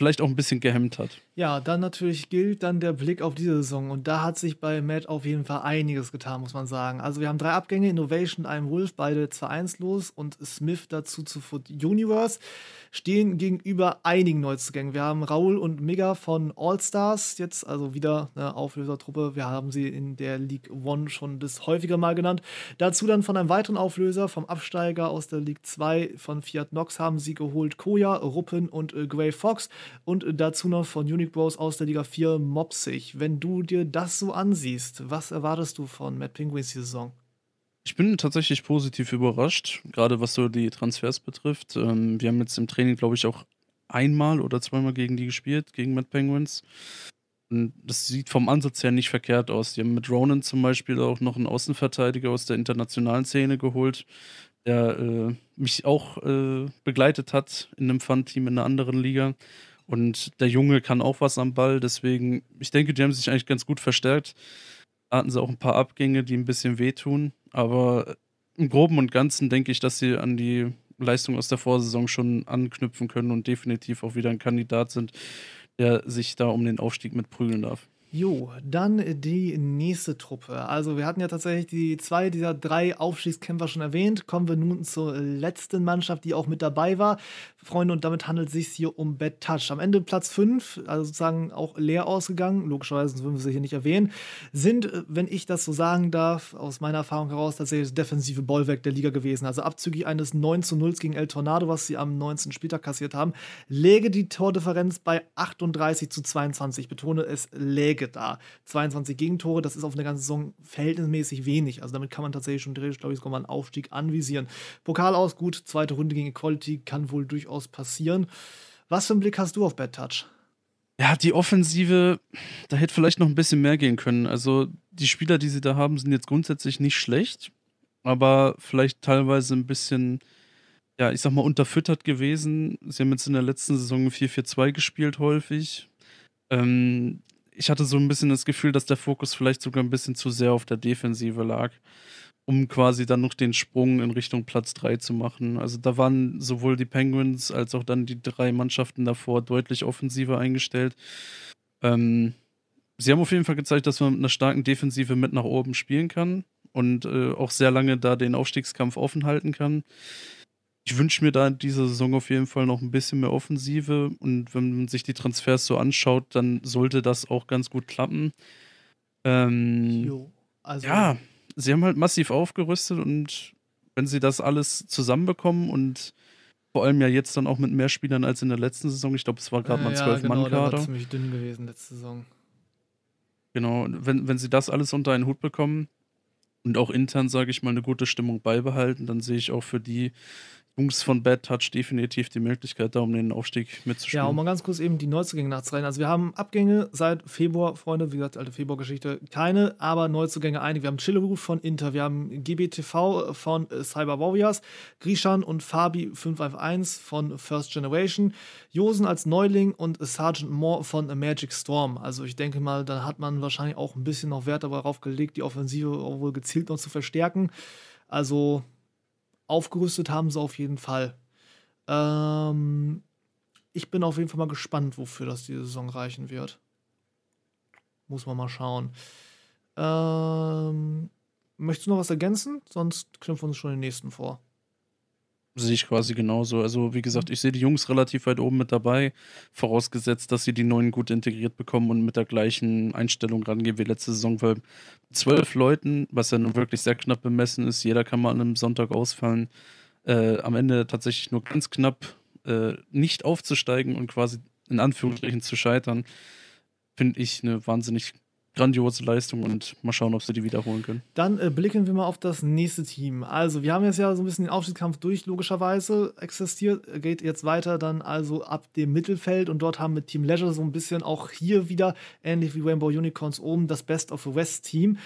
vielleicht auch ein bisschen gehemmt hat.
Ja, dann natürlich gilt dann der Blick auf diese Saison. Und da hat sich bei Matt auf jeden Fall einiges getan, muss man sagen. Also wir haben drei Abgänge, Innovation, einem Wolf, beide 2-1 los und Smith dazu zu Foot Universe stehen gegenüber einigen Neuzugängen. Wir haben Raul und Mega von All-Stars, jetzt also wieder eine Auflösertruppe. Wir haben sie in der League One schon das häufiger mal genannt. Dazu dann von einem weiteren Auflöser, vom Absteiger aus der League 2 von Fiat Nox haben sie geholt Koya, Ruppen und äh, Grey Fox und dazu noch von Unique Bros aus der Liga 4 Mopsig. Wenn du dir das so ansiehst, was erwartest du von Matt Penguins die Saison?
Ich bin tatsächlich positiv überrascht, gerade was so die Transfers betrifft. Ähm, wir haben jetzt im Training, glaube ich, auch einmal oder zweimal gegen die gespielt, gegen Mad Penguins. Und das sieht vom Ansatz her nicht verkehrt aus. Die haben mit Ronan zum Beispiel auch noch einen Außenverteidiger aus der internationalen Szene geholt, der äh, mich auch äh, begleitet hat in einem Fun-Team in einer anderen Liga. Und der Junge kann auch was am Ball, deswegen, ich denke, die haben sich eigentlich ganz gut verstärkt. Hatten sie auch ein paar Abgänge, die ein bisschen wehtun. Aber im Groben und Ganzen denke ich, dass sie an die Leistung aus der Vorsaison schon anknüpfen können und definitiv auch wieder ein Kandidat sind, der sich da um den Aufstieg mitprügeln darf.
Jo, dann die nächste Truppe. Also wir hatten ja tatsächlich die zwei dieser drei Aufstiegskämpfer schon erwähnt. Kommen wir nun zur letzten Mannschaft, die auch mit dabei war. Freunde, und damit handelt es sich hier um Bad Touch. Am Ende Platz 5, also sozusagen auch leer ausgegangen, logischerweise würden wir sie hier nicht erwähnen, sind, wenn ich das so sagen darf, aus meiner Erfahrung heraus tatsächlich das defensive Bollwerk der Liga gewesen. Also abzüglich eines 9 zu 0 gegen El Tornado, was sie am 19. Spieltag kassiert haben, läge die Tordifferenz bei 38 zu 22. Ich betone es, läge Wege da. 22 Gegentore, das ist auf eine ganze Saison verhältnismäßig wenig. Also damit kann man tatsächlich schon theoretisch, glaube ich, sogar mal einen Aufstieg anvisieren. Pokal aus, gut, zweite Runde gegen Equality kann wohl durchaus passieren. Was für einen Blick hast du auf Bad Touch?
Ja, die Offensive, da hätte vielleicht noch ein bisschen mehr gehen können. Also die Spieler, die sie da haben, sind jetzt grundsätzlich nicht schlecht, aber vielleicht teilweise ein bisschen, ja, ich sag mal, unterfüttert gewesen. Sie haben jetzt in der letzten Saison 4-4-2 gespielt häufig Ähm, ich hatte so ein bisschen das Gefühl, dass der Fokus vielleicht sogar ein bisschen zu sehr auf der Defensive lag, um quasi dann noch den Sprung in Richtung Platz 3 zu machen. Also da waren sowohl die Penguins als auch dann die drei Mannschaften davor deutlich offensiver eingestellt. Ähm, sie haben auf jeden Fall gezeigt, dass man mit einer starken Defensive mit nach oben spielen kann und äh, auch sehr lange da den Aufstiegskampf offen halten kann. Ich wünsche mir da in dieser Saison auf jeden Fall noch ein bisschen mehr Offensive und wenn man sich die Transfers so anschaut, dann sollte das auch ganz gut klappen. Ähm, also ja, sie haben halt massiv aufgerüstet und wenn sie das alles zusammenbekommen und vor allem ja jetzt dann auch mit mehr Spielern als in der letzten Saison, ich glaube, es war gerade äh, mal zwölf ja, genau, Mann Kader.
war ziemlich dünn gewesen letzte Saison.
Genau, wenn, wenn sie das alles unter einen Hut bekommen und auch intern, sage ich mal, eine gute Stimmung beibehalten, dann sehe ich auch für die Jungs von Bad Touch definitiv die Möglichkeit, da um den Aufstieg mitzuspielen.
Ja, um mal ganz kurz eben die Neuzugänge nachzureihen. Also wir haben Abgänge seit Februar, Freunde, wie gesagt, alte Februar-Geschichte, keine, aber Neuzugänge einige. Wir haben Chilleru von Inter, wir haben GBTV von Cyber Warriors, Grishan und Fabi 551 von First Generation, Josen als Neuling und Sergeant Moore von Magic Storm. Also ich denke mal, da hat man wahrscheinlich auch ein bisschen noch Wert darauf gelegt, die Offensive auch wohl gezielt noch zu verstärken. Also aufgerüstet haben sie auf jeden Fall. Ähm, ich bin auf jeden Fall mal gespannt, wofür das diese Saison reichen wird. Muss man mal schauen. Ähm, möchtest du noch was ergänzen? Sonst knüpfen wir uns schon den nächsten vor.
Sehe ich quasi genauso. Also, wie gesagt, ich sehe die Jungs relativ weit oben mit dabei, vorausgesetzt, dass sie die neuen gut integriert bekommen und mit der gleichen Einstellung rangehen wie letzte Saison, weil zwölf Leuten, was ja nun wirklich sehr knapp bemessen ist, jeder kann mal an einem Sonntag ausfallen, äh, am Ende tatsächlich nur ganz knapp äh, nicht aufzusteigen und quasi in Anführungsstrichen zu scheitern, finde ich eine wahnsinnig grandiose Leistung und mal schauen, ob sie die wiederholen können.
Dann äh, blicken wir mal auf das nächste Team. Also, wir haben jetzt ja so ein bisschen den Aufstiegskampf durch, logischerweise existiert, geht jetzt weiter dann also ab dem Mittelfeld und dort haben wir Team Leisure so ein bisschen auch hier wieder, ähnlich wie Rainbow Unicorns oben, das Best of the West Team.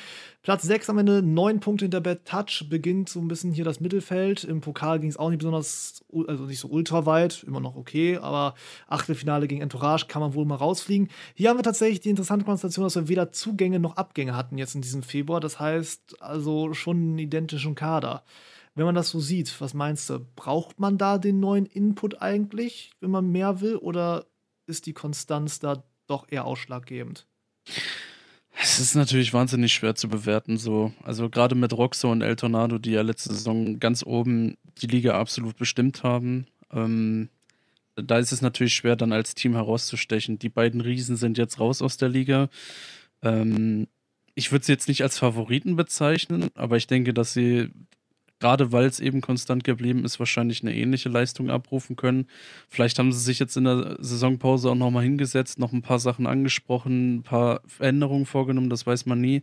Platz 6 am Ende, 9 Punkte hinter Bad Touch, beginnt so ein bisschen hier das Mittelfeld. Im Pokal ging es auch nicht besonders, also nicht so ultra weit, immer noch okay, aber Achtelfinale gegen Entourage kann man wohl mal rausfliegen. Hier haben wir tatsächlich die interessante Konstellation, dass wir weder Zugänge noch Abgänge hatten jetzt in diesem Februar. Das heißt also schon einen identischen Kader. Wenn man das so sieht, was meinst du? Braucht man da den neuen Input eigentlich, wenn man mehr will, oder ist die Konstanz da doch eher ausschlaggebend?
Es ist natürlich wahnsinnig schwer zu bewerten, so. Also gerade mit Roxo und El Tornado, die ja letzte Saison ganz oben die Liga absolut bestimmt haben. Ähm, da ist es natürlich schwer, dann als Team herauszustechen. Die beiden Riesen sind jetzt raus aus der Liga. Ähm, ich würde sie jetzt nicht als Favoriten bezeichnen, aber ich denke, dass sie gerade weil es eben konstant geblieben ist, wahrscheinlich eine ähnliche Leistung abrufen können. Vielleicht haben sie sich jetzt in der Saisonpause auch nochmal hingesetzt, noch ein paar Sachen angesprochen, ein paar Veränderungen vorgenommen, das weiß man nie.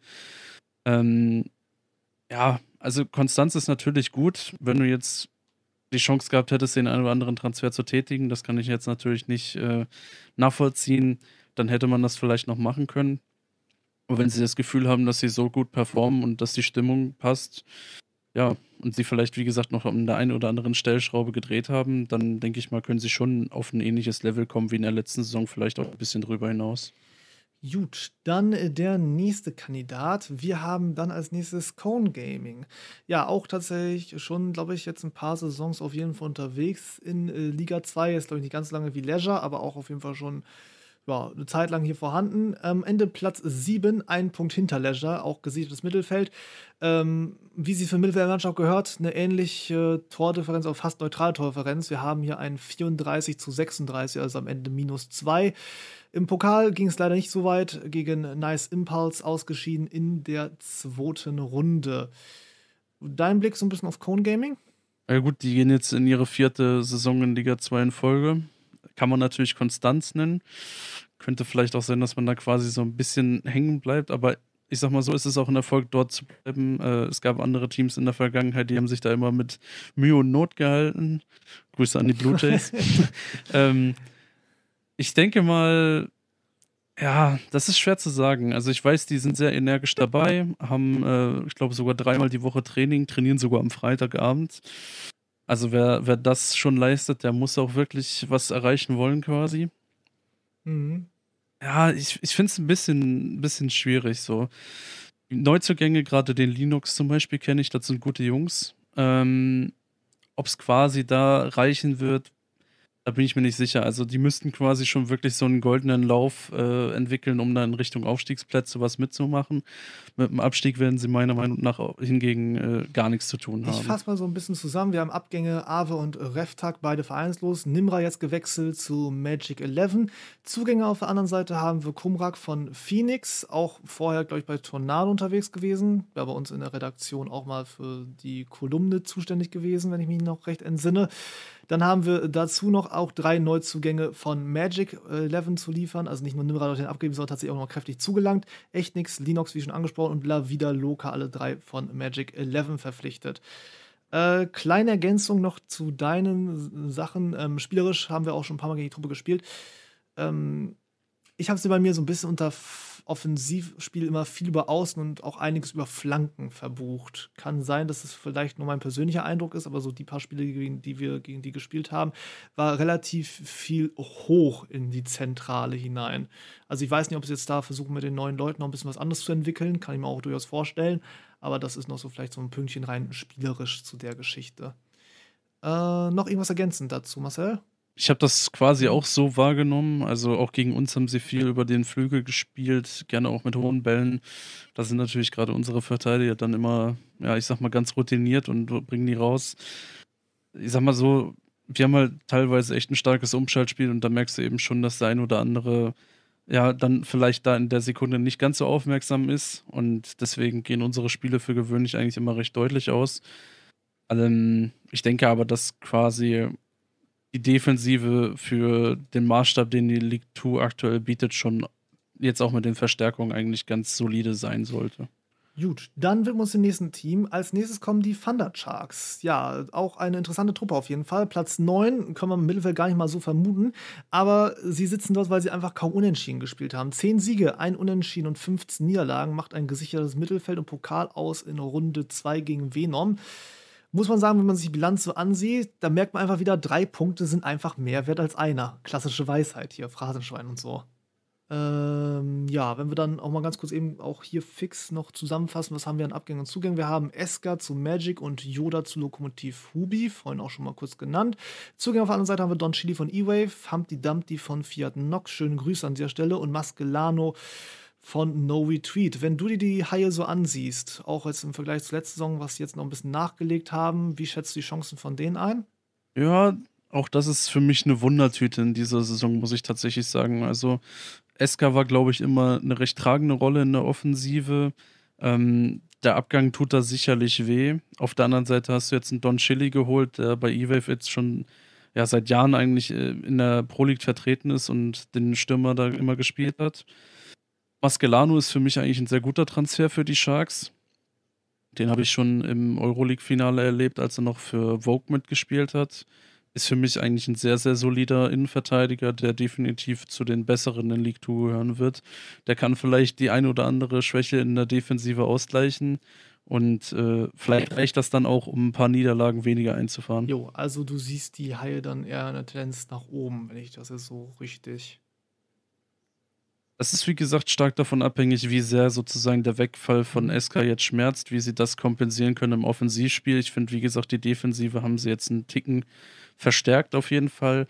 Ähm, ja, also Konstanz ist natürlich gut, wenn du jetzt die Chance gehabt hättest, den einen oder anderen Transfer zu tätigen, das kann ich jetzt natürlich nicht äh, nachvollziehen, dann hätte man das vielleicht noch machen können. Aber wenn sie das Gefühl haben, dass sie so gut performen und dass die Stimmung passt, ja, und sie vielleicht, wie gesagt, noch an der einen oder anderen Stellschraube gedreht haben, dann denke ich mal, können sie schon auf ein ähnliches Level kommen wie in der letzten Saison, vielleicht auch ein bisschen drüber hinaus.
Gut, dann äh, der nächste Kandidat. Wir haben dann als nächstes Cone Gaming. Ja, auch tatsächlich schon, glaube ich, jetzt ein paar Saisons auf jeden Fall unterwegs in äh, Liga 2. Ist, glaube ich, nicht ganz lange wie Leisure, aber auch auf jeden Fall schon ja, eine Zeit lang hier vorhanden. Am Ende Platz 7, ein Punkt hinter Leisure, auch gesiedeltes Mittelfeld. Ähm, wie sie für Mittelfeldmannschaft gehört, eine ähnliche Tordifferenz, auch fast neutrale Tordifferenz. Wir haben hier ein 34 zu 36, also am Ende minus 2. Im Pokal ging es leider nicht so weit, gegen Nice Impulse ausgeschieden in der zweiten Runde. Dein Blick so ein bisschen auf Cone Gaming?
Ja gut, die gehen jetzt in ihre vierte Saison in Liga 2 in Folge kann man natürlich Konstanz nennen. Könnte vielleicht auch sein, dass man da quasi so ein bisschen hängen bleibt, aber ich sag mal so, ist es auch ein Erfolg, dort zu bleiben. Äh, es gab andere Teams in der Vergangenheit, die haben sich da immer mit Mühe und Not gehalten. Grüße an die Blue Jays. ähm, ich denke mal, ja, das ist schwer zu sagen. Also ich weiß, die sind sehr energisch dabei, haben, äh, ich glaube, sogar dreimal die Woche Training, trainieren sogar am Freitagabend. Also wer, wer das schon leistet, der muss auch wirklich was erreichen wollen quasi. Mhm. Ja, ich, ich finde es ein bisschen, bisschen schwierig so. Neuzugänge, gerade den Linux zum Beispiel, kenne ich, das sind gute Jungs. Ähm, Ob es quasi da reichen wird, da bin ich mir nicht sicher. Also die müssten quasi schon wirklich so einen goldenen Lauf äh, entwickeln, um dann in Richtung Aufstiegsplätze was mitzumachen. Mit dem Abstieg werden sie meiner Meinung nach hingegen äh, gar nichts zu tun haben.
Ich fasse mal so ein bisschen zusammen. Wir haben Abgänge Ave und Revtag, beide vereinslos. Nimra jetzt gewechselt zu Magic 11. Zugänge auf der anderen Seite haben wir Kumrak von Phoenix, auch vorher, glaube ich, bei Tornado unterwegs gewesen. War bei uns in der Redaktion auch mal für die Kolumne zuständig gewesen, wenn ich mich noch recht entsinne. Dann haben wir dazu noch auch drei Neuzugänge von Magic 11 äh, zu liefern. Also nicht nur Nimrod durch den abgeben, sondern tatsächlich auch noch kräftig zugelangt. Echt nix, Linux, wie schon angesprochen, und La Vida Loca, alle drei von Magic 11 verpflichtet. Äh, kleine Ergänzung noch zu deinen Sachen. Ähm, spielerisch haben wir auch schon ein paar Mal gegen die Truppe gespielt. Ähm, ich habe sie bei mir so ein bisschen unter Offensivspiel immer viel über Außen und auch einiges über Flanken verbucht. Kann sein, dass es vielleicht nur mein persönlicher Eindruck ist, aber so die paar Spiele, die wir gegen die gespielt haben, war relativ viel hoch in die Zentrale hinein. Also ich weiß nicht, ob sie jetzt da versuchen, mit den neuen Leuten noch ein bisschen was anderes zu entwickeln, kann ich mir auch durchaus vorstellen. Aber das ist noch so vielleicht so ein Pünktchen rein spielerisch zu der Geschichte. Äh, noch irgendwas ergänzend dazu, Marcel?
Ich habe das quasi auch so wahrgenommen. Also auch gegen uns haben sie viel über den Flügel gespielt, gerne auch mit hohen Bällen. Da sind natürlich gerade unsere Verteidiger dann immer, ja, ich sag mal, ganz routiniert und bringen die raus. Ich sag mal so, wir haben halt teilweise echt ein starkes Umschaltspiel und da merkst du eben schon, dass der ein oder andere ja dann vielleicht da in der Sekunde nicht ganz so aufmerksam ist und deswegen gehen unsere Spiele für gewöhnlich eigentlich immer recht deutlich aus. Ich denke aber, dass quasi die Defensive für den Maßstab, den die League 2 aktuell bietet, schon jetzt auch mit den Verstärkungen eigentlich ganz solide sein sollte.
Gut, dann widmen wir uns dem nächsten Team. Als nächstes kommen die Thunder Sharks. Ja, auch eine interessante Truppe auf jeden Fall. Platz 9 können wir im Mittelfeld gar nicht mal so vermuten. Aber sie sitzen dort, weil sie einfach kaum unentschieden gespielt haben. Zehn Siege, ein Unentschieden und 15 Niederlagen macht ein gesichertes Mittelfeld und Pokal aus in Runde 2 gegen Venom muss man sagen, wenn man sich die Bilanz so ansieht, da merkt man einfach wieder, drei Punkte sind einfach mehr wert als einer. Klassische Weisheit hier, Phrasenschwein und so. Ähm, ja, wenn wir dann auch mal ganz kurz eben auch hier fix noch zusammenfassen, was haben wir an Abgängen und Zugängen? Wir haben Eska zu Magic und Yoda zu Lokomotiv Hubi, vorhin auch schon mal kurz genannt. Zugänge auf der anderen Seite haben wir Don Chili von E-Wave, Humpty Dumpty von Fiat Nox, schöne Grüße an dieser Stelle und Maskelano von No Retreat. Wenn du dir die Haie so ansiehst, auch jetzt im Vergleich zur letzten Saison, was sie jetzt noch ein bisschen nachgelegt haben, wie schätzt du die Chancen von denen ein?
Ja, auch das ist für mich eine Wundertüte in dieser Saison, muss ich tatsächlich sagen. Also, Eska war, glaube ich, immer eine recht tragende Rolle in der Offensive. Ähm, der Abgang tut da sicherlich weh. Auf der anderen Seite hast du jetzt einen Don Chili geholt, der bei E-Wave jetzt schon ja, seit Jahren eigentlich äh, in der Pro League vertreten ist und den Stürmer da immer gespielt hat. Maskelano ist für mich eigentlich ein sehr guter Transfer für die Sharks. Den habe ich schon im Euroleague-Finale erlebt, als er noch für Vogue mitgespielt hat. Ist für mich eigentlich ein sehr, sehr solider Innenverteidiger, der definitiv zu den besseren in League 2 gehören wird. Der kann vielleicht die ein oder andere Schwäche in der Defensive ausgleichen. Und äh, vielleicht reicht das dann auch, um ein paar Niederlagen weniger einzufahren.
Jo, also du siehst die Haie dann eher eine Tendenz nach oben, wenn ich das jetzt so richtig
es ist wie gesagt stark davon abhängig, wie sehr sozusagen der Wegfall von SK jetzt schmerzt, wie sie das kompensieren können im Offensivspiel. Ich finde, wie gesagt, die Defensive haben sie jetzt einen Ticken verstärkt auf jeden Fall.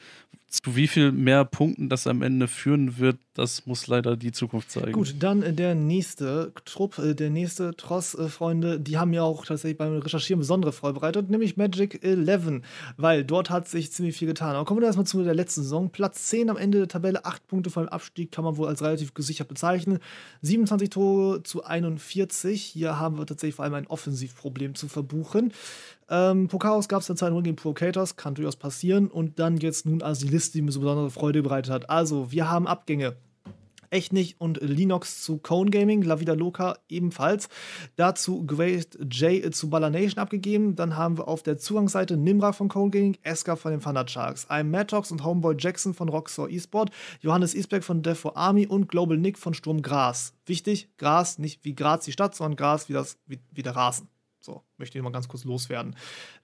Zu wie viel mehr Punkten das am Ende führen wird, das muss leider die Zukunft zeigen.
Gut, dann äh, der nächste Trupp, äh, der nächste Tross, äh, Freunde, die haben ja auch tatsächlich beim Recherchieren besondere vorbereitet, nämlich Magic 11, weil dort hat sich ziemlich viel getan. Aber kommen wir erstmal zu der letzten Saison. Platz 10 am Ende der Tabelle, 8 Punkte vor dem Abstieg, kann man wohl als relativ gesichert bezeichnen. 27 Tore zu 41. Hier haben wir tatsächlich vor allem ein Offensivproblem zu verbuchen. Ähm, Pokaros gab es dann Zeit gegen Provocators, kann durchaus passieren. Und dann jetzt nun Asilist, die mir so besondere Freude bereitet hat. Also, wir haben Abgänge. Echnig und Linux zu Cone Gaming, La Vida Loca ebenfalls. Dazu Great J zu Ballanation abgegeben. Dann haben wir auf der Zugangsseite Nimra von Cone Gaming, Eska von den Thunder Sharks, I'm Maddox und Homeboy Jackson von Rockstar Esport, Johannes Isbeck von Death for Army und Global Nick von Sturm Gras. Wichtig, Gras, nicht wie Graz die Stadt, sondern Gras wie, das, wie, wie der Rasen. So, möchte ich mal ganz kurz loswerden.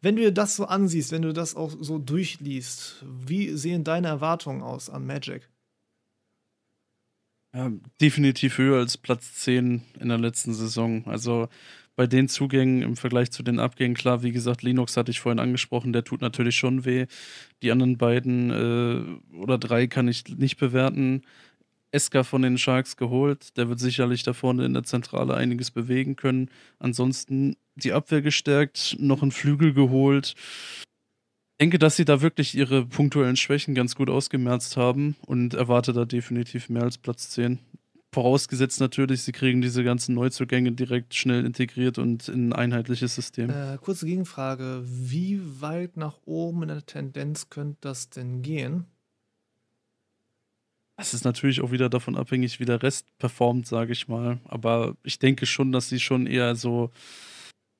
Wenn du dir das so ansiehst, wenn du das auch so durchliest, wie sehen deine Erwartungen aus an Magic?
Ja, definitiv höher als Platz 10 in der letzten Saison. Also bei den Zugängen im Vergleich zu den Abgängen, klar, wie gesagt, Linux hatte ich vorhin angesprochen, der tut natürlich schon weh. Die anderen beiden äh, oder drei kann ich nicht bewerten. Eska von den Sharks geholt, der wird sicherlich da vorne in der Zentrale einiges bewegen können. Ansonsten die Abwehr gestärkt, noch einen Flügel geholt denke, dass sie da wirklich ihre punktuellen Schwächen ganz gut ausgemerzt haben und erwarte da definitiv mehr als Platz 10. Vorausgesetzt natürlich, sie kriegen diese ganzen Neuzugänge direkt schnell integriert und in ein einheitliches System.
Äh, kurze Gegenfrage: Wie weit nach oben in der Tendenz könnte das denn gehen?
Das ist natürlich auch wieder davon abhängig, wie der Rest performt, sage ich mal. Aber ich denke schon, dass sie schon eher so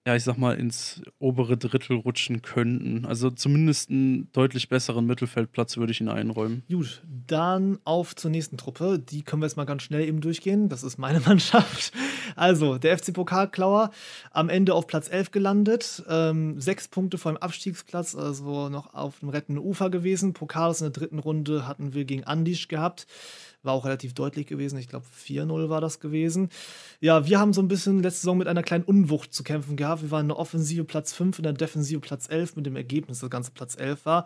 ja, ich sag mal, ins obere Drittel rutschen könnten. Also zumindest einen deutlich besseren Mittelfeldplatz würde ich ihnen einräumen.
Gut, dann auf zur nächsten Truppe. Die können wir jetzt mal ganz schnell eben durchgehen. Das ist meine Mannschaft. Also, der FC Pokalklauer am Ende auf Platz 11 gelandet. Ähm, sechs Punkte vor dem Abstiegsplatz, also noch auf dem rettenden Ufer gewesen. Pokal in der dritten Runde hatten wir gegen Andisch gehabt. War auch relativ deutlich gewesen. Ich glaube, 4-0 war das gewesen. Ja, wir haben so ein bisschen letzte Saison mit einer kleinen Unwucht zu kämpfen gehabt. Wir waren in der Offensive Platz 5, in der Defensive Platz 11 mit dem Ergebnis, das ganze Platz 11 war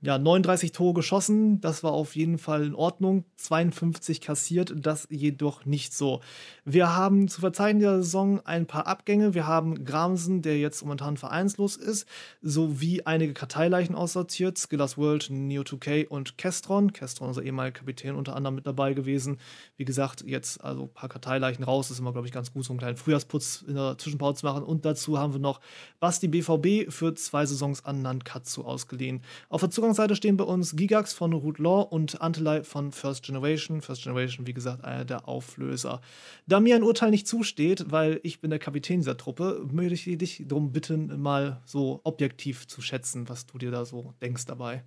ja, 39 Tore geschossen, das war auf jeden Fall in Ordnung. 52 kassiert, das jedoch nicht so. Wir haben zu verzeichnen der Saison ein paar Abgänge. Wir haben Gramsen, der jetzt momentan vereinslos ist, sowie einige Karteileichen aussortiert. Skillers World, Neo2K und Kestron. Kestron, unser ehemaliger Kapitän, unter anderem mit dabei gewesen. Wie gesagt, jetzt also ein paar Karteileichen raus. ist immer, glaube ich, ganz gut, so einen kleinen Frühjahrsputz in der Zwischenpause zu machen. Und dazu haben wir noch Basti BVB für zwei Saisons an Nankatsu ausgeliehen. Auf der Zugang Ausgangsseite stehen bei uns Gigax von Root Law und Antelei von First Generation. First Generation, wie gesagt, einer der Auflöser. Da mir ein Urteil nicht zusteht, weil ich bin der Kapitän dieser Truppe, möchte ich dich darum bitten, mal so objektiv zu schätzen, was du dir da so denkst dabei.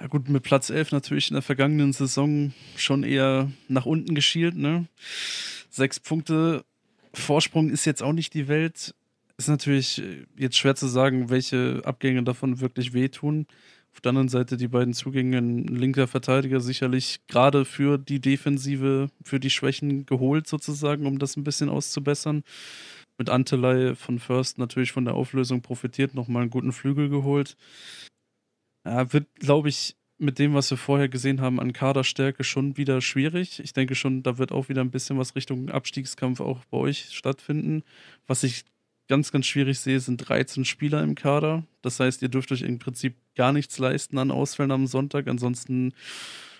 Ja gut, mit Platz 11 natürlich in der vergangenen Saison schon eher nach unten geschielt. Ne? Sechs Punkte Vorsprung ist jetzt auch nicht die Welt. Ist natürlich äh, jetzt schwer zu sagen, welche Abgänge davon wirklich wehtun. Auf der anderen Seite die beiden Zugänge, ein linker Verteidiger sicherlich gerade für die Defensive, für die Schwächen geholt sozusagen, um das ein bisschen auszubessern. Mit Antelei von First natürlich von der Auflösung profitiert, nochmal einen guten Flügel geholt. Ja, wird, glaube ich, mit dem, was wir vorher gesehen haben an Kaderstärke, schon wieder schwierig. Ich denke schon, da wird auch wieder ein bisschen was Richtung Abstiegskampf auch bei euch stattfinden. Was ich ganz, ganz schwierig sehe, sind 13 Spieler im Kader. Das heißt, ihr dürft euch im Prinzip gar nichts leisten an Ausfällen am Sonntag. Ansonsten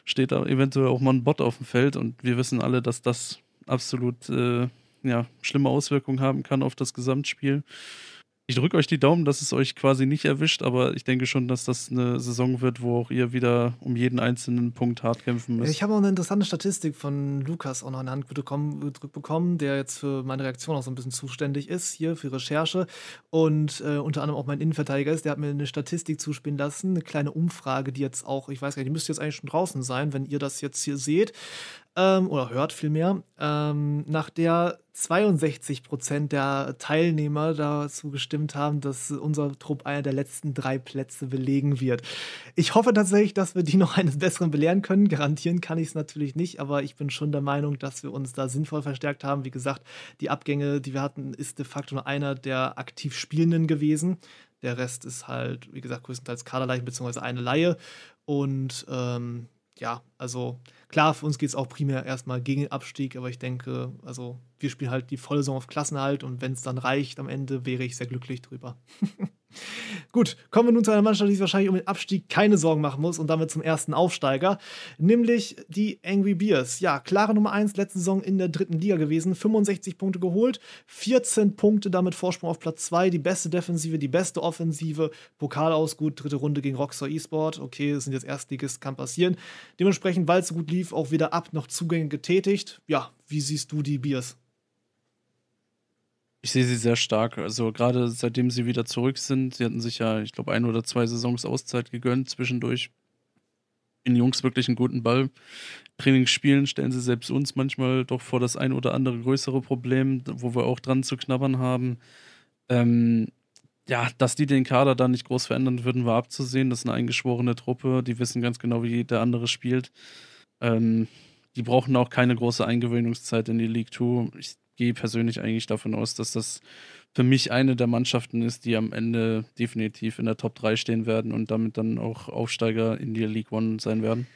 steht da eventuell auch mal ein Bot auf dem Feld und wir wissen alle, dass das absolut äh, ja, schlimme Auswirkungen haben kann auf das Gesamtspiel. Ich drücke euch die Daumen, dass es euch quasi nicht erwischt, aber ich denke schon, dass das eine Saison wird, wo auch ihr wieder um jeden einzelnen Punkt hart kämpfen müsst.
Ich habe auch eine interessante Statistik von Lukas auch noch in die Hand gedrückt bekommen, der jetzt für meine Reaktion auch so ein bisschen zuständig ist, hier für Recherche und äh, unter anderem auch mein Innenverteidiger ist. Der hat mir eine Statistik zuspielen lassen, eine kleine Umfrage, die jetzt auch, ich weiß gar nicht, die müsste jetzt eigentlich schon draußen sein, wenn ihr das jetzt hier seht ähm, oder hört vielmehr, ähm, nach der 62 Prozent der Teilnehmer dazu gestimmt haben, dass unser Trupp einer der letzten drei Plätze belegen wird. Ich hoffe tatsächlich, dass wir die noch eines Besseren belehren können. Garantieren kann ich es natürlich nicht, aber ich bin schon der Meinung, dass wir uns da sinnvoll verstärkt haben. Wie gesagt, die Abgänge, die wir hatten, ist de facto nur einer der aktiv Spielenden gewesen. Der Rest ist halt, wie gesagt, größtenteils Kaderleichen bzw. eine Laie. Und ähm, ja, also klar, für uns geht es auch primär erstmal gegen den Abstieg, aber ich denke, also wir spielen halt die volle Saison auf Klassenhalt und wenn es dann reicht am Ende, wäre ich sehr glücklich drüber. Gut, kommen wir nun zu einer Mannschaft, die sich wahrscheinlich um den Abstieg keine Sorgen machen muss und damit zum ersten Aufsteiger, nämlich die Angry Bears. Ja, klare Nummer 1 letzte Saison in der dritten Liga gewesen, 65 Punkte geholt, 14 Punkte damit Vorsprung auf Platz 2, die beste Defensive, die beste Offensive, Pokal aus, gut, dritte Runde gegen Rockstar eSport, okay, das sind jetzt Erstligist, kann passieren. Dementsprechend, weil es so gut lief, auch wieder ab noch Zugänge getätigt. Ja, wie siehst du die Bears?
Ich sehe sie sehr stark. Also gerade seitdem sie wieder zurück sind, sie hatten sich ja, ich glaube, ein oder zwei Saisons Auszeit gegönnt zwischendurch. Den Jungs wirklich einen guten Ball. Trainings spielen, stellen sie selbst uns manchmal doch vor das ein oder andere größere Problem, wo wir auch dran zu knabbern haben. Ähm, ja, dass die den Kader da nicht groß verändern würden, war abzusehen. Das ist eine eingeschworene Truppe, die wissen ganz genau, wie der andere spielt. Ähm, die brauchen auch keine große Eingewöhnungszeit in die League 2. Ich gehe persönlich eigentlich davon aus, dass das für mich eine der Mannschaften ist, die am Ende definitiv in der Top 3 stehen werden und damit dann auch Aufsteiger in die League One sein werden.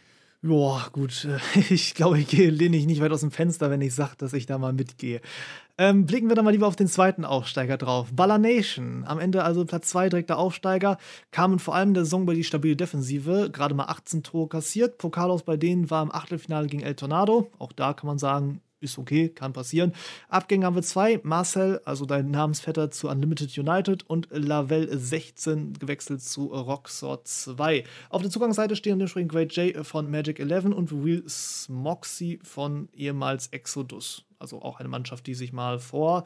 Boah, gut. Ich glaube, ich lehne ich nicht weit aus dem Fenster, wenn ich sage, dass ich da mal mitgehe. Ähm, blicken wir dann mal lieber auf den zweiten Aufsteiger drauf. Baller Nation. Am Ende also Platz 2 direkter Aufsteiger. Kamen vor allem der Saison bei die stabile Defensive. Gerade mal 18 Tore kassiert. Pokalos bei denen war im Achtelfinale gegen El Tornado. Auch da kann man sagen, ist okay, kann passieren. Abgänge haben wir zwei. Marcel, also dein Namensvetter zu Unlimited United und Lavelle 16 gewechselt zu Roxor 2. Auf der Zugangsseite stehen dementsprechend Great J von Magic 11 und Will Smoxy von ehemals Exodus. Also auch eine Mannschaft, die sich mal vor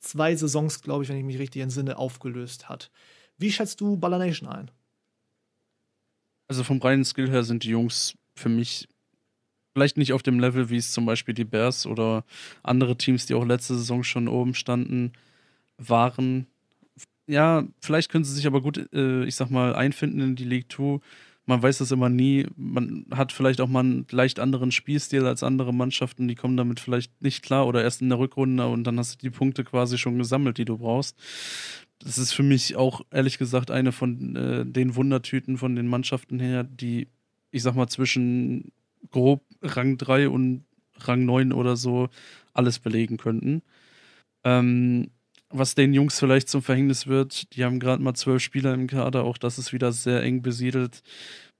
zwei Saisons, glaube ich, wenn ich mich richtig entsinne, aufgelöst hat. Wie schätzt du Baller Nation ein?
Also vom reinen Skill her sind die Jungs für mich vielleicht nicht auf dem Level, wie es zum Beispiel die Bears oder andere Teams, die auch letzte Saison schon oben standen, waren. Ja, vielleicht können sie sich aber gut, äh, ich sag mal, einfinden in die League 2. Man weiß das immer nie. Man hat vielleicht auch mal einen leicht anderen Spielstil als andere Mannschaften. Die kommen damit vielleicht nicht klar oder erst in der Rückrunde und dann hast du die Punkte quasi schon gesammelt, die du brauchst. Das ist für mich auch ehrlich gesagt eine von äh, den Wundertüten von den Mannschaften her, die, ich sag mal, zwischen grob Rang 3 und Rang 9 oder so alles belegen könnten. Ähm, was den Jungs vielleicht zum Verhängnis wird, die haben gerade mal zwölf Spieler im Kader, auch das ist wieder sehr eng besiedelt.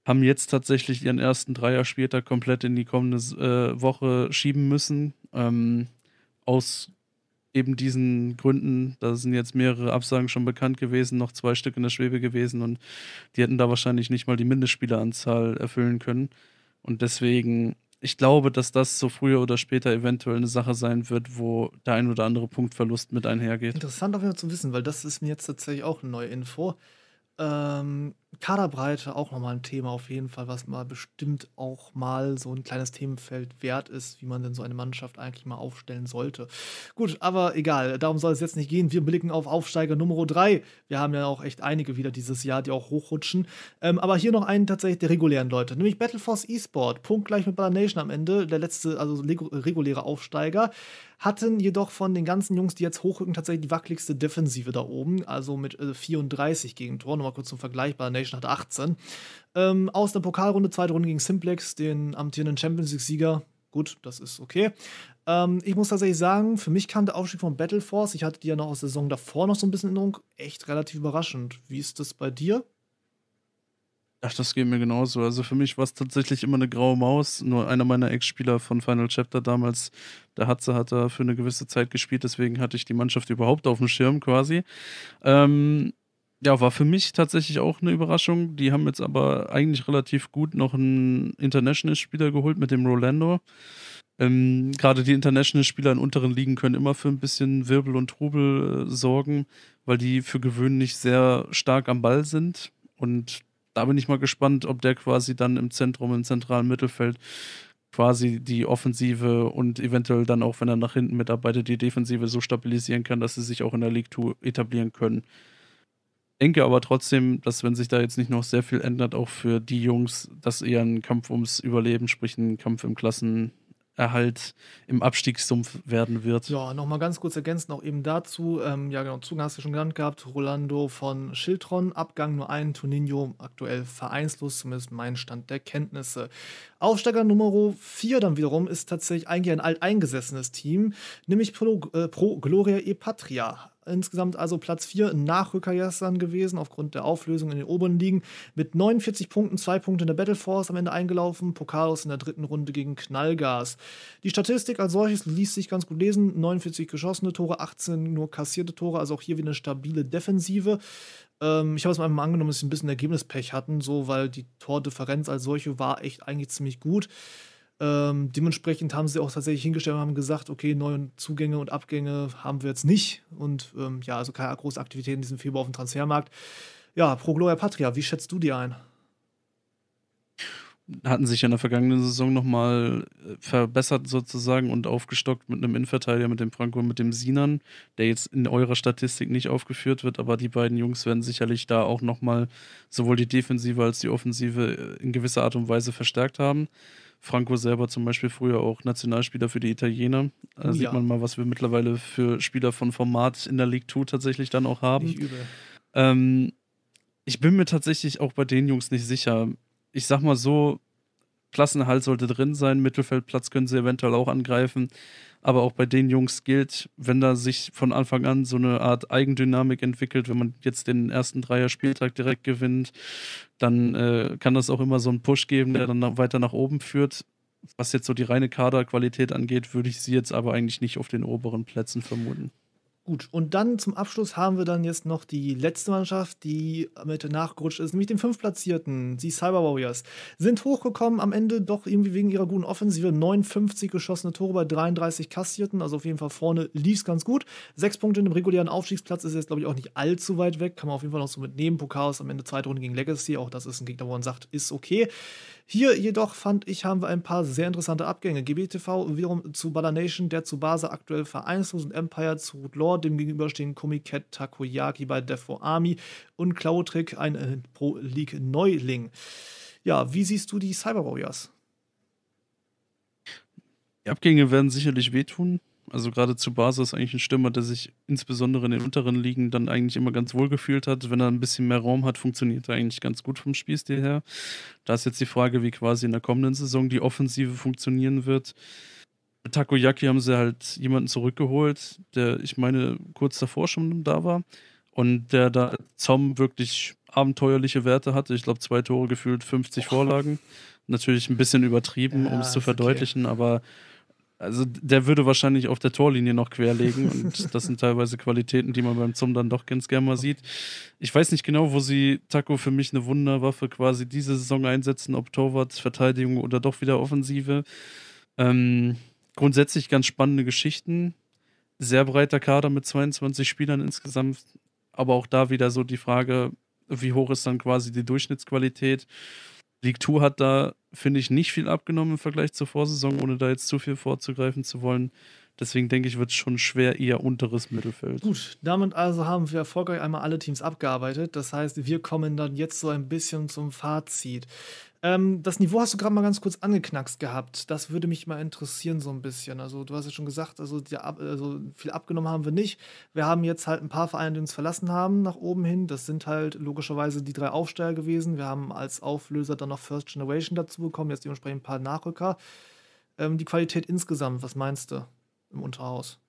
Haben jetzt tatsächlich ihren ersten Dreier-Spieltag komplett in die kommende äh, Woche schieben müssen. Ähm, aus eben diesen Gründen, da sind jetzt mehrere Absagen schon bekannt gewesen, noch zwei Stück in der Schwebe gewesen und die hätten da wahrscheinlich nicht mal die Mindestspieleranzahl erfüllen können. Und deswegen, ich glaube, dass das so früher oder später eventuell eine Sache sein wird, wo der ein oder andere Punktverlust mit einhergeht.
Interessant auf jeden Fall zu wissen, weil das ist mir jetzt tatsächlich auch eine neue Info. Ähm, Kaderbreite auch nochmal ein Thema auf jeden Fall, was mal bestimmt auch mal so ein kleines Themenfeld wert ist, wie man denn so eine Mannschaft eigentlich mal aufstellen sollte. Gut, aber egal, darum soll es jetzt nicht gehen. Wir blicken auf Aufsteiger Nummer 3. Wir haben ja auch echt einige wieder dieses Jahr, die auch hochrutschen. Ähm, aber hier noch einen tatsächlich der regulären Leute, nämlich Battleforce eSport. Punktgleich mit Baller Nation am Ende, der letzte, also reguläre Aufsteiger hatten jedoch von den ganzen Jungs, die jetzt hochrücken, tatsächlich die wackeligste Defensive da oben, also mit äh, 34 gegen Tor. Nochmal kurz zum Vergleich, Baller Nation hatte 18. Ähm, aus der Pokalrunde, zweite Runde gegen Simplex, den amtierenden Champions League-Sieger. Gut, das ist okay. Ähm, ich muss tatsächlich sagen, für mich kam der Aufstieg von Battle Force, ich hatte die ja noch aus der Saison davor noch so ein bisschen in Erinnerung, echt relativ überraschend. Wie ist das bei dir?
Ach, das geht mir genauso. Also für mich war es tatsächlich immer eine graue Maus. Nur einer meiner Ex-Spieler von Final Chapter damals, der Hatze, hat da für eine gewisse Zeit gespielt, deswegen hatte ich die Mannschaft überhaupt auf dem Schirm quasi. Ähm, ja, war für mich tatsächlich auch eine Überraschung. Die haben jetzt aber eigentlich relativ gut noch einen International-Spieler geholt mit dem Rolando. Ähm, Gerade die International-Spieler in unteren Ligen können immer für ein bisschen Wirbel und Trubel äh, sorgen, weil die für gewöhnlich sehr stark am Ball sind. Und da bin ich mal gespannt, ob der quasi dann im Zentrum, im zentralen Mittelfeld quasi die Offensive und eventuell dann auch, wenn er nach hinten mitarbeitet, die Defensive so stabilisieren kann, dass sie sich auch in der League 2 etablieren können. Denke aber trotzdem, dass wenn sich da jetzt nicht noch sehr viel ändert, auch für die Jungs, dass eher ein Kampf ums Überleben, sprich ein Kampf im Klassen, Erhalt im Abstiegssumpf werden wird.
Ja, nochmal ganz kurz ergänzend auch eben dazu. Ähm, ja, genau, Zugang hast du schon genannt gehabt. Rolando von Schiltron, Abgang nur ein, Toninho aktuell vereinslos, zumindest mein Stand der Kenntnisse. Aufsteiger Nummer 4 dann wiederum ist tatsächlich eigentlich ein alteingesessenes Team, nämlich Pro, äh, Pro Gloria e Patria. Insgesamt also Platz 4 Nachrücker gestern gewesen, aufgrund der Auflösung in den oberen Ligen. Mit 49 Punkten, zwei Punkte in der Battle Force am Ende eingelaufen. Pokalos in der dritten Runde gegen Knallgas. Die Statistik als solches ließ sich ganz gut lesen. 49 geschossene Tore, 18 nur kassierte Tore, also auch hier wieder eine stabile Defensive. Ähm, ich habe es mal angenommen, dass sie ein bisschen Ergebnispech hatten, so, weil die Tordifferenz als solche war echt eigentlich ziemlich gut. Ähm, dementsprechend haben sie auch tatsächlich hingestellt und haben gesagt, okay, neue Zugänge und Abgänge haben wir jetzt nicht. Und ähm, ja, also keine große Aktivität in diesem Februar auf dem Transfermarkt. Ja, Pro Gloria Patria, wie schätzt du die ein?
Hatten sich in der vergangenen Saison nochmal äh, verbessert sozusagen und aufgestockt mit einem Innenverteidiger, mit dem Franco und mit dem Sinan, der jetzt in eurer Statistik nicht aufgeführt wird, aber die beiden Jungs werden sicherlich da auch nochmal sowohl die Defensive als die Offensive äh, in gewisser Art und Weise verstärkt haben Franco selber zum Beispiel früher auch Nationalspieler für die Italiener. Da
Oh
sieht
ja.
man mal, was wir mittlerweile für Spieler von Format in der League 2 tatsächlich dann auch haben.
Nicht übel.
Ähm, ich bin mir tatsächlich auch bei den Jungs nicht sicher. Ich sag mal so, Klassenerhalt sollte drin sein, Mittelfeldplatz können sie eventuell auch angreifen. Aber auch bei den Jungs gilt, wenn da sich von Anfang an so eine Art Eigendynamik entwickelt, wenn man jetzt den ersten Dreier-Spieltag direkt gewinnt, dann äh, kann das auch immer so einen Push geben, der dann weiter nach oben führt. Was jetzt so die reine Kaderqualität angeht, würde ich sie jetzt aber eigentlich nicht auf den oberen Plätzen vermuten.
Gut, und dann zum Abschluss haben wir dann jetzt noch die letzte Mannschaft, die mit nachgerutscht ist, nämlich den fünftplatzierten, die Cyber Warriors. Sind hochgekommen am Ende doch irgendwie wegen ihrer guten Offensive. 59 geschossene Tore bei 33 kassierten, also auf jeden Fall vorne lief es ganz gut. Sechs Punkte in dem regulären Aufstiegsplatz ist jetzt, glaube ich, auch nicht allzu weit weg. Kann man auf jeden Fall noch so mitnehmen. Pokal ist am Ende zweite Runde gegen Legacy. Auch das ist ein Gegner, wo man sagt, ist okay. Hier jedoch fand ich, haben wir ein paar sehr interessante Abgänge. GBTV wiederum zu Ballanation, der zu Basa aktuell vereinslos und Empire zu Root Lord, dem gegenüberstehen Komiket Takoyaki bei Defo Army und Klautrick, ein äh, Pro League Neuling. Ja, wie siehst du die Cyber Warriors?
Die Abgänge werden sicherlich wehtun. Also gerade zu Basa ist eigentlich ein Stürmer, der sich insbesondere in den unteren Ligen dann eigentlich immer ganz wohl gefühlt hat. Wenn er ein bisschen mehr Raum hat, funktioniert er eigentlich ganz gut vom Spielstil her. Da ist jetzt die Frage, wie quasi in der kommenden Saison die Offensive funktionieren wird. Mit Takoyaki haben sie halt jemanden zurückgeholt, der, ich meine, kurz davor schon da war. Und der da Zom wirklich abenteuerliche Werte hatte. Ich glaube, zwei Tore gefühlt, 50 Vorlagen. Natürlich ein bisschen übertrieben,
Ja,
um es zu
ist okay.
verdeutlichen, aber also der würde wahrscheinlich auf der Torlinie noch querlegen und das sind teilweise Qualitäten, die man beim Zum dann doch ganz gerne mal sieht. Ich weiß nicht genau, wo sie Taco für mich eine Wunderwaffe quasi diese Saison einsetzen, ob Torwart, Verteidigung oder doch wieder Offensive. Ähm, grundsätzlich ganz spannende Geschichten. Sehr breiter Kader mit 22 Spielern insgesamt, aber auch da wieder so die Frage, wie hoch ist dann quasi die Durchschnittsqualität? League 2 hat da, finde ich, nicht viel abgenommen im Vergleich zur Vorsaison, ohne da jetzt zu viel vorzugreifen zu wollen. Deswegen denke ich, wird es schon schwer eher unteres Mittelfeld.
Gut, damit also haben wir erfolgreich einmal alle Teams abgearbeitet. Das heißt, wir kommen dann jetzt so ein bisschen zum Fazit. Ähm, das Niveau hast du gerade mal ganz kurz angeknackst gehabt. Das würde mich mal interessieren, so ein bisschen. Also, du hast ja schon gesagt, also, ab, also viel abgenommen haben wir nicht. Wir haben jetzt halt ein paar Vereine, die uns verlassen haben, nach oben hin. Das sind halt logischerweise die drei Aufsteiger gewesen. Wir haben als Auflöser dann noch First Generation dazu bekommen, jetzt dementsprechend ein paar Nachrücker. Ähm, die Qualität insgesamt, was meinst du im Unterhaus?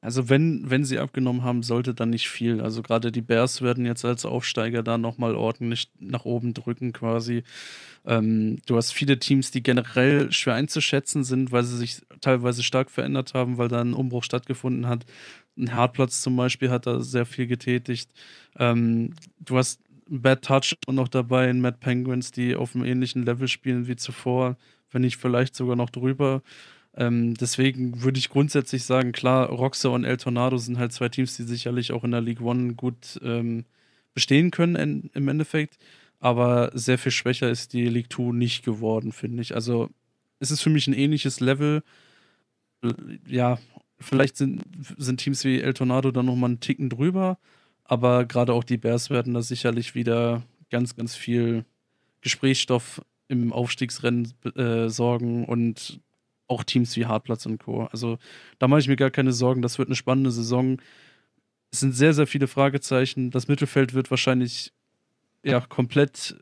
Also wenn, wenn sie abgenommen haben, sollte dann nicht viel. Also gerade die Bears werden jetzt als Aufsteiger da nochmal ordentlich nach oben drücken quasi. Ähm, du hast viele Teams, die generell schwer einzuschätzen sind, weil sie sich teilweise stark verändert haben, weil da ein Umbruch stattgefunden hat. Ein Hartplatz zum Beispiel hat da sehr viel getätigt. Ähm, du hast Bad Touch und noch dabei in Mad Penguins, die auf einem ähnlichen Level spielen wie zuvor, wenn nicht vielleicht sogar noch drüber. Ähm, deswegen würde ich grundsätzlich sagen, klar, Roxa und El Tornado sind halt zwei Teams, die sicherlich auch in der League One gut ähm, bestehen können in, im Endeffekt. Aber sehr viel schwächer ist die League Two nicht geworden, finde ich. Also es ist für mich ein ähnliches Level. Ja, vielleicht sind, sind Teams wie El Tornado dann nochmal einen Ticken drüber. Aber gerade auch die Bears werden da sicherlich wieder ganz, ganz viel Gesprächsstoff im Aufstiegsrennen äh, sorgen und auch Teams wie Hartplatz und Co. Also da mache ich mir gar keine Sorgen. Das wird eine spannende Saison. Es sind sehr, sehr viele Fragezeichen. Das Mittelfeld wird wahrscheinlich ja komplett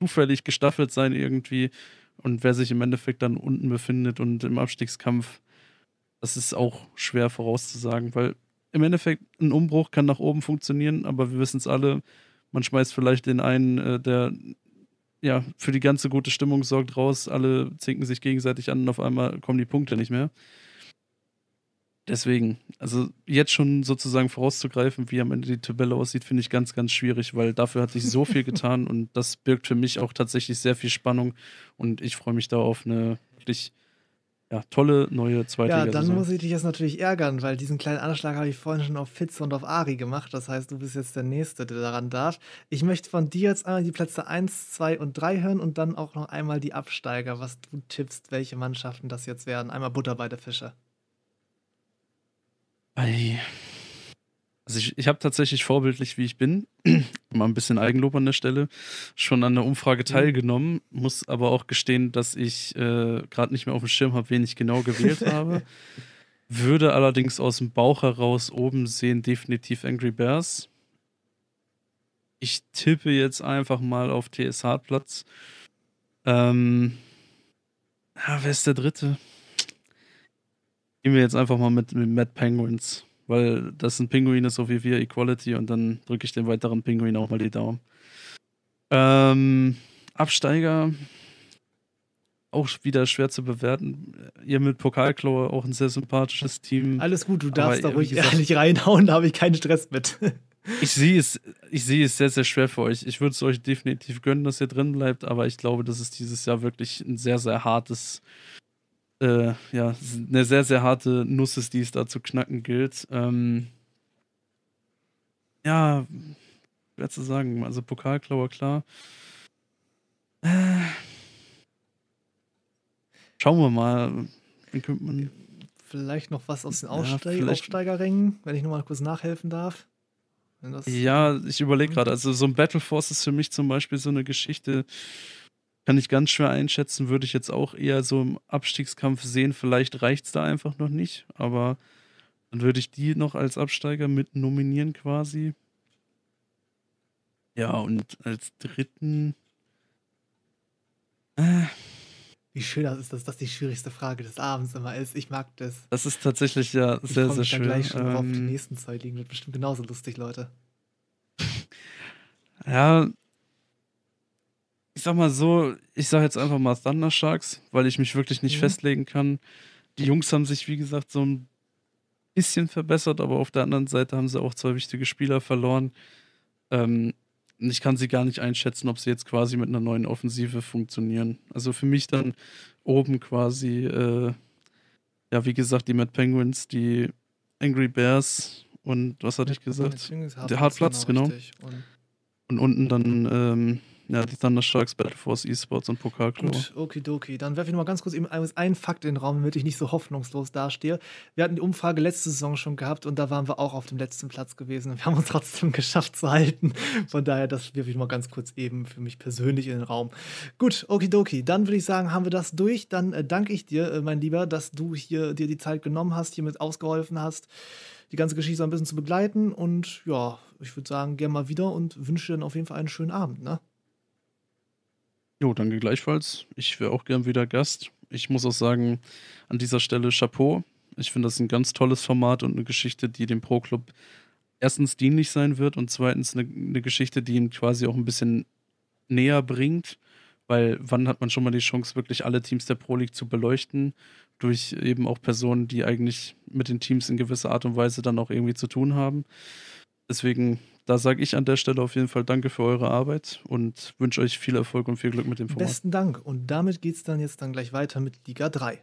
zufällig gestaffelt sein irgendwie. Und wer sich im Endeffekt dann unten befindet und im Abstiegskampf, das ist auch schwer vorauszusagen, weil im Endeffekt ein Umbruch kann nach oben funktionieren, aber wir wissen es alle, man schmeißt vielleicht den einen, äh, der ja für die ganze gute Stimmung sorgt, raus, alle zinken sich gegenseitig an und auf einmal kommen die Punkte nicht mehr. Deswegen, also jetzt schon sozusagen vorauszugreifen, wie am Ende die Tabelle aussieht, finde ich ganz, ganz schwierig, weil dafür hat sich so viel getan und das birgt für mich auch tatsächlich sehr viel Spannung und ich freue mich da auf eine wirklich ja, tolle neue zweite
Ja, dann muss ich dich jetzt natürlich ärgern, weil diesen kleinen Anschlag habe ich vorhin schon auf Fitz und auf Ari gemacht. Das heißt, du bist jetzt der Nächste, der daran darf. Ich möchte von dir jetzt einmal die Plätze 1, 2 und 3 hören und dann auch noch einmal die Absteiger, was du tippst, welche Mannschaften das jetzt werden. Einmal Butter bei der Fische.
Ei. Also ich, ich habe tatsächlich vorbildlich, wie ich bin, mal ein bisschen Eigenlob an der Stelle, schon an der Umfrage mhm. teilgenommen, muss aber auch gestehen, dass ich äh, gerade nicht mehr auf dem Schirm habe, wen ich genau gewählt habe. Würde allerdings aus dem Bauch heraus oben sehen, definitiv Angry Bears. Ich tippe jetzt einfach mal auf TS Hartplatz. Ähm, ja, wer ist der dritte? Gehen wir jetzt einfach mal mit, mit Mad Penguins weil das ein Pinguin ist, so wie wir, Equality, und dann drücke ich den weiteren Pinguin auch mal die Daumen. Ähm, Absteiger, auch wieder schwer zu bewerten. Ihr mit Pokalklaue auch ein sehr sympathisches Team.
Alles gut, du darfst da ruhig gesagt, ehrlich reinhauen, da habe ich keinen Stress mit.
ich sehe es, ich sehe es sehr, sehr schwer für euch. Ich würde es euch definitiv gönnen, dass ihr drin bleibt, aber ich glaube, dass es dieses Jahr wirklich ein sehr, sehr hartes äh, ja, eine sehr, sehr harte Nuss ist, die es da zu knacken gilt. Ähm, ja, schwer zu sagen. Also Pokalklauer, klar. Äh, schauen wir mal.
Vielleicht noch was aus den Aussteig ja, Aufsteigerrängen, wenn ich nochmal kurz nachhelfen darf.
Ja, ich überlege gerade. Also so ein Battle Force ist für mich zum Beispiel so eine Geschichte, kann ich ganz schwer einschätzen, würde ich jetzt auch eher so im Abstiegskampf sehen. Vielleicht reicht es da einfach noch nicht, aber dann würde ich die noch als Absteiger mit nominieren quasi. Ja, und als dritten.
Äh, Wie schön das ist, dass das die schwierigste Frage des Abends immer ist. Ich mag das.
Das ist tatsächlich ja ich sehr, sehr schön. Ich
gleich schon ähm, auf die nächsten zwei liegen. Wird bestimmt genauso lustig, Leute.
Ja, ich sag mal so, ich sag jetzt einfach mal Thunder Sharks, weil ich mich wirklich nicht mhm. festlegen kann. Die Jungs haben sich, wie gesagt, so ein bisschen verbessert, aber auf der anderen Seite haben sie auch zwei wichtige Spieler verloren. Ähm, ich kann sie gar nicht einschätzen, ob sie jetzt quasi mit einer neuen Offensive funktionieren. Also für mich dann oben quasi, äh, ja, wie gesagt, die Mad Penguins, die Angry Bears und was hatte ich gesagt? Der Hartplatz, genau. Und, und unten dann ähm, ja, die Thundersharks, Battle Force Esports und Pokalklo.
Gut, okidoki. Dann werfe ich noch mal ganz kurz eben einen Fakt in den Raum, damit ich nicht so hoffnungslos dastehe. Wir hatten die Umfrage letzte Saison schon gehabt und da waren wir auch auf dem letzten Platz gewesen. Wir haben uns trotzdem geschafft zu halten. Von daher, das werfe ich mal ganz kurz eben für mich persönlich in den Raum. Gut, okidoki. Dann würde ich sagen, haben wir das durch. Dann äh, danke ich dir, äh, mein Lieber, dass du hier dir die Zeit genommen hast, hier mit ausgeholfen hast die ganze Geschichte ein bisschen zu begleiten. Und ja, ich würde sagen, gerne mal wieder und wünsche dir dann auf jeden Fall einen schönen Abend. Ne?
Jo, danke gleichfalls. Ich wäre auch gern wieder Gast. Ich muss auch sagen, an dieser Stelle Chapeau. Ich finde das ein ganz tolles Format und eine Geschichte, die dem Pro-Club erstens dienlich sein wird und zweitens eine, eine Geschichte, die ihn quasi auch ein bisschen näher bringt. Weil wann hat man schon mal die Chance, wirklich alle Teams der Pro League zu beleuchten? Durch eben auch Personen, die eigentlich mit den Teams in gewisser Art und Weise dann auch irgendwie zu tun haben. Deswegen da sage ich an der Stelle auf jeden Fall Danke für eure Arbeit und wünsche euch viel Erfolg und viel Glück mit dem Format.
Besten Dank. Und damit geht es dann jetzt dann gleich weiter mit Liga 3.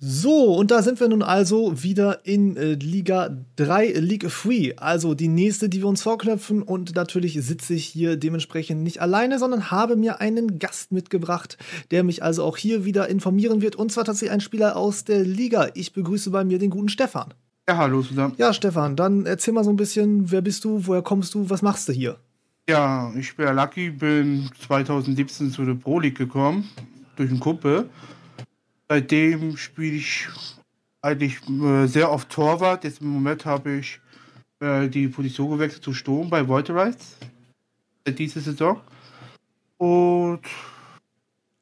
So, und da sind wir nun also wieder in äh, Liga 3, League 3. Also die nächste, die wir uns vorknöpfen. Und natürlich sitze ich hier dementsprechend nicht alleine, sondern habe mir einen Gast mitgebracht, der mich also auch hier wieder informieren wird. Und zwar tatsächlich ein Spieler aus der Liga. Ich begrüße bei mir den guten Stefan.
Ja, hallo zusammen.
Ja, Stefan, dann erzähl mal so ein bisschen, wer bist du, woher kommst du, was machst du hier?
Ja, ich bin Lucky, bin 2017 zu der Pro League gekommen, durch einen Kumpel. Seitdem spiele ich eigentlich äh, sehr oft Torwart. Jetzt im Moment habe ich äh, die Position gewechselt zu Sturm bei Volterites. Diese Saison. Und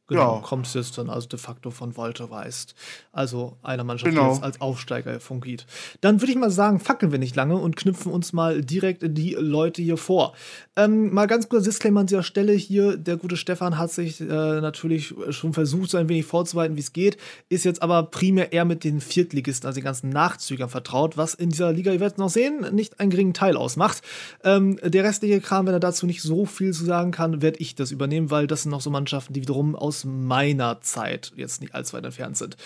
Genau, ja. kommt jetzt dann also de facto von Walter Weist. Also einer Mannschaft, genau. die jetzt als Aufsteiger fungiert. Dann würde ich mal sagen, fackeln wir nicht lange und knüpfen uns mal direkt die Leute hier vor. Ähm, mal ganz kurz Disclaimer an dieser Stelle hier. Der gute Stefan hat sich äh, natürlich schon versucht, so ein wenig vorzubereiten, wie es geht. Ist jetzt aber primär eher mit den Viertligisten, also den ganzen Nachzügern vertraut, was in dieser Liga, ihr werdet es noch sehen, nicht einen geringen Teil ausmacht. Ähm, der restliche Kram, wenn er dazu nicht so viel zu sagen kann, werde ich das übernehmen, weil das sind noch so Mannschaften, die wiederum aus aus meiner Zeit jetzt nicht allzu weit entfernt sind.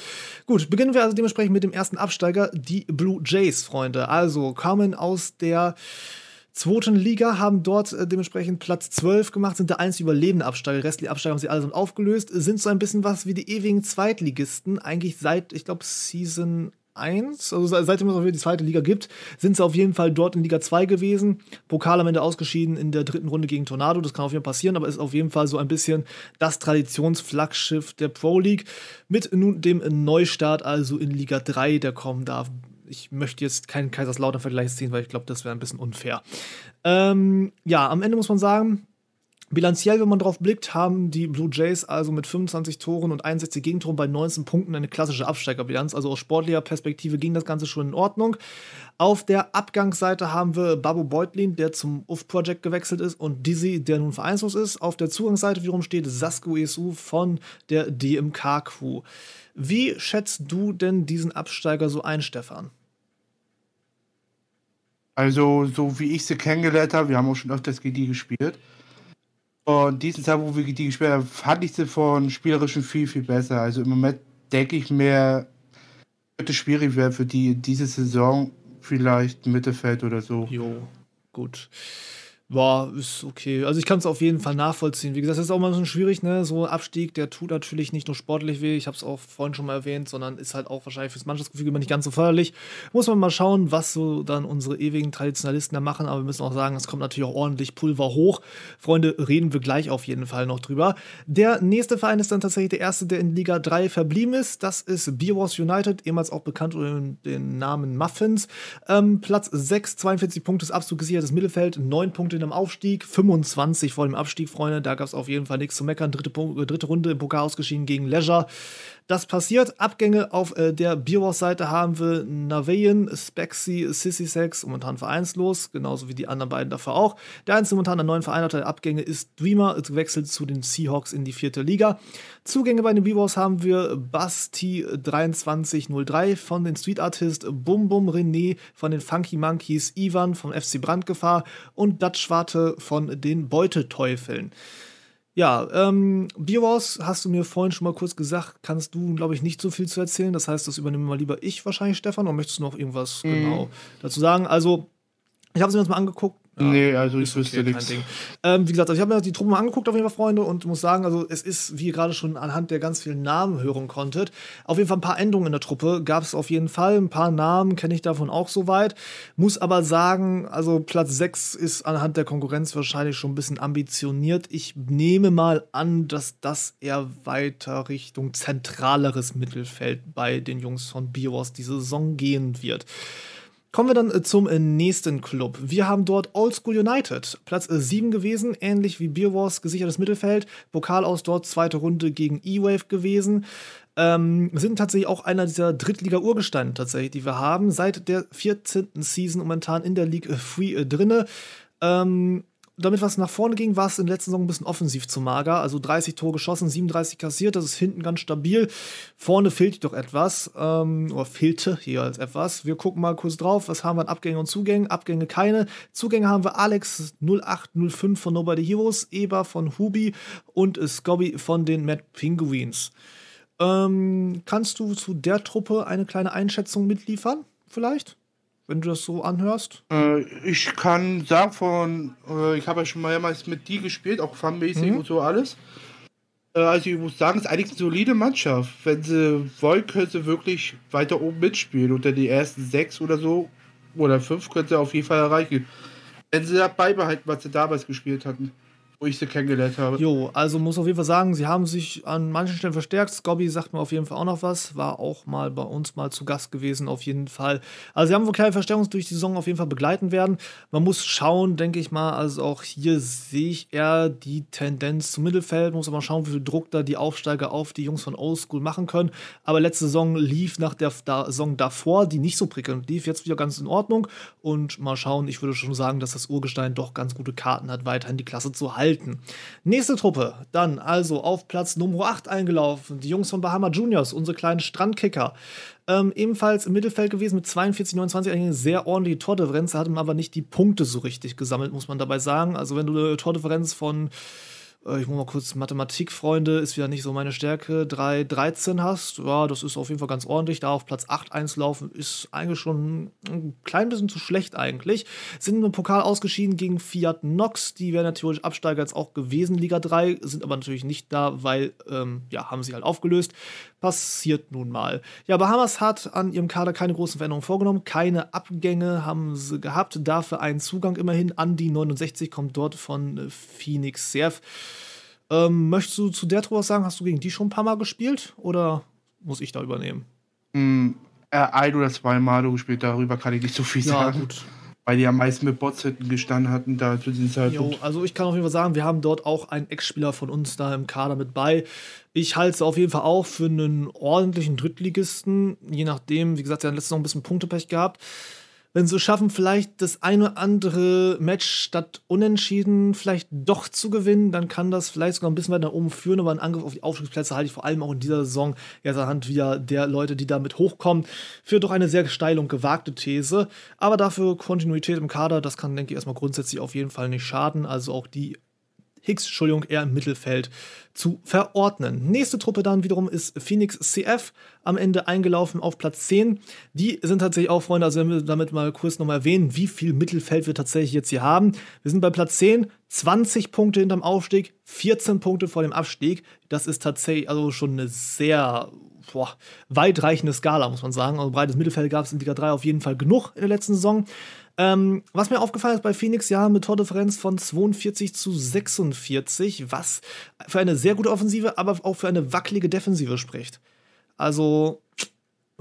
Gut, beginnen wir also dementsprechend mit dem ersten Absteiger, die Blue Jays, Freunde. Also kamen aus der zweiten Liga, haben dort äh, dementsprechend Platz 12 gemacht, sind der einzige überlebende Absteiger. Restliche Absteiger haben sie alle aufgelöst, sind so ein bisschen was wie die ewigen Zweitligisten, eigentlich seit, ich glaube, Season 1, also seitdem es wieder die zweite Liga gibt, sind sie auf jeden Fall dort in Liga 2 gewesen. Pokal am Ende ausgeschieden in der dritten Runde gegen Tornado, das kann auf jeden Fall passieren, aber ist auf jeden Fall so ein bisschen das Traditionsflaggschiff der Pro League mit nun dem Neustart, also in Liga 3, der kommen darf ich möchte jetzt keinen Kaiserslautern-Vergleich ziehen, weil ich glaube, das wäre ein bisschen unfair. Ähm, ja, am Ende muss man sagen, bilanziell, wenn man drauf blickt, haben die Blue Jays also mit 25 Toren und 61 Gegentoren bei 19 Punkten eine klassische Absteigerbilanz. Also aus sportlicher Perspektive ging das Ganze schon in Ordnung. Auf der Abgangsseite haben wir Babu Beutlin, der zum UF Project gewechselt ist, und Dizzy, der nun vereinslos ist. Auf der Zugangsseite wiederum steht Sasku Esu von der DMK Crew. Wie schätzt du denn diesen Absteiger so ein, Stefan?
Also, so wie ich sie kennengelernt habe, wir haben auch schon öfters gegen die gespielt. Und diesen Tag, wo wir die gespielt haben, fand ich sie von spielerischen viel, viel besser. Also im Moment denke ich mir, könnte schwierig werden für die diese Saison vielleicht Mittelfeld oder so.
Jo, gut. Boah, ist okay. Also ich kann es auf jeden Fall nachvollziehen. Wie gesagt, das ist auch mal so schwierig, ne? So ein Abstieg, der tut natürlich nicht nur sportlich weh, ich habe es auch vorhin schon mal erwähnt, sondern ist halt auch wahrscheinlich fürs Mannschaftsgefühl immer nicht ganz so förderlich. Muss man mal schauen, was so dann unsere ewigen Traditionalisten da machen, aber wir müssen auch sagen, es kommt natürlich auch ordentlich Pulver hoch. Freunde, reden wir gleich auf jeden Fall noch drüber. Der nächste Verein ist dann tatsächlich der erste, der in Liga 3 verblieben ist. Das ist Beer Wars United, ehemals auch bekannt unter dem Namen Muffins. Ähm, Platz 6, 42 Punkte, ist absolut gesichertes Mittelfeld, 9 Punkte in einem Aufstieg, 25 vor dem Abstieg, Freunde. Da gab es auf jeden Fall nichts zu meckern. Dritte, äh, dritte Runde im Pokal ausgeschieden gegen Leisure. Das passiert. Abgänge auf äh, der Bierwurst-Seite haben wir Navean, Spexy, Sissy Sex, momentan vereinslos, genauso wie die anderen beiden davor auch. Der einzige momentan an neuen Verein der Abgänge ist Dreamer, gewechselt zu den Seahawks in die vierte Liga. Zugänge bei den Bierwurst haben wir Basti 2303 von den Street Artist, Bum Bum René von den Funky Monkeys, Ivan vom FC Brandgefahr und Dutch Schwarte von den Beuteteufeln. Ja, ähm, Bierwars hast du mir vorhin schon mal kurz gesagt, kannst du, glaube ich, nicht so viel zu erzählen. Das heißt, das übernehme mal lieber ich wahrscheinlich, Stefan, oder möchtest du noch irgendwas mhm. genau dazu sagen? Also, ich habe es mir jetzt mal angeguckt.
Ja, nee, also ich wüsste okay, nichts.
Ähm, wie gesagt, also ich habe mir die Truppe mal angeguckt, auf jeden Fall, Freunde, und muss sagen, also es ist, wie ihr gerade schon anhand der ganz vielen Namen hören konntet, auf jeden Fall ein paar Änderungen in der Truppe. Gab es auf jeden Fall. Ein paar Namen kenne ich davon auch soweit. Muss aber sagen, also Platz 6 ist anhand der Konkurrenz wahrscheinlich schon ein bisschen ambitioniert. Ich nehme mal an, dass das eher weiter Richtung zentraleres Mittelfeld bei den Jungs von Bios diese Saison gehen wird. Kommen wir dann äh, zum äh, nächsten Club. Wir haben dort Old School United, Platz 7 äh, gewesen, ähnlich wie Beer Wars, gesichertes Mittelfeld. Pokal aus dort, zweite Runde gegen E-Wave gewesen. Ähm, sind tatsächlich auch einer dieser Drittliga-Urgesteine tatsächlich, die wir haben. Seit der 14. Season momentan in der League Free äh, drinne. Ähm, damit was nach vorne ging, war es in der letzten Saison ein bisschen offensiv zu mager. Also 30 Tore geschossen, 37 kassiert, das ist hinten ganz stabil. Vorne fehlt doch etwas, ähm, oder fehlte hier als etwas. Wir gucken mal kurz drauf, was haben wir an Abgängen und Zugängen? Abgänge keine. Zugänge haben wir Alex 0805 von Nobody Heroes, Eber von Hubi und Scobby von den Mad Penguins. Ähm, kannst du zu der Truppe eine kleine Einschätzung mitliefern, vielleicht? Wenn du das so anhörst?
Äh, ich kann sagen, von, äh, ich habe ja schon mehrmals mit die gespielt, auch fanmäßig mhm. und so alles. Äh, also ich muss sagen, es ist eigentlich eine solide Mannschaft. Wenn sie wollen, können sie wirklich weiter oben mitspielen. Unter die ersten sechs oder so oder fünf können sie auf jeden Fall erreichen. Wenn sie das beibehalten, was sie damals gespielt hatten wo ich sie kennengelernt habe.
Jo, also muss auf jeden Fall sagen, sie haben sich an manchen Stellen verstärkt. Scobby sagt mir auf jeden Fall auch noch was. War auch mal bei uns mal zu Gast gewesen, auf jeden Fall. Also sie haben wohl kleine Verstärkung durch die Saison auf jeden Fall begleiten werden. Man muss schauen, denke ich mal. Also auch hier sehe ich eher die Tendenz zum Mittelfeld. Muss aber schauen, wie viel Druck da die Aufsteiger auf die Jungs von Oldschool machen können. Aber letzte Saison lief nach der Saison davor, die nicht so prickelnd lief, jetzt wieder ganz in Ordnung. Und mal schauen, ich würde schon sagen, dass das Urgestein doch ganz gute Karten hat, weiterhin die Klasse zu halten halten. Nächste Truppe, dann also auf Platz Nummer 8 eingelaufen, die Jungs von Bahama Juniors, unsere kleinen Strandkicker. Ähm, ebenfalls im Mittelfeld gewesen mit 42, 29, eine sehr ordentliche Tordifferenz, hatten aber nicht die Punkte so richtig gesammelt, muss man dabei sagen. Also wenn du eine Tordifferenz von ich muss mal kurz Mathematik, Freunde, ist wieder nicht so meine Stärke, 3, 13 hast, ja, das ist auf jeden Fall ganz ordentlich. Da auf Platz 8 einzulaufen, ist eigentlich schon ein klein bisschen zu schlecht eigentlich. Sind im Pokal ausgeschieden gegen Fiat Nox, die wären natürlich Absteiger jetzt auch gewesen, Liga 3, sind aber natürlich nicht da, weil, ähm, ja, haben sie halt aufgelöst. Passiert nun mal. Ja, Bahamas hat an ihrem Kader keine großen Veränderungen vorgenommen, keine Abgänge haben sie gehabt, dafür einen Zugang immerhin an die 69, kommt dort von äh, Phoenix Serf. Ähm, möchtest du zu der Truppe was sagen? Hast du gegen die schon ein paar Mal gespielt oder muss ich da übernehmen?
Mm, äh, ein oder zwei Mal gespielt, darüber kann ich nicht so viel
Ja,
sagen.
gut.
Weil die am meisten mit Bots hinten gestanden hatten, da zu diesem
Jo,
Zeitpunkt.
also ich kann auf jeden Fall sagen, wir haben dort auch einen Ex-Spieler von uns da im Kader mit bei. Ich halte es auf jeden Fall auch für einen ordentlichen Drittligisten, je nachdem, wie gesagt, sie haben letztes Jahr noch ein bisschen Punktepech gehabt. Wenn sie schaffen, vielleicht das eine oder andere Match statt unentschieden vielleicht doch zu gewinnen, dann kann das vielleicht sogar ein bisschen weiter nach oben führen. Aber einen Angriff auf die Aufstiegsplätze halte ich vor allem auch in dieser Saison ja anhand wieder der Leute, die damit hochkommen, für doch eine sehr steile und gewagte These. Aber dafür Kontinuität im Kader, das kann, denke ich, erstmal grundsätzlich auf jeden Fall nicht schaden. Also auch die Hicks, Entschuldigung, eher im Mittelfeld zu verordnen. Nächste Truppe dann wiederum ist Phoenix CF, am Ende eingelaufen auf Platz 10. Die sind tatsächlich auch, Freunde, also wenn wir damit mal kurz nochmal erwähnen, wie viel Mittelfeld wir tatsächlich jetzt hier haben. Wir sind bei Platz 10, 20 Punkte hinterm Aufstieg, 14 Punkte vor dem Abstieg. Das ist tatsächlich also schon eine sehr boah, weitreichende Skala, muss man sagen. Also breites Mittelfeld gab es in Liga 3 auf jeden Fall genug in der letzten Saison. Ähm, was mir aufgefallen ist bei Phoenix, ja, mit Tordifferenz von 42 zu 46, was für eine sehr gute Offensive, aber auch für eine wackelige Defensive spricht. Also,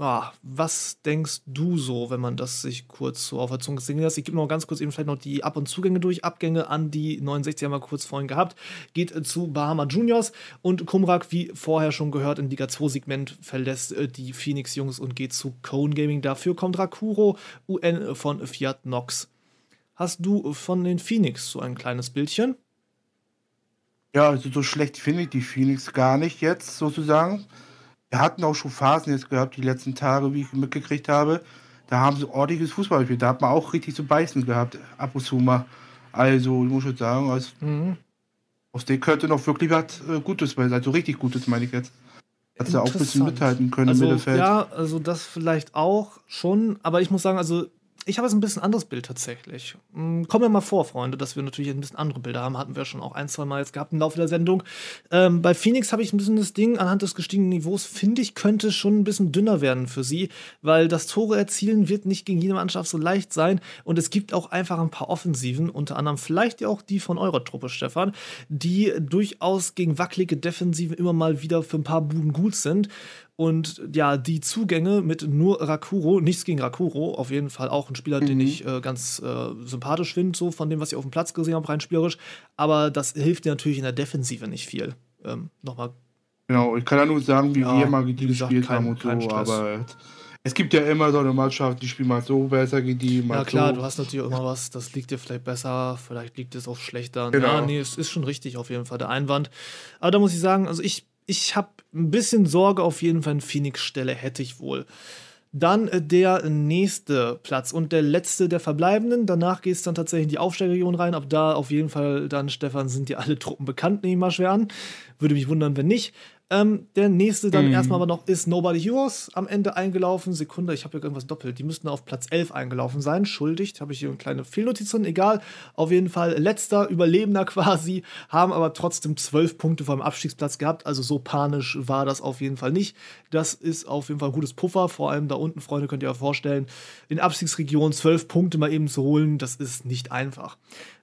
ah, was denkst du so, wenn man das sich kurz so auf der Zunge singen lässt? Ich gebe noch ganz kurz eben vielleicht noch die Ab- und Zugänge durch. Abgänge an die 69 haben wir kurz vorhin gehabt. Geht äh, zu Bahama Juniors und Kumrak, wie vorher schon gehört, im Liga 2-Segment verlässt äh, die Phoenix Jungs und geht zu Cone Gaming. Dafür kommt Rakuro UN von Fiat Nox. Hast du von den Phoenix so ein kleines Bildchen?
Ja, also so schlecht finde ich die Phoenix gar nicht jetzt sozusagen. Wir hatten auch schon Phasen jetzt gehabt, die letzten Tage, wie ich mitgekriegt habe. Da haben sie ordentliches Fußball gespielt. Da hat man auch richtig zu beißen gehabt, ab und zu mal. Also, ich muss schon sagen, aus,
Mhm.
aus denen könnte noch wirklich was äh, Gutes bei sein. Also richtig Gutes, meine ich jetzt. Hat sie auch ein bisschen mithalten können
Also,
im Mittelfeld.
ja, also das vielleicht auch schon, aber ich muss sagen, also ich habe jetzt ein bisschen anderes Bild tatsächlich. Hm, Kommen wir mal vor, Freunde, dass wir natürlich ein bisschen andere Bilder haben. Hatten wir schon auch ein, zwei Mal jetzt gehabt im Laufe der Sendung. Ähm, bei Phoenix habe ich ein bisschen das Ding, anhand des gestiegenen Niveaus, finde ich, könnte schon ein bisschen dünner werden für sie, weil das Tore erzielen wird nicht gegen jede Mannschaft so leicht sein. Und es gibt auch einfach ein paar Offensiven, unter anderem vielleicht ja auch die von eurer Truppe, Stefan, die durchaus gegen wackelige Defensiven immer mal wieder für ein paar Buden gut sind. Und ja, die Zugänge mit nur Rakuro, nichts gegen Rakuro, auf jeden Fall auch ein Spieler, den
Mhm.
ich äh, ganz äh, sympathisch finde, so von dem, was ich auf dem Platz gesehen habe, rein spielerisch. Aber das hilft dir natürlich in der Defensive nicht viel. Ähm, Nochmal,
Genau, ich kann ja nur sagen, wie
Ja,
wir mal gegen die gespielt
kein-
haben und so,
Stress.
aber es gibt ja immer so eine Mannschaft, die spielt mal so besser gegen die, mal
ja klar,
so.
du hast natürlich immer was, das liegt dir vielleicht besser, vielleicht liegt es auch schlechter.
Genau.
Ja, nee, es ist schon richtig auf jeden Fall der Einwand. Aber da muss ich sagen, also ich, ich habe ein bisschen Sorge auf jeden Fall, in Phoenix-Stelle hätte ich wohl. Dann äh, der nächste Platz und der letzte der Verbleibenden. Danach geht es dann tatsächlich in die Aufsteigerregion rein. Ab da auf jeden Fall dann, Stefan, sind dir alle Truppen bekannt, nehme ich mal schwer an. Würde mich wundern, wenn nicht. Ähm, der nächste dann
Mhm.
erstmal aber noch ist Nobody Heroes am Ende eingelaufen. Sekunde, ich habe hier irgendwas doppelt. Die müssten auf Platz 11 eingelaufen sein. Schuldig, habe ich hier eine kleine Fehlnotiz drin. Egal, auf jeden Fall letzter Überlebender quasi, haben aber trotzdem 12 Punkte vom Abstiegsplatz gehabt. Also so panisch war das auf jeden Fall nicht. Das ist auf jeden Fall ein gutes Puffer. Vor allem da unten, Freunde, könnt ihr euch vorstellen, in Abstiegsregionen 12 Punkte mal eben zu holen, das ist nicht einfach.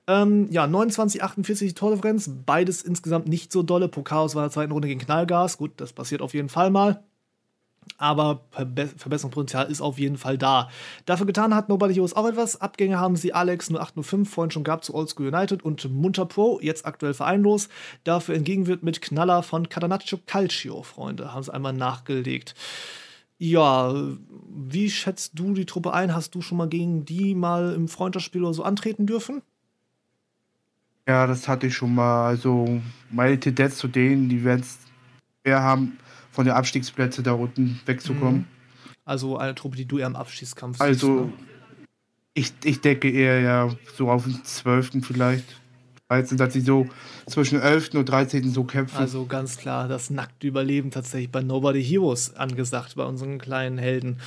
Ähm, ja, 29, 48 Tordifferenz, beides insgesamt nicht so dolle. Pokaos war in der zweiten Runde gegen Knallgas. Gut, das passiert auf jeden Fall mal. Aber Verbe Verbesserungspotenzial ist auf jeden Fall da. Dafür getan hat Nobody Heroes auch etwas. Abgänge haben sie Alex 0805 vorhin schon gehabt zu Oldschool United und Munter Pro, jetzt aktuell vereinlos. Dafür entgegenwirkt mit Knaller von Catanaccio Calcio, Freunde. Haben sie einmal nachgelegt. Ja, wie schätzt du die Truppe ein? Hast du schon mal gegen die mal im Freundschaftsspiel oder so antreten dürfen?
Ja, das hatte ich schon mal. Also meine Tendenz zu denen, die werden es schwer haben, von den Abstiegsplätzen da unten wegzukommen.
Also eine Truppe, die du eher im Abschießkampf
Also
siehst, ne?
ich, ich denke eher ja so auf den 12. vielleicht. 13, dass sie so zwischen 11. und 13. so kämpfen.
Also ganz klar das nackte Überleben tatsächlich bei Nobody Heroes angesagt, bei unseren kleinen Helden.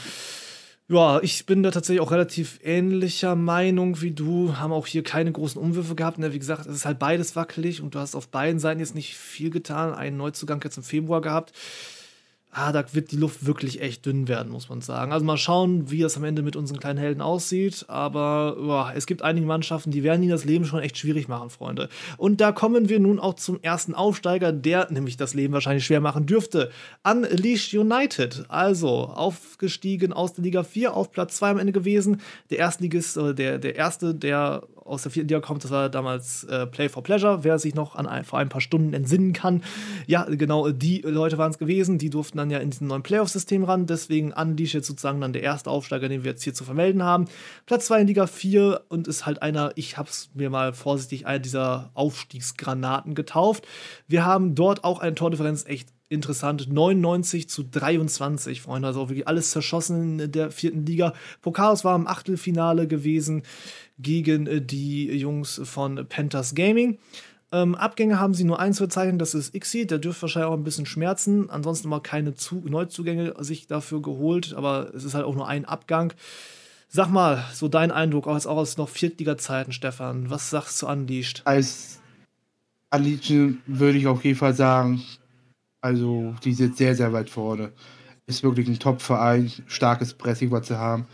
Ja, ich bin da tatsächlich auch relativ ähnlicher Meinung wie du. Haben auch hier keine großen Umwürfe gehabt. Ne? Wie gesagt, es ist halt beides wackelig und du hast auf beiden Seiten jetzt nicht viel getan. Einen Neuzugang jetzt im Februar gehabt ah, da wird die Luft wirklich echt dünn werden, muss man sagen. Also mal schauen, wie es am Ende mit unseren kleinen Helden aussieht. Aber boah, es gibt einige Mannschaften, die werden ihnen das Leben schon echt schwierig machen, Freunde. Und da kommen wir nun auch zum ersten Aufsteiger, der nämlich das Leben wahrscheinlich schwer machen dürfte. Unleashed United. Also aufgestiegen aus der Liga 4 auf Platz 2 am Ende gewesen. Der Erstligist, äh, der, der erste, der aus der vierten Liga kommt, das war damals äh, Play for Pleasure, wer sich noch an ein, vor ein paar Stunden entsinnen kann. Ja, genau, die Leute waren es gewesen, die durften dann ja in diesem neuen Playoff-System ran, deswegen Unleash jetzt sozusagen dann der erste Aufsteiger, den wir jetzt hier zu vermelden haben. Platz 2 in Liga 4 und ist halt einer, ich habe es mir mal vorsichtig, einer dieser Aufstiegsgranaten getauft. Wir haben dort auch eine Tordifferenz echt interessant. 99 zu 23, Freunde. Also wirklich alles zerschossen in der vierten Liga. Pokals war im Achtelfinale gewesen gegen äh, die Jungs von Panthers Gaming. Ähm, Abgänge haben sie nur eins verzeichnet, das ist Ixi, der dürfte wahrscheinlich auch ein bisschen schmerzen. Ansonsten mal keine Zu Neuzugänge sich dafür geholt, aber es ist halt auch nur ein Abgang. Sag mal, so dein Eindruck, auch, auch aus noch Viertliga-Zeiten, Stefan. Was sagst du zu Unleashed?
Als Unleashed würde ich auf jeden Fall sagen, also die sind sehr, sehr weit vorne. Ist wirklich ein Top-Verein, starkes Pressing, was sie haben.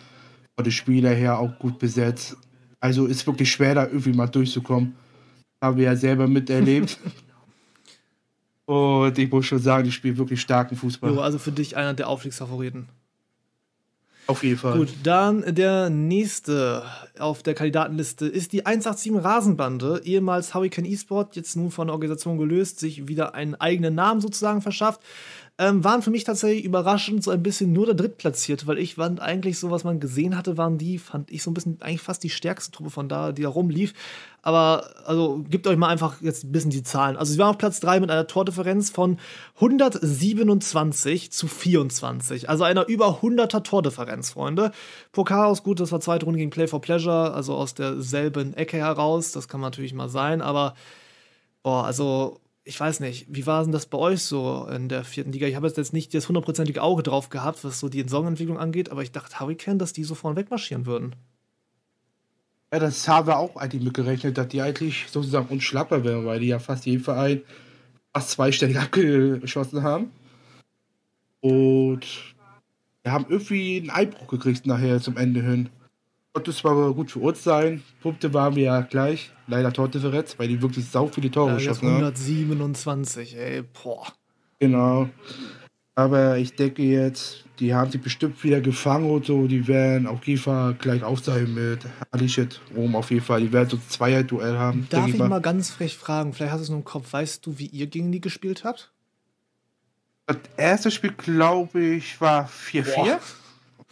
Von den Spieler her auch gut besetzt. Also ist wirklich schwer, da irgendwie mal durchzukommen. Haben wir ja selber miterlebt. Und ich muss schon sagen, die spielen wirklich starken Fußball.
Jo, also für dich einer der Aufstiegsfavoriten.
Auf jeden Fall.
Gut, dann der nächste auf der Kandidatenliste ist die 187 Rasenbande, ehemals Hurricane eSport, jetzt nun von der Organisation gelöst, sich wieder einen eigenen Namen sozusagen verschafft ähm, waren für mich tatsächlich überraschend so ein bisschen nur der Drittplatzierte, weil ich fand eigentlich so, was man gesehen hatte, waren die, fand ich so ein bisschen eigentlich fast die stärkste Truppe von da, die da rumlief. Aber also gebt euch mal einfach jetzt ein bisschen die Zahlen. Also sie waren auf Platz 3 mit einer Tordifferenz von 127 zu 24. Also einer über 100er Tordifferenz, Freunde. Pokal aus gut, das war zweite Runde gegen Play for Pleasure, also aus derselben Ecke heraus. Das kann natürlich mal sein, aber boah, also ich weiß nicht, wie war denn das bei euch so in der vierten Liga? Ich habe jetzt nicht das hundertprozentige Auge drauf gehabt, was so die Saisonentwicklung angeht, aber ich dachte, Hurricane, dass die so vorne wegmarschieren würden.
Ja, das haben wir auch eigentlich mitgerechnet, dass die eigentlich sozusagen unschlagbar wären, weil die ja fast jeden Verein fast zweistellig abgeschossen haben. Und wir haben irgendwie einen Einbruch gekriegt nachher zum Ende hin. Konnte zwar gut für uns sein, Punkte waren wir ja gleich, leider Tordifferenz, weil die wirklich sau viele Tore
ja,
geschossen
haben. 127, ey, boah.
Genau. Aber ich denke jetzt, die haben sich bestimmt wieder gefangen und so. Die werden auf jeden Fall gleich aufzeigen mit Alichet Rom auf jeden Fall. Die werden so ein Zweier-Duell haben.
Darf ich, ich mal. mal ganz frech fragen, vielleicht hast du es nur im Kopf, weißt du, wie ihr gegen die gespielt habt?
Das erste Spiel, glaube ich, war 4-4.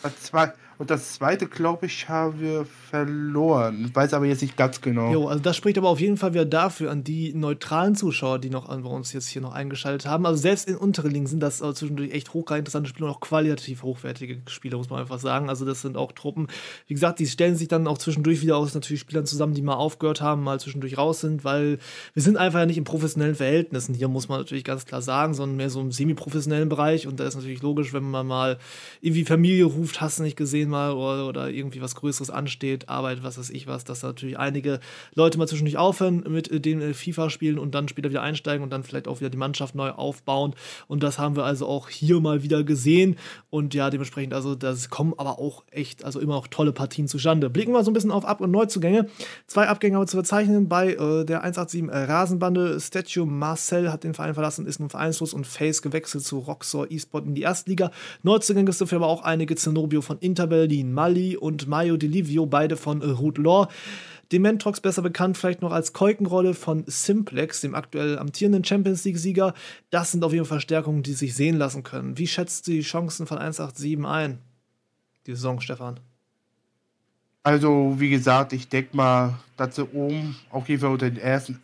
Das, zwei, und das zweite, glaube ich, haben wir verloren. Ich weiß aber jetzt nicht ganz genau.
Jo, also das spricht aber auf jeden Fall wieder dafür an die neutralen Zuschauer, die noch an bei uns jetzt hier noch eingeschaltet haben. Also selbst in Unterlingen sind das zwischendurch echt hochgradig interessante Spiele und auch qualitativ hochwertige Spiele, muss man einfach sagen. Also das sind auch Truppen. Wie gesagt, die stellen sich dann auch zwischendurch wieder aus natürlich Spielern zusammen, die mal aufgehört haben, mal zwischendurch raus sind, weil wir sind einfach ja nicht in professionellen Verhältnissen. Hier muss man natürlich ganz klar sagen, sondern mehr so im semi-professionellen Bereich. Und da ist natürlich logisch, wenn man mal irgendwie Familie ruft, hast du nicht gesehen mal oder, oder irgendwie was Größeres ansteht, Arbeit, was weiß ich was, dass natürlich einige Leute mal zwischendurch aufhören mit äh, den äh, FIFA spielen und dann später wieder einsteigen und dann vielleicht auch wieder die Mannschaft neu aufbauen. Und das haben wir also auch hier mal wieder gesehen. Und ja, dementsprechend, also das kommen aber auch echt, also immer noch tolle Partien zustande. Blicken wir so ein bisschen auf Ab- und Neuzugänge. Zwei Abgänge haben wir zu verzeichnen bei äh, der 187 äh, Rasenbande. Statue Marcel hat den Verein verlassen, ist nun vereinslos und Face gewechselt zu Roxor eSport in die Erstliga. Neuzugänge ist dafür aber auch einige Zenobio von Inter Berlin, Mali und Mayo Delivio, beide von Ruth Law. Dementrox besser bekannt vielleicht noch als Keukenrolle von Simplex, dem aktuell amtierenden Champions League-Sieger. Das sind auf jeden Fall Verstärkungen, die sich sehen lassen können. Wie schätzt du die Chancen von 187 ein? Die Saison, Stefan.
Also, wie gesagt, ich denke mal, dass sie oben auf jeden Fall unter den ersten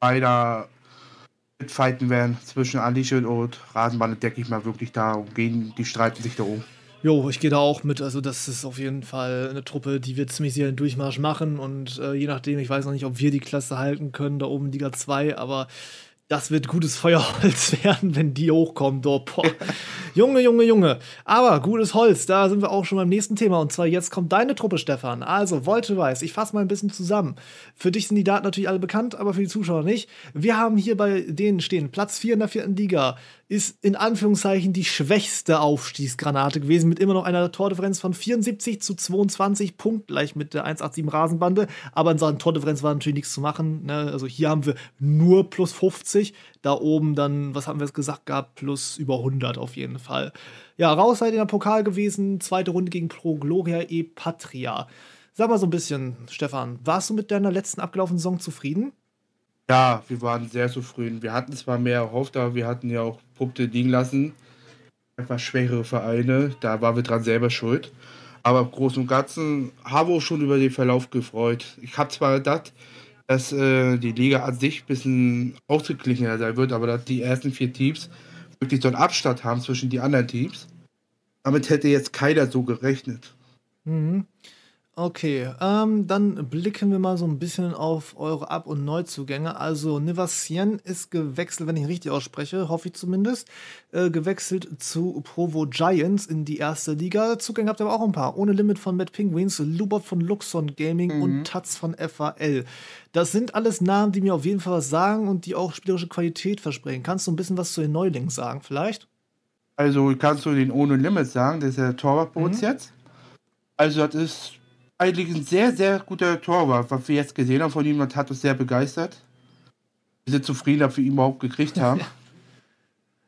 zwei da mitfighten werden zwischen Alicia und Rasenbahn, denke ich mal wirklich da gehen, die streiten sich da oben.
Jo, ich gehe da auch mit. Also, das ist auf jeden Fall eine Truppe, die wird ziemlich sicher einen Durchmarsch machen. Und äh, je nachdem, ich weiß noch nicht, ob wir die Klasse halten können, da oben Liga 2, aber das wird gutes Feuerholz werden, wenn die hochkommen. Oh, Junge, Junge, Junge. Aber gutes Holz, da sind wir auch schon beim nächsten Thema. Und zwar jetzt kommt deine Truppe, Stefan. Also, Volte Weiß, ich fasse mal ein bisschen zusammen. Für dich sind die Daten natürlich alle bekannt, aber für die Zuschauer nicht. Wir haben hier bei denen stehen Platz 4 in der vierten Liga, ist in Anführungszeichen die schwächste Aufstiegsgranate gewesen, mit immer noch einer Tordifferenz von 74 zu 22, punktgleich mit der 187 Rasenbande. Aber in Sachen Tordifferenz war natürlich nichts zu machen. Ne? Also hier haben wir nur plus 50. Da oben dann, was haben wir jetzt gesagt gehabt, plus über 100 auf jeden Fall. Ja, raus seid in der Pokal gewesen, zweite Runde gegen Pro Gloria e Patria. Sag mal so ein bisschen, Stefan, warst du mit deiner letzten abgelaufenen Saison zufrieden?
Ja, wir waren sehr zufrieden. Wir hatten zwar mehr erhofft, aber wir hatten ja auch Punkte liegen lassen. Etwas schwächere Vereine, da waren wir dran selber schuld. Aber im Großen und Ganzen haben wir uns schon über den Verlauf gefreut. Ich habe zwar gedacht, dass äh, die Liga an sich ein bisschen ausgeglichener sein wird, aber dass die ersten vier Teams wirklich so einen Abstand haben zwischen die anderen Teams. Damit hätte jetzt keiner so gerechnet.
Mhm. Okay, ähm, dann blicken wir mal so ein bisschen auf eure Ab- und Neuzugänge. Also Nivasien ist gewechselt, wenn ich richtig ausspreche, hoffe ich zumindest, äh, gewechselt zu Provo Giants in die erste Liga. Zugänge habt ihr aber auch ein paar. Ohne Limit von Mad Penguins, Lubot von Luxon Gaming
Mhm.
und Taz von FAL. Das sind alles Namen, die mir auf jeden Fall was sagen und die auch spielerische Qualität versprechen. Kannst du ein bisschen was zu den Neulingen sagen, vielleicht?
Also kannst du den ohne Limit sagen, das ist der Torwart bei uns
Mhm.
jetzt. Also das ist eigentlich ein sehr, sehr guter Torwart. Was wir jetzt gesehen haben von ihm, das hat uns sehr begeistert. Wir sind zufrieden, dass wir ihn überhaupt gekriegt haben.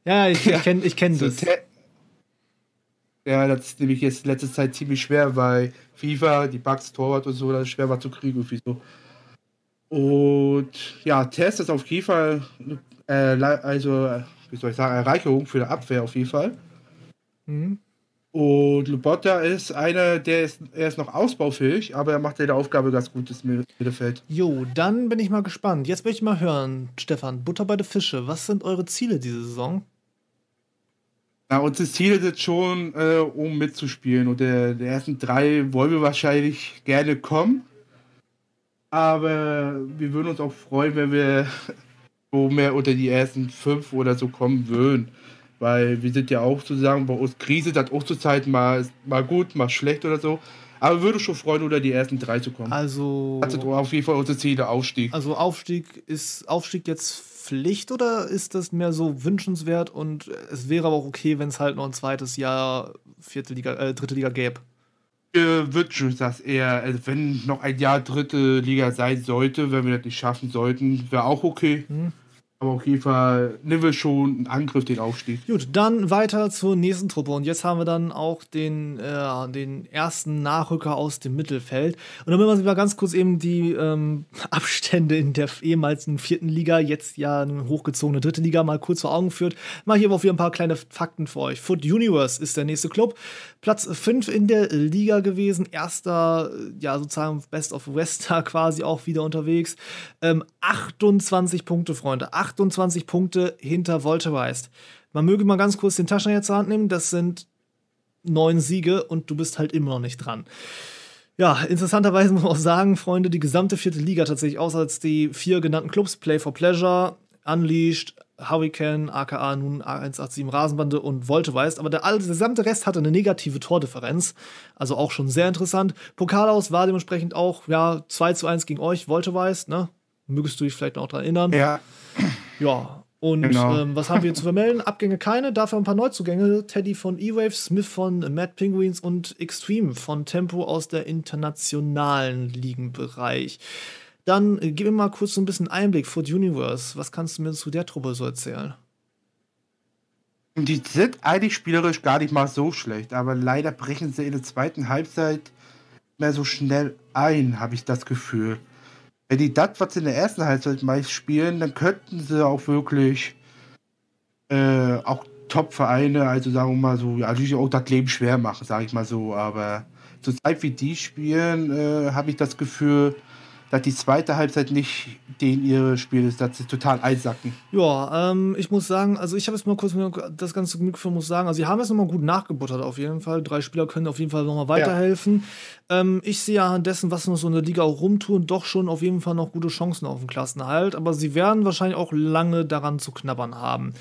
Ja, ich, ich kenne ich kenn das.
ja, das ist nämlich jetzt in letzter Zeit ziemlich schwer, weil FIFA, die Bugs, Torwart und so, das ist schwer war zu kriegen irgendwie so. Und ja, Test ist auf jeden Fall, äh, also, äh, wie soll ich sagen, Erreicherung für die Abwehr auf jeden Fall.
Mhm.
Und Lobotta ist einer, der ist, er ist noch ausbaufähig, aber er macht jede Aufgabe ganz gut im Mittelfeld.
Jo, dann bin ich mal gespannt. Jetzt möchte ich mal hören, Stefan, Butter bei der Fische. Was sind eure Ziele diese Saison?
Na, unsere Ziele sind schon, äh, um mitzuspielen. Und der, der ersten drei wollen wir wahrscheinlich gerne kommen. Aber wir würden uns auch freuen, wenn wir so mehr unter die ersten fünf oder so kommen würden. Weil wir sind ja auch sozusagen bei uns Krise, das auch zur Zeit mal, mal gut, mal schlecht oder so. Aber uns schon freuen, unter die ersten drei zu kommen.
Also,
sind auf jeden Fall unsere Ziele, Aufstieg.
also Aufstieg ist Aufstieg jetzt Pflicht oder ist das mehr so wünschenswert und es wäre aber auch okay, wenn es halt noch ein zweites Jahr vierte Liga, äh, dritte Liga gäbe?
Wir wünschen uns das eher, also wenn noch ein Jahr dritte Liga sein sollte, wenn wir das nicht schaffen sollten, wäre auch okay.
Hm.
Aber auf jeden Fall nehmen wir schon einen Angriff, den Aufstieg.
Gut, dann weiter zur nächsten Truppe. Und jetzt haben wir dann auch den, äh, den ersten Nachrücker aus dem Mittelfeld. Und will man sich mal ganz kurz eben die ähm, Abstände in der ehemals vierten Liga, jetzt ja eine hochgezogene dritte Liga, mal kurz vor Augen führt. Mal hier aber wieder ein paar kleine Fakten für euch. Foot Universe ist der nächste Club. Platz 5 in der Liga gewesen. Erster, ja, sozusagen Best of Wester quasi auch wieder unterwegs. Ähm, 28 Punkte, Freunde. 28 Punkte hinter Volteweist. Man möge mal ganz kurz den Taschenrechner zur Hand nehmen. Das sind neun Siege und du bist halt immer noch nicht dran. Ja, interessanterweise muss man auch sagen, Freunde, die gesamte vierte Liga tatsächlich, außer als die vier genannten Clubs, Play for Pleasure, Unleashed, Hurricane, aka nun A187 Rasenbande und Volteweist, aber der, der gesamte Rest hatte eine negative Tordifferenz, also auch schon sehr interessant. Pokalaus war dementsprechend auch, ja, 2 zu 1 gegen euch, Volteweist, ne? Mögest du dich vielleicht noch daran erinnern?
Ja,
Ja, und
Genau.
ähm, was haben wir zu vermelden? Abgänge keine, dafür ein paar Neuzugänge. Teddy von E-Wave, Smith von Mad Penguins und Extreme von Tempo aus der internationalen Ligenbereich. Dann äh, gib mir mal kurz so ein bisschen Einblick, Foot Universe. Was kannst du mir zu der Truppe so erzählen?
die sind eigentlich spielerisch gar nicht mal so schlecht, aber leider brechen sie in der zweiten Halbzeit mehr so schnell ein, habe ich das Gefühl. Wenn die das, was sie in der ersten Halbzeit meist spielen, dann könnten sie auch wirklich äh, auch Top-Vereine, also sagen wir mal so, ja, natürlich auch das Leben schwer machen, sage ich mal so, aber zur Zeit wie die spielen, äh, habe ich das Gefühl, dass die zweite Halbzeit nicht den ihre Spiel ist, dass sie total einsacken.
Ja, ähm, ich muss sagen, also ich habe jetzt mal kurz das ganze Glück für muss sagen, also sie haben jetzt nochmal gut nachgebuttert auf jeden Fall. Drei Spieler können auf jeden Fall nochmal weiterhelfen. Ja. Ähm, ich sehe ja an dessen, was noch so in der Liga auch rumtun, doch schon auf jeden Fall noch gute Chancen auf den Klassenhalt, aber sie werden wahrscheinlich auch lange daran zu knabbern haben.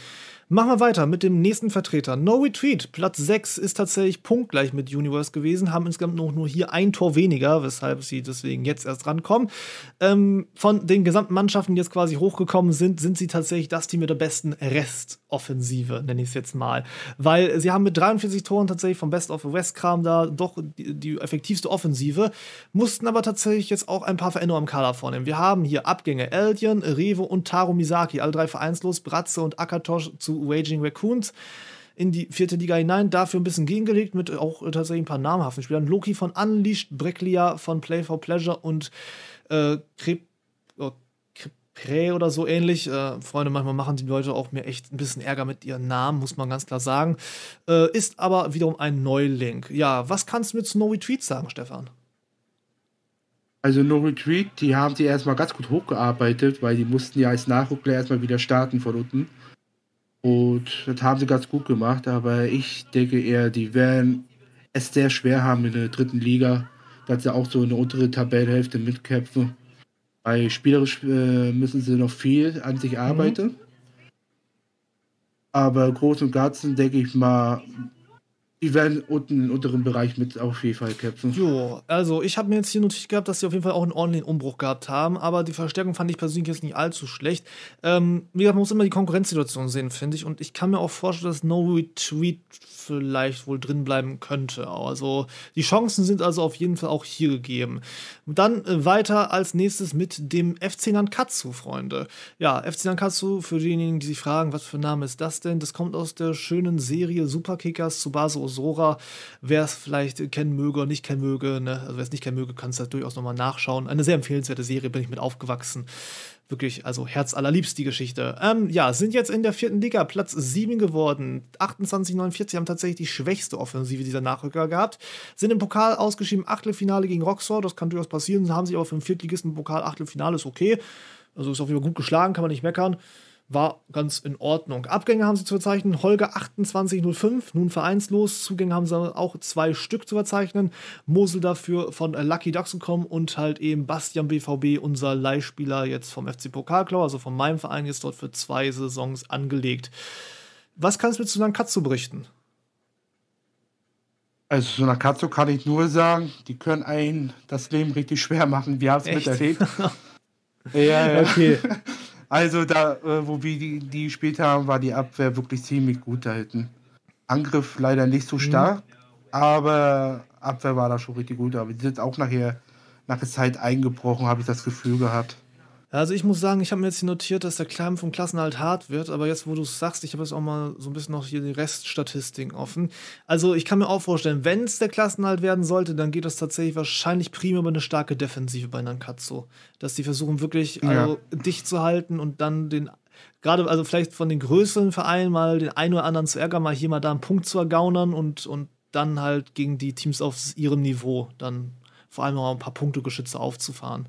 Machen wir weiter mit dem nächsten Vertreter. No Retreat, Platz 6 ist tatsächlich punktgleich mit Universe gewesen, haben insgesamt noch nur hier ein Tor weniger, weshalb sie deswegen jetzt erst rankommen. Ähm, von den gesamten Mannschaften, die jetzt quasi hochgekommen sind, sind sie tatsächlich das Team mit der besten Restoffensive, nenne ich es jetzt mal. Weil sie haben mit 43 Toren tatsächlich vom Best of the West Kram da doch die, die effektivste Offensive, mussten aber tatsächlich jetzt auch ein paar Veränderungen am Kader vornehmen. Wir haben hier Abgänge Eldian, Revo und Taro Misaki, alle drei vereinslos, Bratze und Akatosh zu Waging Raccoons in die vierte Liga hinein, dafür ein bisschen gegengelegt mit auch äh, tatsächlich ein paar namhaften Spielern. Loki von Unleashed, Breklia von Play for Pleasure und äh, Krep, oh, oder so ähnlich. Äh, Freunde, manchmal machen die Leute auch mir echt ein bisschen Ärger mit ihren Namen, muss man ganz klar sagen. Äh, ist aber wiederum ein Neuling. Ja, was kannst du mit Snowy Tweets sagen, Stefan?
Also No Retreat, die haben sie erstmal ganz gut hochgearbeitet, weil die mussten ja als Nachrückler erstmal wieder starten von unten. Und das haben sie ganz gut gemacht, aber ich denke eher, die werden es sehr schwer haben in der dritten Liga, dass sie auch so in der unteren Tabellenhälfte mitkämpfen. Weil spielerisch äh, müssen sie noch viel an sich mhm. arbeiten. Mhm. Aber groß und ganzen denke ich mal, die werden unten im unteren Bereich mit auf jeden Fall kämpfen.
Jo, also ich habe mir jetzt hier notiert gehabt, dass sie auf jeden Fall auch einen ordentlichen Umbruch gehabt haben, aber die Verstärkung fand ich persönlich jetzt nicht allzu schlecht. Ähm, wie gesagt, man muss immer die Konkurrenzsituation sehen, finde ich. Und ich kann mir auch vorstellen, dass No Retreat vielleicht wohl drin bleiben könnte. Also die Chancen sind also auf jeden Fall auch hier gegeben. Dann äh, weiter als nächstes mit dem FC Nankatsu, Freunde. Ja, FC Nankatsu, für diejenigen, die sich fragen, was für ein Name ist das denn? Das kommt aus der schönen Serie Superkickers zu Base Osora. Wer es vielleicht kennen möge oder nicht kennen möge, ne? also wer es nicht kennen möge, kann es da durchaus nochmal nachschauen. Eine sehr empfehlenswerte Serie, bin ich mit aufgewachsen. Wirklich, also Herz allerliebst die Geschichte. Ähm, ja, sind jetzt in der vierten Liga Platz 7 geworden. 28-49 haben tatsächlich die schwächste Offensive dieser Nachrücker gehabt. Sind im Pokal ausgeschieden, Achtelfinale gegen Roxor. Das kann durchaus passieren. Haben sich aber für den Viertligisten Pokal Achtelfinale, ist okay. Also ist auf jeden Fall gut geschlagen, kann man nicht meckern war ganz in Ordnung. Abgänge haben sie zu verzeichnen. Holger 2805, nun vereinslos. Zugänge haben sie auch zwei Stück zu verzeichnen. Mosel dafür von Lucky Ducks gekommen und halt eben Bastian BVB, unser Leihspieler jetzt vom FC Pokalklau, also von meinem Verein, jetzt dort für zwei Saisons angelegt. Was kannst du mit zu Nankatsu berichten?
Also zu Nankatsu kann ich nur sagen, die können einen das Leben richtig schwer machen. Wir haben es miterlebt. ja, ja. Okay. Also da, äh, wo wir die, die gespielt haben, war die Abwehr wirklich ziemlich gut da hinten. Angriff leider nicht so stark, mhm. aber Abwehr war da schon richtig gut. Aber die sind auch nachher nach der Zeit eingebrochen, habe ich das Gefühl gehabt.
Also ich muss sagen, ich habe mir jetzt hier notiert, dass der Climb vom Klassenhalt hart wird, aber jetzt, wo du es sagst, ich habe jetzt auch mal so ein bisschen noch hier die Reststatistiken offen. Also ich kann mir auch vorstellen, wenn es der Klassenhalt werden sollte, dann geht das tatsächlich wahrscheinlich primär über eine starke Defensive bei Nankatsu. Dass die versuchen wirklich ja. also, dicht zu halten und dann den gerade also vielleicht von den größeren Vereinen mal den einen oder anderen zu ärgern, mal hier mal da einen Punkt zu ergaunern und, und dann halt gegen die Teams auf ihrem Niveau dann vor allem noch ein paar Punktegeschütze aufzufahren.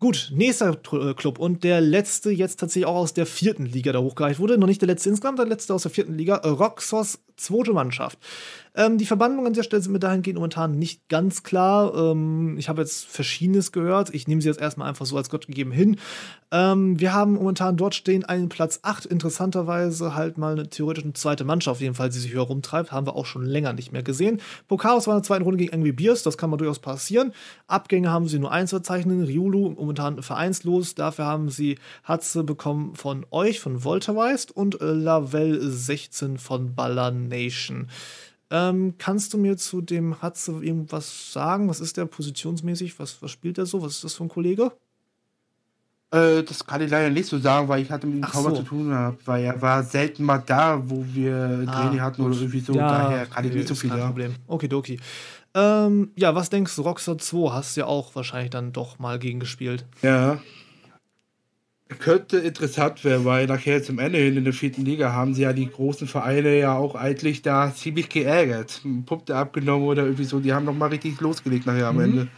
Gut, nächster äh, Club und der letzte jetzt tatsächlich auch aus der vierten Liga, der hochgereicht wurde. Noch nicht der letzte insgesamt, der letzte aus der vierten Liga. Roxos zweite Mannschaft. Ähm, die Verbandlungen an der Stelle sind mir dahingehend momentan nicht ganz klar. Ähm, ich habe jetzt Verschiedenes gehört. Ich nehme sie jetzt erstmal einfach so als Gott gegeben hin. Ähm, wir haben momentan dort stehen einen Platz 8. Interessanterweise halt mal eine theoretische zweite Mannschaft, auf jeden Fall, die sich höher rumtreibt. Haben wir auch schon länger nicht mehr gesehen. Pokaros war in der zweiten Runde gegen Angry Beers. Das kann mal durchaus passieren. Abgänge haben sie nur eins verzeichnen. Riulu momentan vereinslos. Dafür haben sie Hatze bekommen von euch, von Volterweist und Lavelle 16 von Ballern Nation. Ähm, kannst du mir zu dem Hatze irgendwas sagen? Was ist der positionsmäßig? Was, was spielt er so? Was ist das für ein Kollege?
Äh, das kann ich leider nicht so sagen, weil ich hatte mit ihm kaum so. zu tun gehabt, weil er war selten mal da, wo wir ah, Training hatten oder irgendwie so. Ja, daher kann ich nicht so viel sagen.
Problem. Okidoki. Ähm, ja, was denkst du, Rockstar 2 hast du ja auch wahrscheinlich dann doch mal gegen gespielt.
Ja, könnte interessant werden, weil nachher zum Ende hin in der vierten Liga haben sie ja die großen Vereine ja auch eigentlich da ziemlich geärgert. Punkte abgenommen oder irgendwie so. Die haben noch mal richtig losgelegt nachher am mhm. Ende.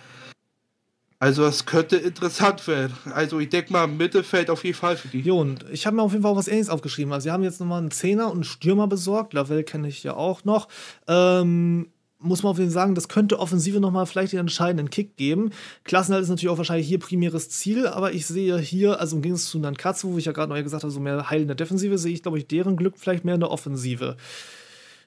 Also das könnte interessant werden. Also ich denke mal, Mittelfeld auf jeden Fall für die.
Jo, und ich habe mir auf jeden Fall auch was ähnliches aufgeschrieben. Also, sie haben jetzt nochmal einen Zehner und einen Stürmer besorgt. Lavelle kenne ich ja auch noch. Ähm, muss man auf jeden Fall sagen, das könnte Offensive nochmal vielleicht den entscheidenden Kick geben. Klassenhalt ist natürlich auch wahrscheinlich hier primäres Ziel, aber ich sehe hier, also im Gegensatz zu Nankatsu, wo ich ja gerade noch gesagt habe, so mehr heilende Defensive, sehe ich, glaube ich, deren Glück vielleicht mehr in der Offensive.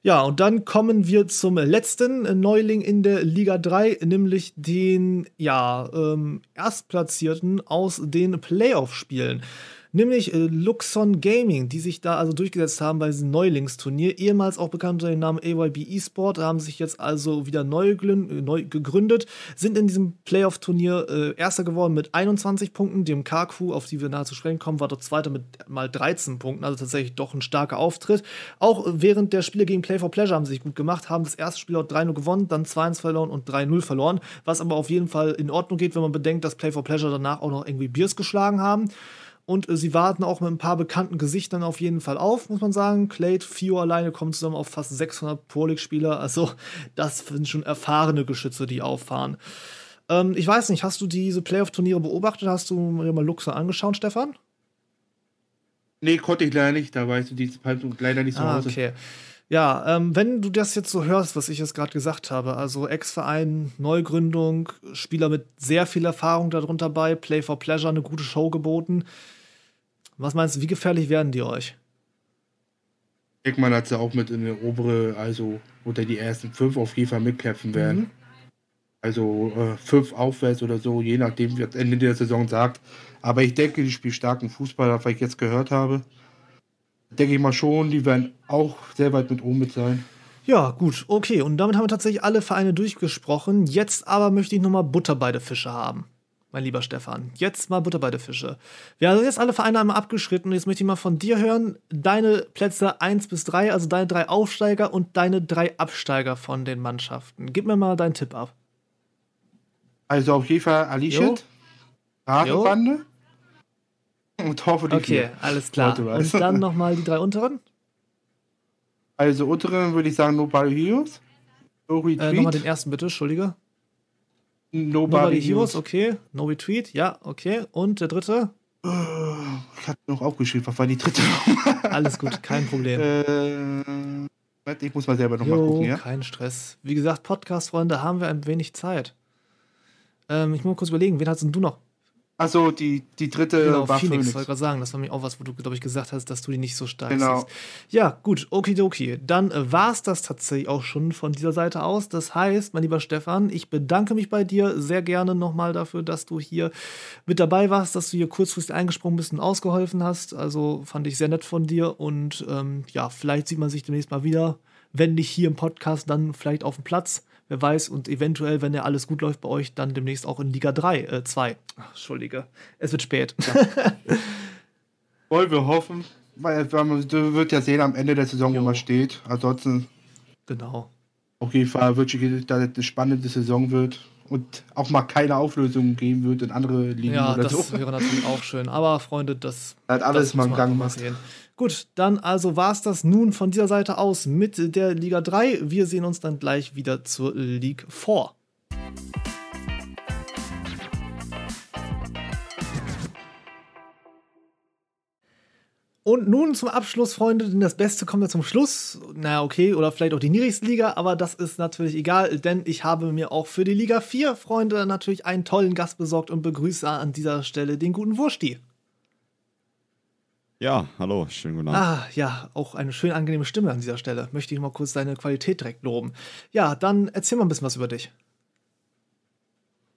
Ja, und dann kommen wir zum letzten Neuling in der Liga 3, nämlich den, ja, ähm, Erstplatzierten aus den Playoff-Spielen nämlich äh, Luxon Gaming, die sich da also durchgesetzt haben bei diesem Neulingsturnier, ehemals auch bekannt unter dem Namen AYB eSport, haben sich jetzt also wieder neu, äh, neu gegründet, sind in diesem Playoff-Turnier äh, Erster geworden mit 21 Punkten, dem KQ, auf die wir nahe zu sprechen kommen, war dort Zweiter mit mal 13 Punkten, also tatsächlich doch ein starker Auftritt. Auch während der Spiele gegen Play for Pleasure haben sie sich gut gemacht, haben das erste Spiel dort 3-0 gewonnen, dann 2-1 verloren und 3-0 verloren, was aber auf jeden Fall in Ordnung geht, wenn man bedenkt, dass Play for Pleasure danach auch noch irgendwie Biers geschlagen haben. Und äh, sie warten auch mit ein paar bekannten Gesichtern auf jeden Fall auf, muss man sagen. Clade, Fio alleine kommen zusammen auf fast 600 Pro League-Spieler. Also, das sind schon erfahrene Geschütze, die auffahren. Ähm, ich weiß nicht, hast du diese Playoff-Turniere beobachtet? Hast du mir mal Luxor angeschaut, Stefan?
Nee, konnte ich leider nicht. Da weißt du die Zeitpunkt leider nicht zu
ah,
Hause.
Okay. Ja, ähm, wenn du das jetzt so hörst, was ich jetzt gerade gesagt habe, also Ex-Verein, Neugründung, Spieler mit sehr viel Erfahrung darunter bei, Play for Pleasure, eine gute Show geboten. Was meinst du, wie gefährlich werden die euch?
Eckmann hat sie auch mit in der obere, also unter die ersten fünf auf jeden Fall mitkämpfen werden. Mhm. Also äh, fünf aufwärts oder so, je nachdem, wie das Ende der Saison sagt. Aber ich denke, die spielen starken Fußball, was ich jetzt gehört habe. Denke ich mal schon, die werden auch sehr weit mit oben mit sein.
Ja, gut, okay. Und damit haben wir tatsächlich alle Vereine durchgesprochen. Jetzt aber möchte ich nochmal Butter bei der Fische haben mein lieber Stefan. Jetzt mal Butter bei der Fische. Wir haben jetzt alle Vereine einmal abgeschritten und jetzt möchte ich mal von dir hören, deine Plätze 1 bis 3, also deine drei Aufsteiger und deine drei Absteiger von den Mannschaften. Gib mir mal deinen Tipp ab.
Also auf jeden Fall Alischet, Radebande
und hoffe die Okay, vier. alles klar. Und dann nochmal die drei unteren?
Also unteren würde ich sagen Nobody Heroes.
Äh, nochmal den ersten bitte, Entschuldige.
Nobody, Nobody Heroes,
okay. No Retweet, ja, okay. Und der dritte?
Ich hatte noch aufgeschrieben, was war die dritte?
Alles gut, kein Problem.
Äh, ich muss mal selber nochmal gucken, ja?
Kein Stress. Wie gesagt, Podcast-Freunde, haben wir ein wenig Zeit. Ähm, ich muss mal kurz überlegen, wen hast denn du noch?
Achso, die, die dritte
genau, war Phoenix. Phoenix. wollte gerade sagen, das war mir auch was, wo du, glaube ich, gesagt hast, dass du die nicht so stark genau. siehst. Ja, gut, okidoki. Dann äh, war es das tatsächlich auch schon von dieser Seite aus. Das heißt, mein lieber Stefan, ich bedanke mich bei dir sehr gerne nochmal dafür, dass du hier mit dabei warst, dass du hier kurzfristig eingesprungen bist und ausgeholfen hast. Also fand ich sehr nett von dir und ähm, ja, vielleicht sieht man sich demnächst mal wieder. Wenn nicht hier im Podcast, dann vielleicht auf dem Platz wer weiß, und eventuell, wenn ja alles gut läuft bei euch, dann demnächst auch in Liga 3, äh, 2. Ach, Entschuldige, es wird spät.
Ja. Wollen wir hoffen, weil man wird ja sehen am Ende der Saison, jo. wo man steht. Ansonsten.
Genau.
Auf jeden Fall wird es eine spannende Saison wird und auch mal keine Auflösung geben wird in andere Ligen
ja,
oder
das
so.
wäre natürlich auch schön. Aber Freunde, das,
hat alles das mal einen Gang gemacht.
Gut, dann also war es das nun von dieser Seite aus mit der Liga 3. Wir sehen uns dann gleich wieder zur League 4. Und nun zum Abschluss, Freunde, denn das Beste kommt ja zum Schluss. Na, okay, oder vielleicht auch die niedrigste Liga, aber das ist natürlich egal, denn ich habe mir auch für die Liga 4, Freunde, natürlich einen tollen Gast besorgt und begrüße an dieser Stelle den guten Wursti.
Ja, hallo, schönen guten Abend.
Ah, ja, auch eine schön angenehme Stimme an dieser Stelle. Möchte ich mal kurz deine Qualität direkt loben. Ja, dann erzähl mal ein bisschen was über dich.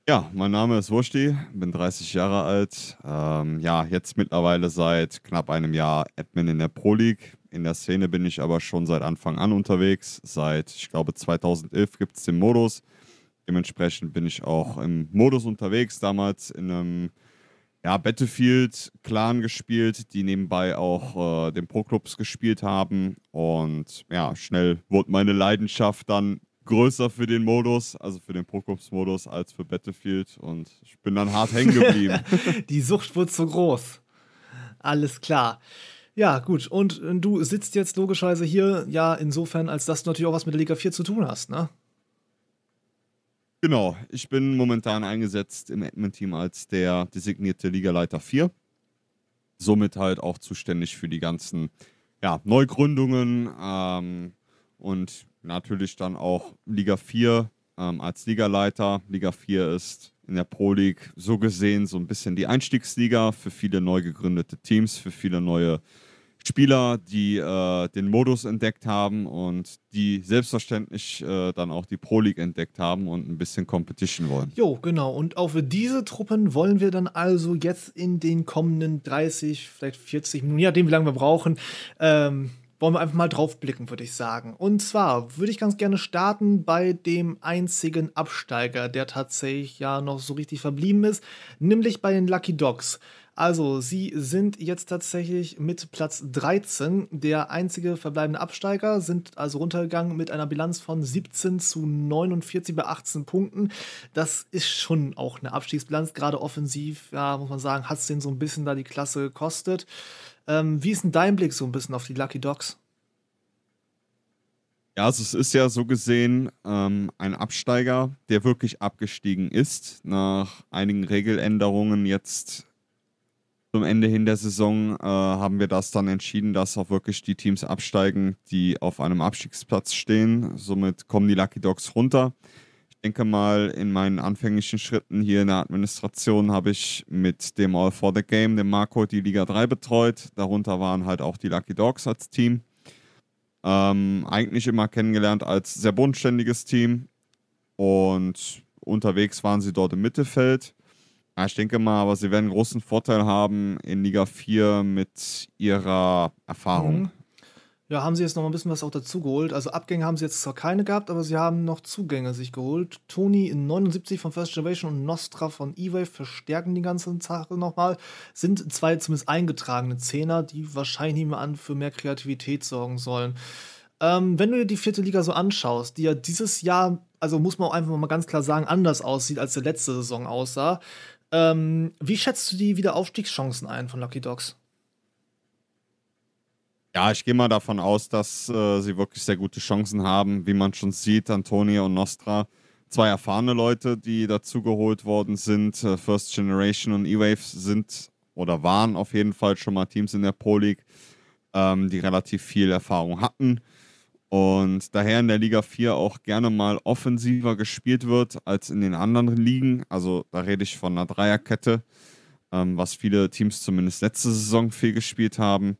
Ja, mein Name ist Wursti, bin 30 Jahre alt. Ähm, ja, jetzt mittlerweile seit knapp einem Jahr Admin in der Pro League. In der Szene bin ich aber schon seit Anfang an unterwegs. Seit, ich glaube, 2011 gibt es den Modus. Dementsprechend bin ich auch im Modus unterwegs, damals in einem ja, Battlefield-Clan gespielt, die nebenbei auch äh, den Pro-Clubs gespielt haben. Und ja, schnell wurde meine Leidenschaft dann größer für den Modus, also für den Pro-Clubs-Modus, als für Battlefield. Und ich bin dann hart hängen geblieben.
die Sucht wurde zu groß. Alles klar. Ja, gut. Und du sitzt jetzt logischerweise hier, ja, insofern, als dass du natürlich auch was mit der Liga 4 zu tun hast, ne?
Genau, ich bin momentan eingesetzt im Admin-Team als der designierte Ligaleiter 4. Somit halt auch zuständig für die ganzen ja, Neugründungen ähm, und natürlich dann auch Liga 4 ähm, als Ligaleiter. Liga 4 ist in der Pro League so gesehen so ein bisschen die Einstiegsliga für viele neu gegründete Teams, für viele neue Spieler, die äh, den Modus entdeckt haben und die selbstverständlich äh, dann auch die Pro League entdeckt haben und ein bisschen Competition wollen.
Jo, genau. Und auf diese Truppen wollen wir dann also jetzt in den kommenden 30, vielleicht 40 Minuten, ja, dem wie lange wir brauchen, ähm, wollen wir einfach mal drauf blicken, würde ich sagen. Und zwar würde ich ganz gerne starten bei dem einzigen Absteiger, der tatsächlich ja noch so richtig verblieben ist, nämlich bei den Lucky Dogs. Also, sie sind jetzt tatsächlich mit Platz 13 der einzige verbleibende Absteiger, sind also runtergegangen mit einer Bilanz von 17 zu 49 bei 18 Punkten. Das ist schon auch eine Abstiegsbilanz, gerade offensiv, ja, muss man sagen, hat es denen so ein bisschen da die Klasse gekostet. Ähm, wie ist denn dein Blick so ein bisschen auf die Lucky Dogs?
Ja, also es ist ja so gesehen ähm, ein Absteiger, der wirklich abgestiegen ist. Nach einigen Regeländerungen jetzt zum Ende hin der Saison äh, haben wir das dann entschieden, dass auch wirklich die Teams absteigen, die auf einem Abstiegsplatz stehen. Somit kommen die Lucky Dogs runter. Ich denke mal, in meinen anfänglichen Schritten hier in der Administration habe ich mit dem All for the Game, dem Marco, die Liga 3 betreut. Darunter waren halt auch die Lucky Dogs als Team. Ähm, eigentlich immer kennengelernt als sehr bodenständiges Team. Und unterwegs waren sie dort im Mittelfeld. Ja, ich denke mal, aber sie werden großen Vorteil haben in Liga 4 mit ihrer Erfahrung.
Mhm. Ja, haben sie jetzt noch ein bisschen was auch dazu geholt. Also Abgänge haben sie jetzt zwar keine gehabt, aber sie haben noch Zugänge sich geholt. Tony in 79 von First Generation und Nostra von E-Wave verstärken die ganze Sache nochmal. Sind zwei zumindest eingetragene Zehner, die wahrscheinlich mehr an für mehr Kreativität sorgen sollen. Ähm, wenn du dir die vierte Liga so anschaust, die ja dieses Jahr, also muss man auch einfach mal ganz klar sagen, anders aussieht, als die letzte Saison aussah. Ähm, wie schätzt du die Wiederaufstiegschancen ein von Lucky Dogs?
Ja, ich gehe mal davon aus, dass äh, sie wirklich sehr gute Chancen haben. Wie man schon sieht, Antonia und Nostra, zwei erfahrene Leute, die dazugeholt worden sind. Äh, First Generation und E-Wave sind oder waren auf jeden Fall schon mal Teams in der Pro League, ähm, die relativ viel Erfahrung hatten und daher in der Liga 4 auch gerne mal offensiver gespielt wird als in den anderen Ligen. Also da rede ich von einer Dreierkette, ähm, was viele Teams zumindest letzte Saison viel gespielt haben.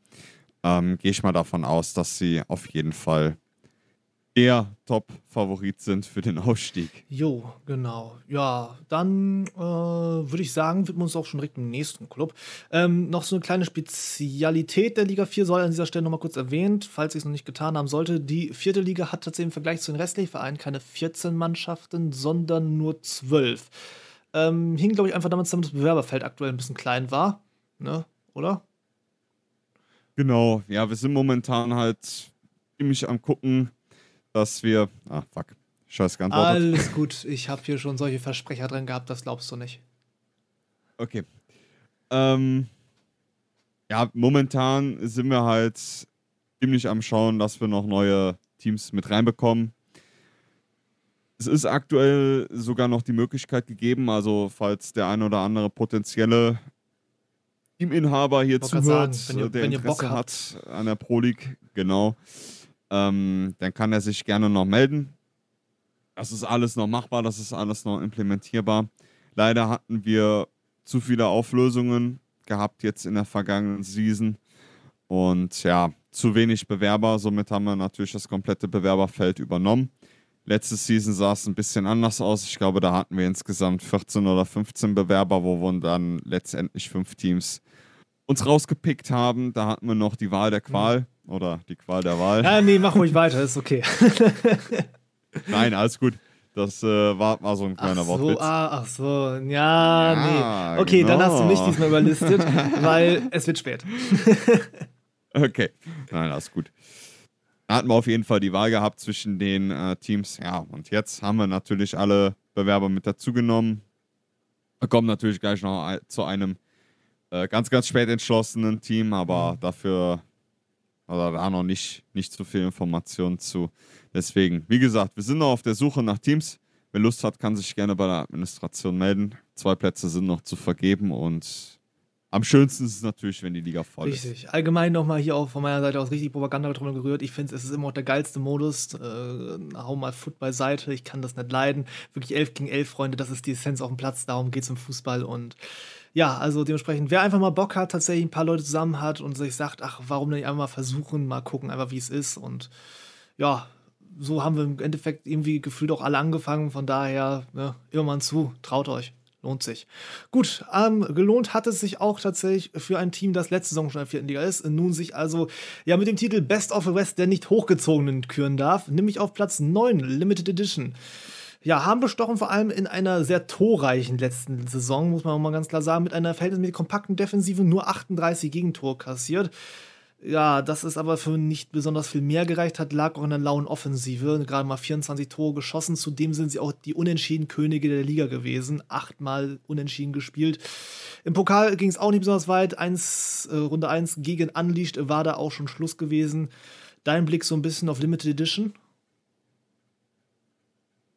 Ähm, Gehe ich mal davon aus, dass sie auf jeden Fall der Top-Favorit sind für den Ausstieg.
Jo, genau. Ja, dann äh, würde ich sagen, widmen wir uns auch schon direkt im nächsten Club. Ähm, noch so eine kleine Spezialität der Liga 4 soll an dieser Stelle nochmal kurz erwähnt, falls ich es noch nicht getan haben sollte. Die vierte Liga hat tatsächlich im Vergleich zu den restlichen Vereinen keine 14 Mannschaften, sondern nur 12. Ähm, hing, glaube ich, einfach damit zusammen, dass das Bewerberfeld aktuell ein bisschen klein war. Ne? Oder?
Genau, ja, wir sind momentan halt ziemlich am gucken, dass wir. Ah, fuck. Scheiß geantwortet.
Alles gut. Ich habe hier schon solche Versprecher drin gehabt, das glaubst du nicht.
Okay. Ähm, ja, momentan sind wir halt ziemlich am Schauen, dass wir noch neue Teams mit reinbekommen. Es ist aktuell sogar noch die Möglichkeit gegeben, also falls der ein oder andere potenzielle Teaminhaber hier zuhört,
sagen, wenn ihr,
der
wenn
Interesse
ihr Bock
hat an der Pro League, genau, ähm, dann kann er sich gerne noch melden. Das ist alles noch machbar, das ist alles noch implementierbar. Leider hatten wir zu viele Auflösungen gehabt jetzt in der vergangenen Season und ja, zu wenig Bewerber. Somit haben wir natürlich das komplette Bewerberfeld übernommen. Letzte Season sah es ein bisschen anders aus. Ich glaube, da hatten wir insgesamt 14 oder 15 Bewerber, wo wir dann letztendlich fünf Teams uns rausgepickt haben. Da hatten wir noch die Wahl der Qual oder die Qual der Wahl.
Ja, nee, mach ruhig weiter, ist okay.
Nein, alles gut. Das äh, war, war so ein kleiner
ach so,
Wortwitz.
ah, ach so, ja,
Ja,
nee. Okay, dann hast du mich
genau.
diesmal überlistet, weil es wird spät.
Okay, nein, alles gut. Da hatten wir auf jeden Fall die Wahl gehabt zwischen den äh, Teams. Ja, und jetzt haben wir natürlich alle Bewerber mit dazugenommen. Wir kommen natürlich gleich noch zu einem äh, ganz, ganz spät entschlossenen Team, aber dafür oder da noch nicht, nicht so viel Informationen zu. Deswegen, wie gesagt, wir sind noch auf der Suche nach Teams wer Lust hat, kann sich gerne bei der Administration melden. Zwei Plätze sind noch zu vergeben und am schönsten ist es natürlich, wenn die Liga voll
Richtig.
ist.
Richtig. Allgemein nochmal hier auch von meiner Seite aus richtig Propaganda drüber gerührt. Ich finde, es ist immer auch der geilste Modus. Äh, hau mal Foot beiseite. Ich kann das nicht leiden. Wirklich 11 gegen 11, Freunde. Das ist die Essenz auf dem Platz. Darum geht es im Fußball. Und ja, also dementsprechend, wer einfach mal Bock hat, tatsächlich ein paar Leute zusammen hat und sich sagt, ach, warum nicht einfach mal versuchen, mal gucken, einfach wie es ist. Und ja, so haben wir im Endeffekt irgendwie gefühlt auch alle angefangen. Von daher, ne, immer mal zu, traut euch. Lohnt sich. Gut, ähm, gelohnt hat es sich auch tatsächlich für ein Team, das letzte Saison schon in der vierten Liga ist, nun sich also ja mit dem Titel Best of the West der nicht hochgezogenen küren darf, nämlich auf Platz 9, Limited Edition. Ja, haben bestochen vor allem in einer sehr torreichen letzten Saison, muss man auch mal ganz klar sagen, mit einer verhältnismäßig kompakten Defensive nur 38 Gegentore kassiert. Ja, dass es aber für nicht besonders viel mehr gereicht hat, lag auch in der lauen Offensive. Gerade mal 24 Tore geschossen. Zudem sind sie auch die unentschieden Könige der Liga gewesen. Achtmal unentschieden gespielt. Im Pokal ging es auch nicht besonders weit. Eins, äh, Runde 1 gegen Unleashed war da auch schon Schluss gewesen. Dein Blick so ein bisschen auf Limited Edition?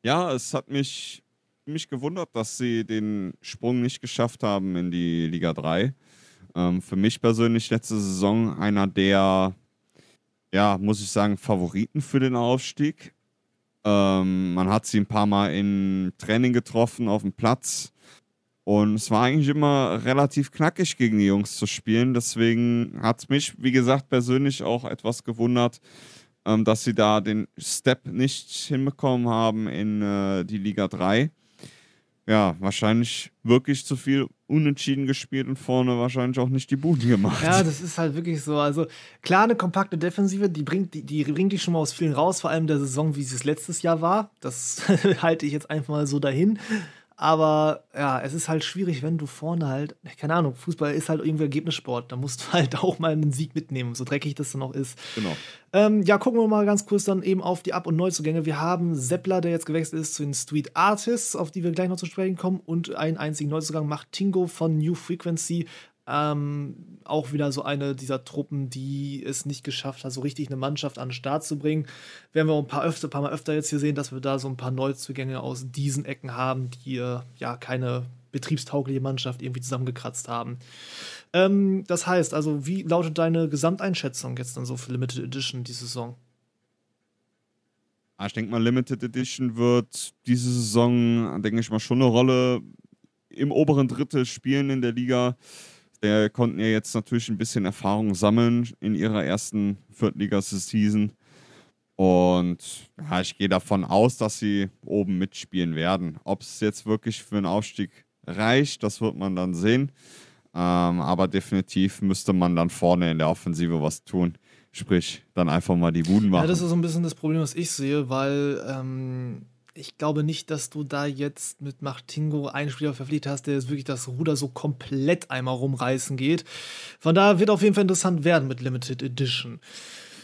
Ja, es hat mich, mich gewundert, dass sie den Sprung nicht geschafft haben in die Liga 3. Ähm, für mich persönlich letzte Saison einer der, ja, muss ich sagen, Favoriten für den Aufstieg. Ähm, man hat sie ein paar Mal im Training getroffen auf dem Platz. Und es war eigentlich immer relativ knackig gegen die Jungs zu spielen. Deswegen hat es mich, wie gesagt, persönlich auch etwas gewundert, ähm, dass sie da den Step nicht hinbekommen haben in äh, die Liga 3 ja, wahrscheinlich wirklich zu viel unentschieden gespielt und vorne wahrscheinlich auch nicht die Buden gemacht.
Ja, das ist halt wirklich so. Also klar, eine kompakte Defensive, die bringt, die, die bringt dich schon mal aus vielen raus, vor allem der Saison, wie es letztes Jahr war. Das halte ich jetzt einfach mal so dahin. Aber ja, es ist halt schwierig, wenn du vorne halt, keine Ahnung, Fußball ist halt irgendwie Ergebnissport. Da musst du halt auch mal einen Sieg mitnehmen, so dreckig das dann auch ist.
Genau.
Ähm, ja, gucken wir mal ganz kurz dann eben auf die Ab- und Neuzugänge. Wir haben Seppler, der jetzt gewechselt ist zu den Street Artists, auf die wir gleich noch zu sprechen kommen. Und einen einzigen Neuzugang macht Tingo von New Frequency ähm, auch wieder so eine dieser Truppen, die es nicht geschafft hat, so richtig eine Mannschaft an den Start zu bringen. Werden wir ein paar, öfter, paar Mal öfter jetzt hier sehen, dass wir da so ein paar Neuzugänge aus diesen Ecken haben, die äh, ja keine betriebstaugliche Mannschaft irgendwie zusammengekratzt haben. Ähm, das heißt, also, wie lautet deine Gesamteinschätzung jetzt dann so für Limited Edition die Saison?
Ah, ich denke mal, Limited Edition wird diese Saison, denke ich mal, schon eine Rolle im oberen Drittel spielen in der Liga. Der konnten ja jetzt natürlich ein bisschen Erfahrung sammeln in ihrer ersten Viertliga-Season. Und ja, ich gehe davon aus, dass sie oben mitspielen werden. Ob es jetzt wirklich für einen Aufstieg reicht, das wird man dann sehen. Ähm, aber definitiv müsste man dann vorne in der Offensive was tun. Sprich, dann einfach mal die Buden machen.
Ja, das ist so ein bisschen das Problem, was ich sehe, weil ähm, ich glaube nicht, dass du da jetzt mit Martingo einen Spieler verpflichtet hast, der jetzt wirklich das Ruder so komplett einmal rumreißen geht. Von daher wird auf jeden Fall interessant werden mit Limited Edition.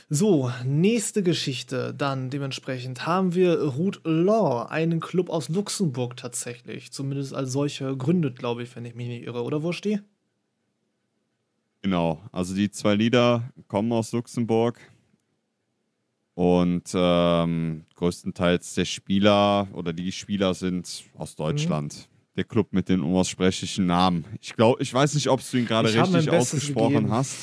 So, nächste Geschichte. Dann dementsprechend haben wir Ruth Law, einen Club aus Luxemburg tatsächlich. Zumindest als solcher gegründet, glaube ich, wenn ich mich nicht irre. Oder wo stehe?
Genau, also die zwei Lieder kommen aus Luxemburg und ähm, größtenteils der Spieler oder die Spieler sind aus Deutschland. Mhm. Der Club mit den unaussprechlichen Namen. Ich glaube, ich weiß nicht, ob du ihn gerade richtig ausgesprochen gegeben. hast.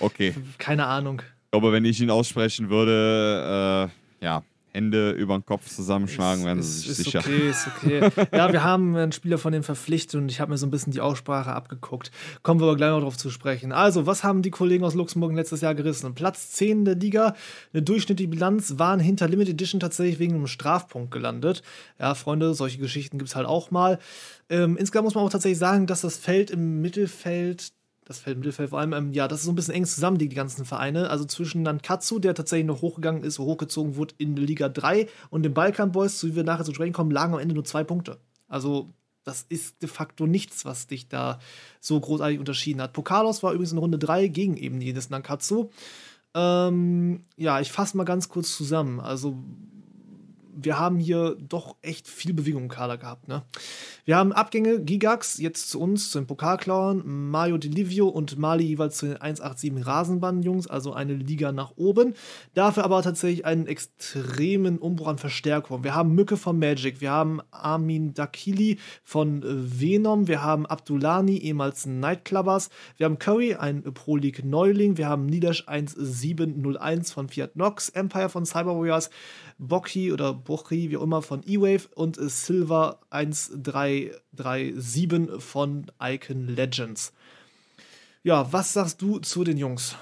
Okay.
Keine Ahnung.
Ich glaube, wenn ich ihn aussprechen würde, äh, ja, Hände über den Kopf zusammenschlagen, werden sie sich
ist
sicher.
Okay, ist okay. ja, wir haben einen Spieler von denen verpflichtet und ich habe mir so ein bisschen die Aussprache abgeguckt. Kommen wir aber gleich noch drauf zu sprechen. Also, was haben die Kollegen aus Luxemburg letztes Jahr gerissen? Platz 10 der Liga, eine durchschnittliche Bilanz, waren hinter Limited Edition tatsächlich wegen einem Strafpunkt gelandet. Ja, Freunde, solche Geschichten gibt es halt auch mal. Ähm, insgesamt muss man auch tatsächlich sagen, dass das Feld im Mittelfeld das Feld Mittelfeld vor allem, ähm, ja, das ist so ein bisschen eng zusammen, die, ganzen Vereine. Also zwischen Nankatsu, der tatsächlich noch hochgegangen ist, hochgezogen wurde in Liga 3 und den Balkan Boys, so wie wir nachher zu sprechen kommen, lagen am Ende nur zwei Punkte. Also das ist de facto nichts, was dich da so großartig unterschieden hat. Pokalos war übrigens in Runde 3 gegen eben jedes Nankatsu. Ähm, ja, ich fasse mal ganz kurz zusammen. Also wir haben hier doch echt viel Bewegung im Kader gehabt. Ne? Wir haben Abgänge, Gigax jetzt zu uns, zu den Pokalklauern, Mario Delivio und Mali jeweils zu den 187 Rasenbahn-Jungs, also eine Liga nach oben. Dafür aber tatsächlich einen extremen Umbruch an Verstärkung. Wir haben Mücke von Magic, wir haben Armin Dakili von äh, Venom, wir haben Abdulani, ehemals Nightclubbers, wir haben Curry, ein Pro League Neuling, wir haben Nidash 1701 von Fiat Nox, Empire von Cyber Warriors, Boki oder Bochi, wie auch immer, von E-Wave und Silver 1337 von Icon Legends. Ja, was sagst du zu den Jungs?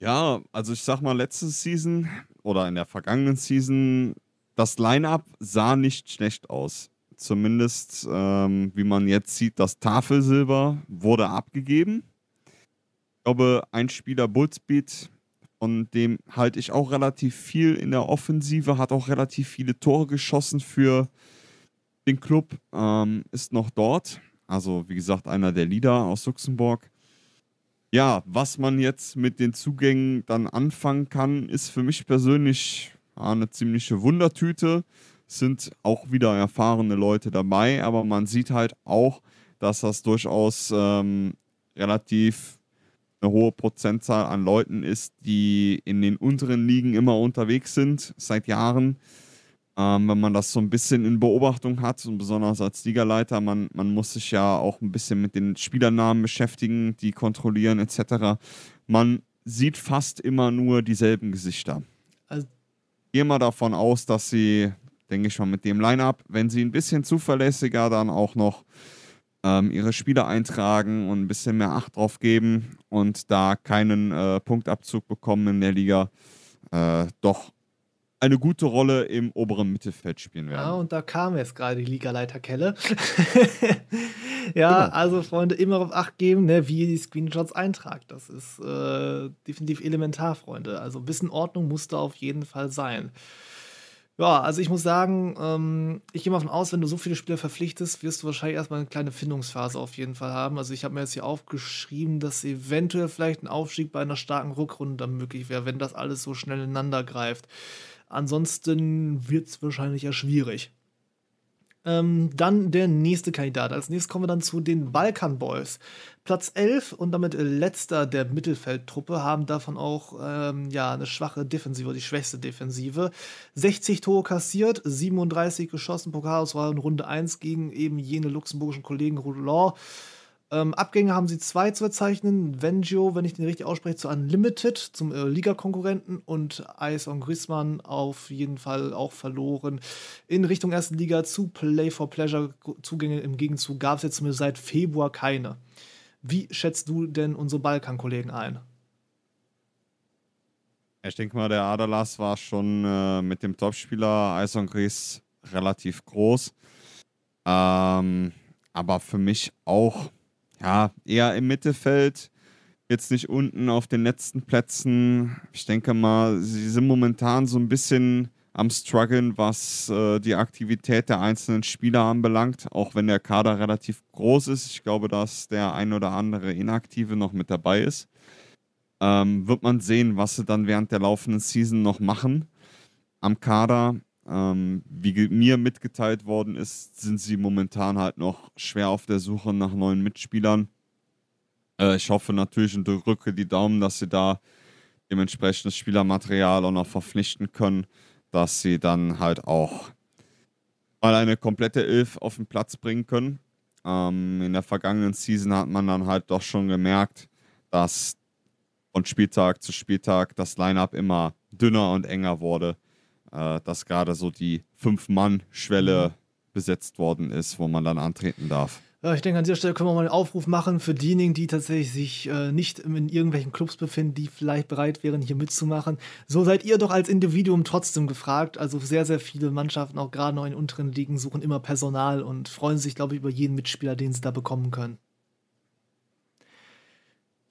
Ja, also ich sag mal, letzte Season oder in der vergangenen Season, das Line-Up sah nicht schlecht aus. Zumindest, ähm, wie man jetzt sieht, das Tafelsilber wurde abgegeben. Ich glaube, ein Spieler Bullspeed, von dem halte ich auch relativ viel in der Offensive, hat auch relativ viele Tore geschossen für den Club, ähm, ist noch dort. Also, wie gesagt, einer der Leader aus Luxemburg. Ja, was man jetzt mit den Zugängen dann anfangen kann, ist für mich persönlich eine ziemliche Wundertüte. Sind auch wieder erfahrene Leute dabei, aber man sieht halt auch, dass das durchaus ähm, relativ eine hohe Prozentzahl an Leuten ist, die in den unteren Ligen immer unterwegs sind, seit Jahren. Ähm, wenn man das so ein bisschen in Beobachtung hat und besonders als Ligaleiter, man, man muss sich ja auch ein bisschen mit den Spielernamen beschäftigen, die kontrollieren etc. Man sieht fast immer nur dieselben Gesichter. Also ich gehe mal davon aus, dass sie, denke ich mal, mit dem Line-Up, wenn sie ein bisschen zuverlässiger dann auch noch ähm, ihre Spieler eintragen und ein bisschen mehr Acht drauf geben und da keinen äh, Punktabzug bekommen in der Liga, äh, doch eine gute Rolle im oberen Mittelfeld spielen werden.
Ja, und da kam jetzt gerade die Ligaleiter Kelle. ja, genau. also Freunde, immer auf Acht geben, ne, wie ihr die Screenshots eintragt. Das ist äh, definitiv elementar, Freunde. Also ein bisschen Ordnung muss da auf jeden Fall sein. Ja, also ich muss sagen, ähm, ich gehe mal davon aus, wenn du so viele Spieler verpflichtest, wirst du wahrscheinlich erstmal eine kleine Findungsphase auf jeden Fall haben. Also ich habe mir jetzt hier aufgeschrieben, dass eventuell vielleicht ein Aufstieg bei einer starken Rückrunde dann möglich wäre, wenn das alles so schnell ineinander greift. Ansonsten wird es wahrscheinlich ja schwierig. Ähm, dann der nächste Kandidat. Als nächstes kommen wir dann zu den Balkan Boys. Platz 11 und damit letzter der Mittelfeldtruppe haben davon auch ähm, ja, eine schwache Defensive, die schwächste Defensive. 60 Tore kassiert, 37 geschossen, Pokalauswahl in Runde 1 gegen eben jene luxemburgischen Kollegen Roland. Ähm, Abgänge haben sie zwei zu verzeichnen. Vengio, wenn ich den richtig ausspreche, zu Unlimited, zum äh, Liga-Konkurrenten und Ice on Grisman auf jeden Fall auch verloren. In Richtung ersten Liga zu Play for Pleasure Zugänge im Gegenzug gab es jetzt zumindest seit Februar keine. Wie schätzt du denn unsere Balkan-Kollegen ein?
Ich denke mal, der Adalas war schon äh, mit dem Topspieler Ison Gris relativ groß. Ähm, aber für mich auch ja, eher im Mittelfeld, jetzt nicht unten auf den letzten Plätzen. Ich denke mal, sie sind momentan so ein bisschen am struggeln, was äh, die Aktivität der einzelnen Spieler anbelangt, auch wenn der Kader relativ groß ist. Ich glaube, dass der ein oder andere Inaktive noch mit dabei ist. Ähm, wird man sehen, was sie dann während der laufenden Season noch machen am Kader. Ähm, wie mir mitgeteilt worden ist, sind sie momentan halt noch schwer auf der Suche nach neuen Mitspielern. Äh, ich hoffe natürlich und drücke die Daumen, dass sie da dementsprechend das Spielermaterial auch noch verpflichten können, dass sie dann halt auch mal eine komplette Elf auf den Platz bringen können. Ähm, in der vergangenen Season hat man dann halt doch schon gemerkt, dass von Spieltag zu Spieltag das Lineup immer dünner und enger wurde äh, dass gerade so die Fünf-Mann-Schwelle mhm. besetzt worden ist, wo man dann antreten darf.
Ja, ich denke, an dieser Stelle können wir mal einen Aufruf machen für diejenigen, die tatsächlich sich äh, nicht in irgendwelchen Clubs befinden, die vielleicht bereit wären, hier mitzumachen. So seid ihr doch als Individuum trotzdem gefragt. Also sehr, sehr viele Mannschaften, auch gerade noch in unteren Ligen, suchen immer Personal und freuen sich, glaube ich, über jeden Mitspieler, den sie da bekommen können.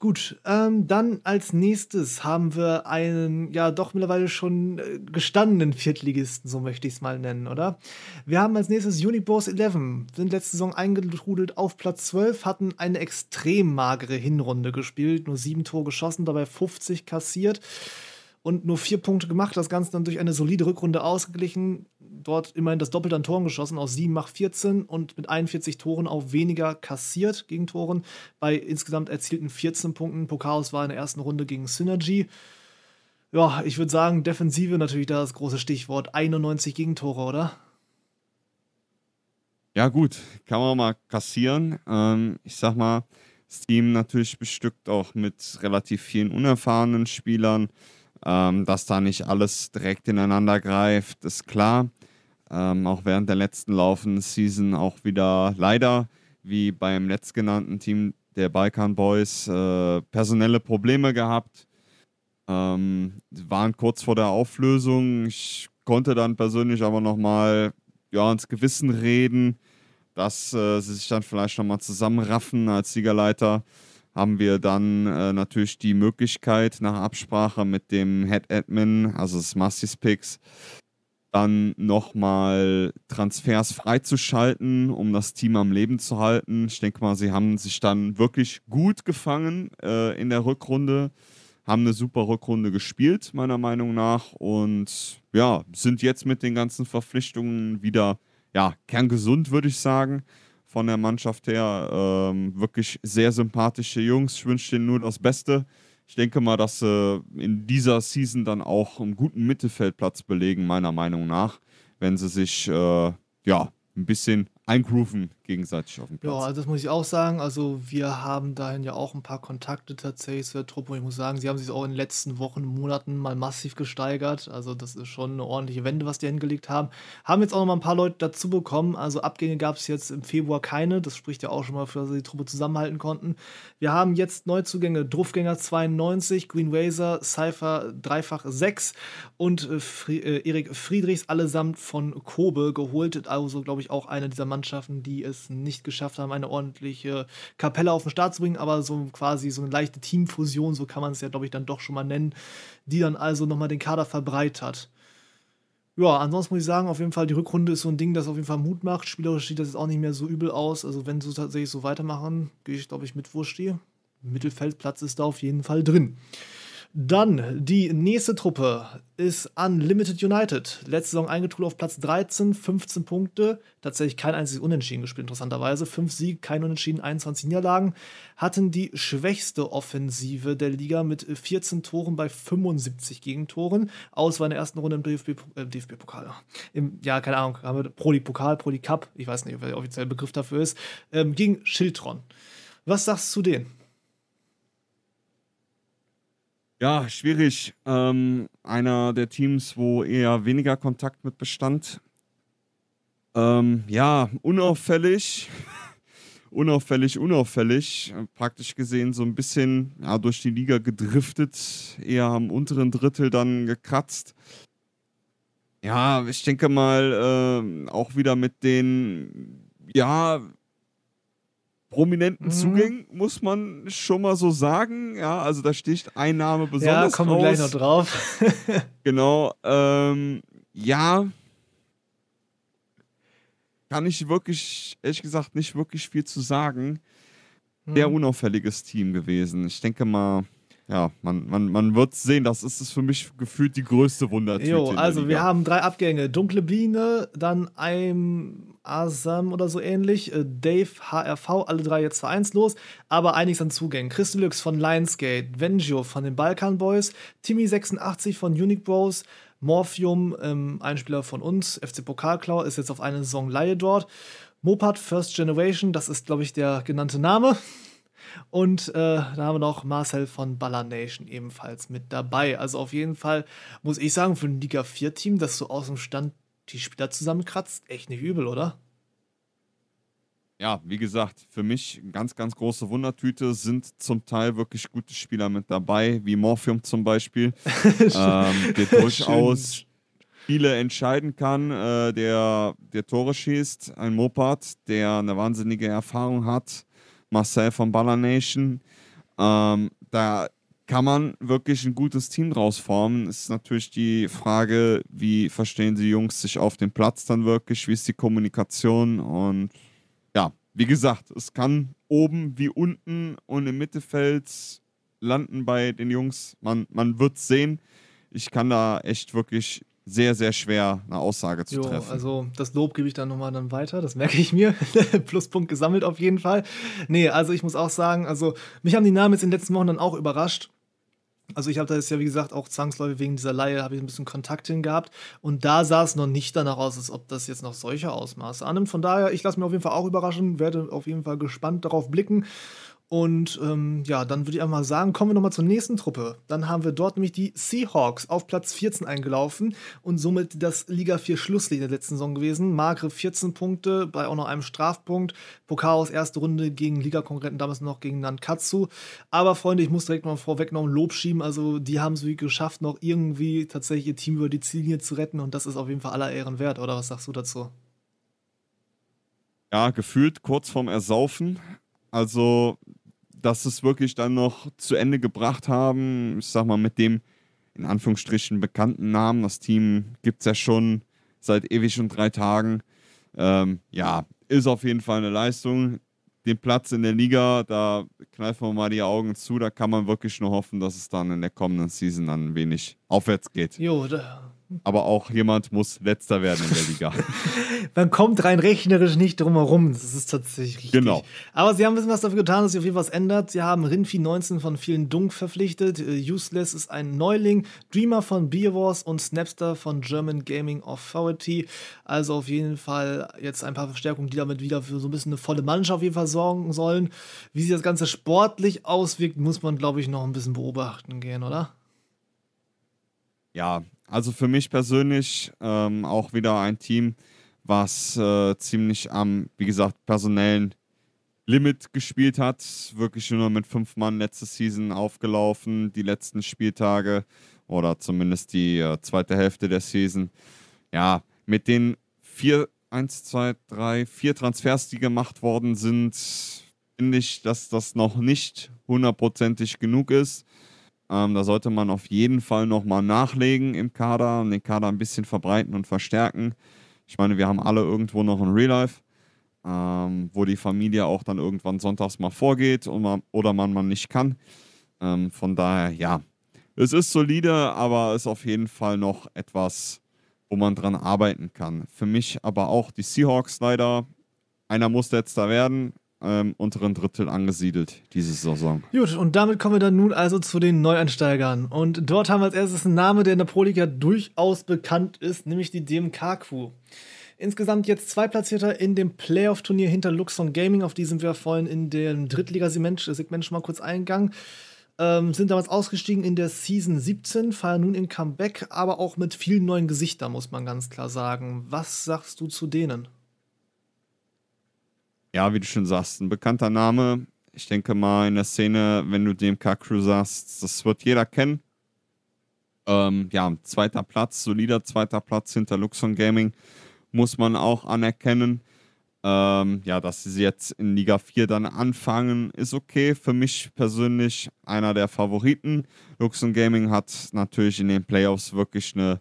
Gut, ähm, dann als nächstes haben wir einen, ja doch mittlerweile schon äh, gestandenen Viertligisten, so möchte ich es mal nennen, oder? Wir haben als nächstes Unibos 11, sind letzte Saison eingetrudelt auf Platz 12, hatten eine extrem magere Hinrunde gespielt, nur sieben Tore geschossen, dabei 50 kassiert. Und nur vier Punkte gemacht. Das Ganze dann durch eine solide Rückrunde ausgeglichen. Dort immerhin das Doppelte an Toren geschossen, aus 7 macht 14 und mit 41 Toren auch weniger kassiert gegen Toren. Bei insgesamt erzielten 14 Punkten. Pokaos war in der ersten Runde gegen Synergy. Ja, ich würde sagen, Defensive natürlich da das große Stichwort. 91 Gegentore, oder?
Ja, gut, kann man mal kassieren. Ähm, ich sag mal, das Team natürlich bestückt auch mit relativ vielen unerfahrenen Spielern. Ähm, dass da nicht alles direkt ineinander greift, ist klar. Ähm, auch während der letzten laufenden Season auch wieder leider, wie beim letztgenannten Team der Balkan Boys, äh, personelle Probleme gehabt. Ähm, waren kurz vor der Auflösung. Ich konnte dann persönlich aber nochmal ja, ins Gewissen reden, dass äh, sie sich dann vielleicht nochmal zusammenraffen als Siegerleiter. Haben wir dann äh, natürlich die Möglichkeit, nach Absprache mit dem Head Admin, also des Mastis Picks, dann nochmal Transfers freizuschalten, um das Team am Leben zu halten. Ich denke mal, sie haben sich dann wirklich gut gefangen äh, in der Rückrunde haben eine super Rückrunde gespielt, meiner Meinung nach. Und ja, sind jetzt mit den ganzen Verpflichtungen wieder ja, kerngesund, würde ich sagen, von der Mannschaft her. Ähm, wirklich sehr sympathische Jungs. Ich wünsche denen nur das Beste. Ich denke mal, dass sie in dieser Season dann auch einen guten Mittelfeldplatz belegen, meiner Meinung nach, wenn sie sich äh, ja, ein bisschen eingrooven gegenseitig auf dem Platz.
Ja, also das muss ich auch sagen. Also wir haben dahin ja auch ein paar Kontakte tatsächlich zur Truppe. Und ich muss sagen, sie haben sich auch in den letzten Wochen, Monaten mal massiv gesteigert. Also das ist schon eine ordentliche Wende, was die hingelegt haben. Haben jetzt auch noch mal ein paar Leute dazu bekommen. Also Abgänge gab es jetzt im Februar keine. Das spricht ja auch schon mal für, dass sie die Truppe zusammenhalten konnten. Wir haben jetzt Neuzugänge. Druffgänger 92, Green Wazer, Cypher dreifach 6 und äh, äh, Erik Friedrichs allesamt von Kobe geholt. Also glaube ich auch eine dieser Mannschaften, die es nicht geschafft haben, eine ordentliche Kapelle auf den Start zu bringen, aber so quasi so eine leichte Teamfusion, so kann man es ja, glaube ich, dann doch schon mal nennen, die dann also nochmal den Kader verbreitert. Ja, ansonsten muss ich sagen, auf jeden Fall, die Rückrunde ist so ein Ding, das auf jeden Fall Mut macht. Spielerisch sieht das jetzt auch nicht mehr so übel aus. Also, wenn sie tatsächlich so weitermachen, gehe ich, glaube ich, mit Wursti. Mittelfeldplatz ist da auf jeden Fall drin. Dann die nächste Truppe ist Unlimited United. Letzte Saison eingetrudelt auf Platz 13, 15 Punkte. Tatsächlich kein einziges Unentschieden gespielt, interessanterweise. Fünf Siege, kein Unentschieden, 21 Niederlagen. Hatten die schwächste Offensive der Liga mit 14 Toren bei 75 Gegentoren. Aus war in der ersten Runde im DFB-Pokal. Äh, DFB ja, keine Ahnung, haben wir Pro-League-Pokal, Pro-League Cup. Ich weiß nicht, wer der offizielle Begriff dafür ist. Ähm, gegen Schiltron. Was sagst du zu denen?
Ja, schwierig. Ähm, einer der Teams, wo eher weniger Kontakt mit bestand. Ähm, ja, unauffällig. unauffällig, unauffällig. Praktisch gesehen so ein bisschen ja, durch die Liga gedriftet. Eher am unteren Drittel dann gekratzt. Ja, ich denke mal, äh, auch wieder mit den, ja, prominenten mhm. Zugängen, muss man schon mal so sagen. Ja, also da sticht ein Name besonders
Ja, kommen wir gleich noch drauf.
genau. Ähm, ja, kann ich wirklich, ehrlich gesagt, nicht wirklich viel zu sagen. Sehr mhm. unauffälliges Team gewesen. Ich denke mal, ja, man, man, man wird sehen, das ist es für mich gefühlt die größte Wundertüte.
Jo, also wir haben drei Abgänge. Dunkle Biene, dann ein Asam oder so ähnlich, äh, Dave, HRV, alle drei jetzt vereinslos, aber einiges an Zugängen. Chris Lux von Lionsgate, Vengio von den Balkan Boys, Timmy86 von Unique Bros, Morphium, ähm, ein Spieler von uns, FC Pokalklau, ist jetzt auf eine Saison Laie dort. Mopad First Generation, das ist, glaube ich, der genannte Name. Und äh, da haben wir noch Marcel von Baller Nation ebenfalls mit dabei. Also auf jeden Fall muss ich sagen, für ein Liga 4-Team, das so aus dem Stand die Spieler zusammenkratzt, echt nicht übel, oder?
Ja, wie gesagt, für mich ganz, ganz große Wundertüte sind zum Teil wirklich gute Spieler mit dabei, wie Morphium zum Beispiel, ähm, der durchaus Spiele entscheiden kann, äh, der, der Tore schießt. Ein Moped, der eine wahnsinnige Erfahrung hat Marcel von Baller Nation. Ähm, da kann man wirklich ein gutes Team draus formen. Ist natürlich die Frage, wie verstehen die Jungs sich auf dem Platz dann wirklich, wie ist die Kommunikation und ja, wie gesagt, es kann oben wie unten und im Mittelfeld landen bei den Jungs. Man, man wird sehen. ich kann da echt wirklich sehr, sehr schwer eine Aussage zu
Jo,
treffen.
also das Lob gebe ich dann nochmal dann weiter, das merke ich mir. Pluspunkt gesammelt auf jeden Fall. Nee, also ich muss auch sagen, also mich haben die Namen jetzt in den letzten Wochen dann auch überrascht. Also ich habe da jetzt ja, wie gesagt, auch zwangsläufig wegen dieser Laie habe ich ein bisschen Kontakt hin gehabt. Und da sah es noch nicht danach aus, als ob das jetzt noch solche Ausmaße annimmt. Von daher, ich lasse mich auf jeden Fall auch überraschen, werde auf jeden Fall gespannt darauf blicken. Und ähm, ja, dann würde ich einmal sagen, kommen wir nochmal zur nächsten Truppe. Dann haben wir dort nämlich die Seahawks auf Platz 14 eingelaufen und somit das Liga 4 Schlusslied der letzten Saison gewesen. Magre 14 Punkte bei auch noch einem Strafpunkt. Pokal aus erste Runde gegen Ligakonkurrenten, damals noch gegen Nankatsu. Aber Freunde, ich muss direkt mal vorweg noch ein Lob schieben. Also, die haben es wirklich geschafft, noch irgendwie tatsächlich ihr Team über die Ziellinie zu retten und das ist auf jeden Fall aller Ehren wert, oder was sagst du dazu?
ja, gefühlt kurz vorm Ersaufen. Also, dass es wirklich dann noch zu Ende gebracht haben, ich sag mal, mit dem in Anführungsstrichen bekannten Namen. Das Team gibt es ja schon seit ewig und drei Tagen. Ähm, ja, ist auf jeden Fall eine Leistung. Den Platz in der Liga, da kneifen wir mal die Augen zu. Da kann man wirklich nur hoffen, dass es dann in der kommenden Season dann ein wenig aufwärts geht.
Jo, da,
Aber auch jemand muss letzter werden in der Liga.
Man kommt rein rechnerisch nicht drum herum. Das ist tatsächlich richtig.
Genau.
Aber sie haben ein bisschen was dafür getan, dass sich auf jeden Fall was ändert. Sie haben Rinfi 19 von vielen Dunk verpflichtet. Äh, Useless ist ein Neuling. Dreamer von Beer Wars und Snapster von German Gaming Authority. Also auf jeden Fall jetzt ein paar Verstärkungen, die damit wieder für so ein bisschen eine volle Mannschaft auf jeden Fall sorgen sollen. Wie sich das Ganze sportlich auswirkt, muss man, glaube ich, noch ein bisschen beobachten gehen, oder?
Ja, also für mich persönlich ähm, auch wieder ein Team, was äh, ziemlich am, wie gesagt, personellen Limit gespielt hat. Wirklich nur mit fünf Mann letzte Season aufgelaufen, die letzten Spieltage oder zumindest die äh, zweite Hälfte der Season. Ja, mit den vier, eins, zwei, drei, vier Transfers, die gemacht worden sind, finde ich, dass das noch nicht hundertprozentig genug ist. Ähm, da sollte man auf jeden Fall nochmal nachlegen im Kader und den Kader ein bisschen verbreiten und verstärken. Ich meine, wir haben alle irgendwo noch ein Real Life, ähm, wo die Familie auch dann irgendwann sonntags mal vorgeht und man, oder man mal nicht kann. Ähm, von daher, ja, es ist solide, aber ist auf jeden Fall noch etwas, wo man dran arbeiten kann. Für mich aber auch die Seahawks leider. Einer muss letzter werden, ähm, unteren Drittel angesiedelt diese Saison.
Gut, und damit kommen wir dann nun also zu den Neueinsteigern. Und dort haben wir als erstes einen Namen, der in der Pro-Liga durchaus bekannt ist, nämlich die DMK Crew. Insgesamt jetzt zwei Platzierter in dem Playoff-Turnier hinter Luxon Gaming, auf die sind wir vorhin in dem Drittligasegment Segment schon mal kurz eingegangen. Ähm, sind damals ausgestiegen in der Season 17, feiern nun im Comeback, aber auch mit vielen neuen Gesichtern, muss man ganz klar sagen. Was sagst du zu denen?
Ja, wie du schon sagst, ein bekannter Name. Ich denke mal in der Szene, wenn du DMK Crew sagst, das wird jeder kennen. Ähm, ja, zweiter Platz, solider zweiter Platz hinter Luxon Gaming, muss man auch anerkennen. Ähm, ja, dass sie jetzt in Liga 4 dann anfangen, ist okay. Für mich persönlich einer der Favoriten. Luxon Gaming hat natürlich in den Playoffs wirklich eine,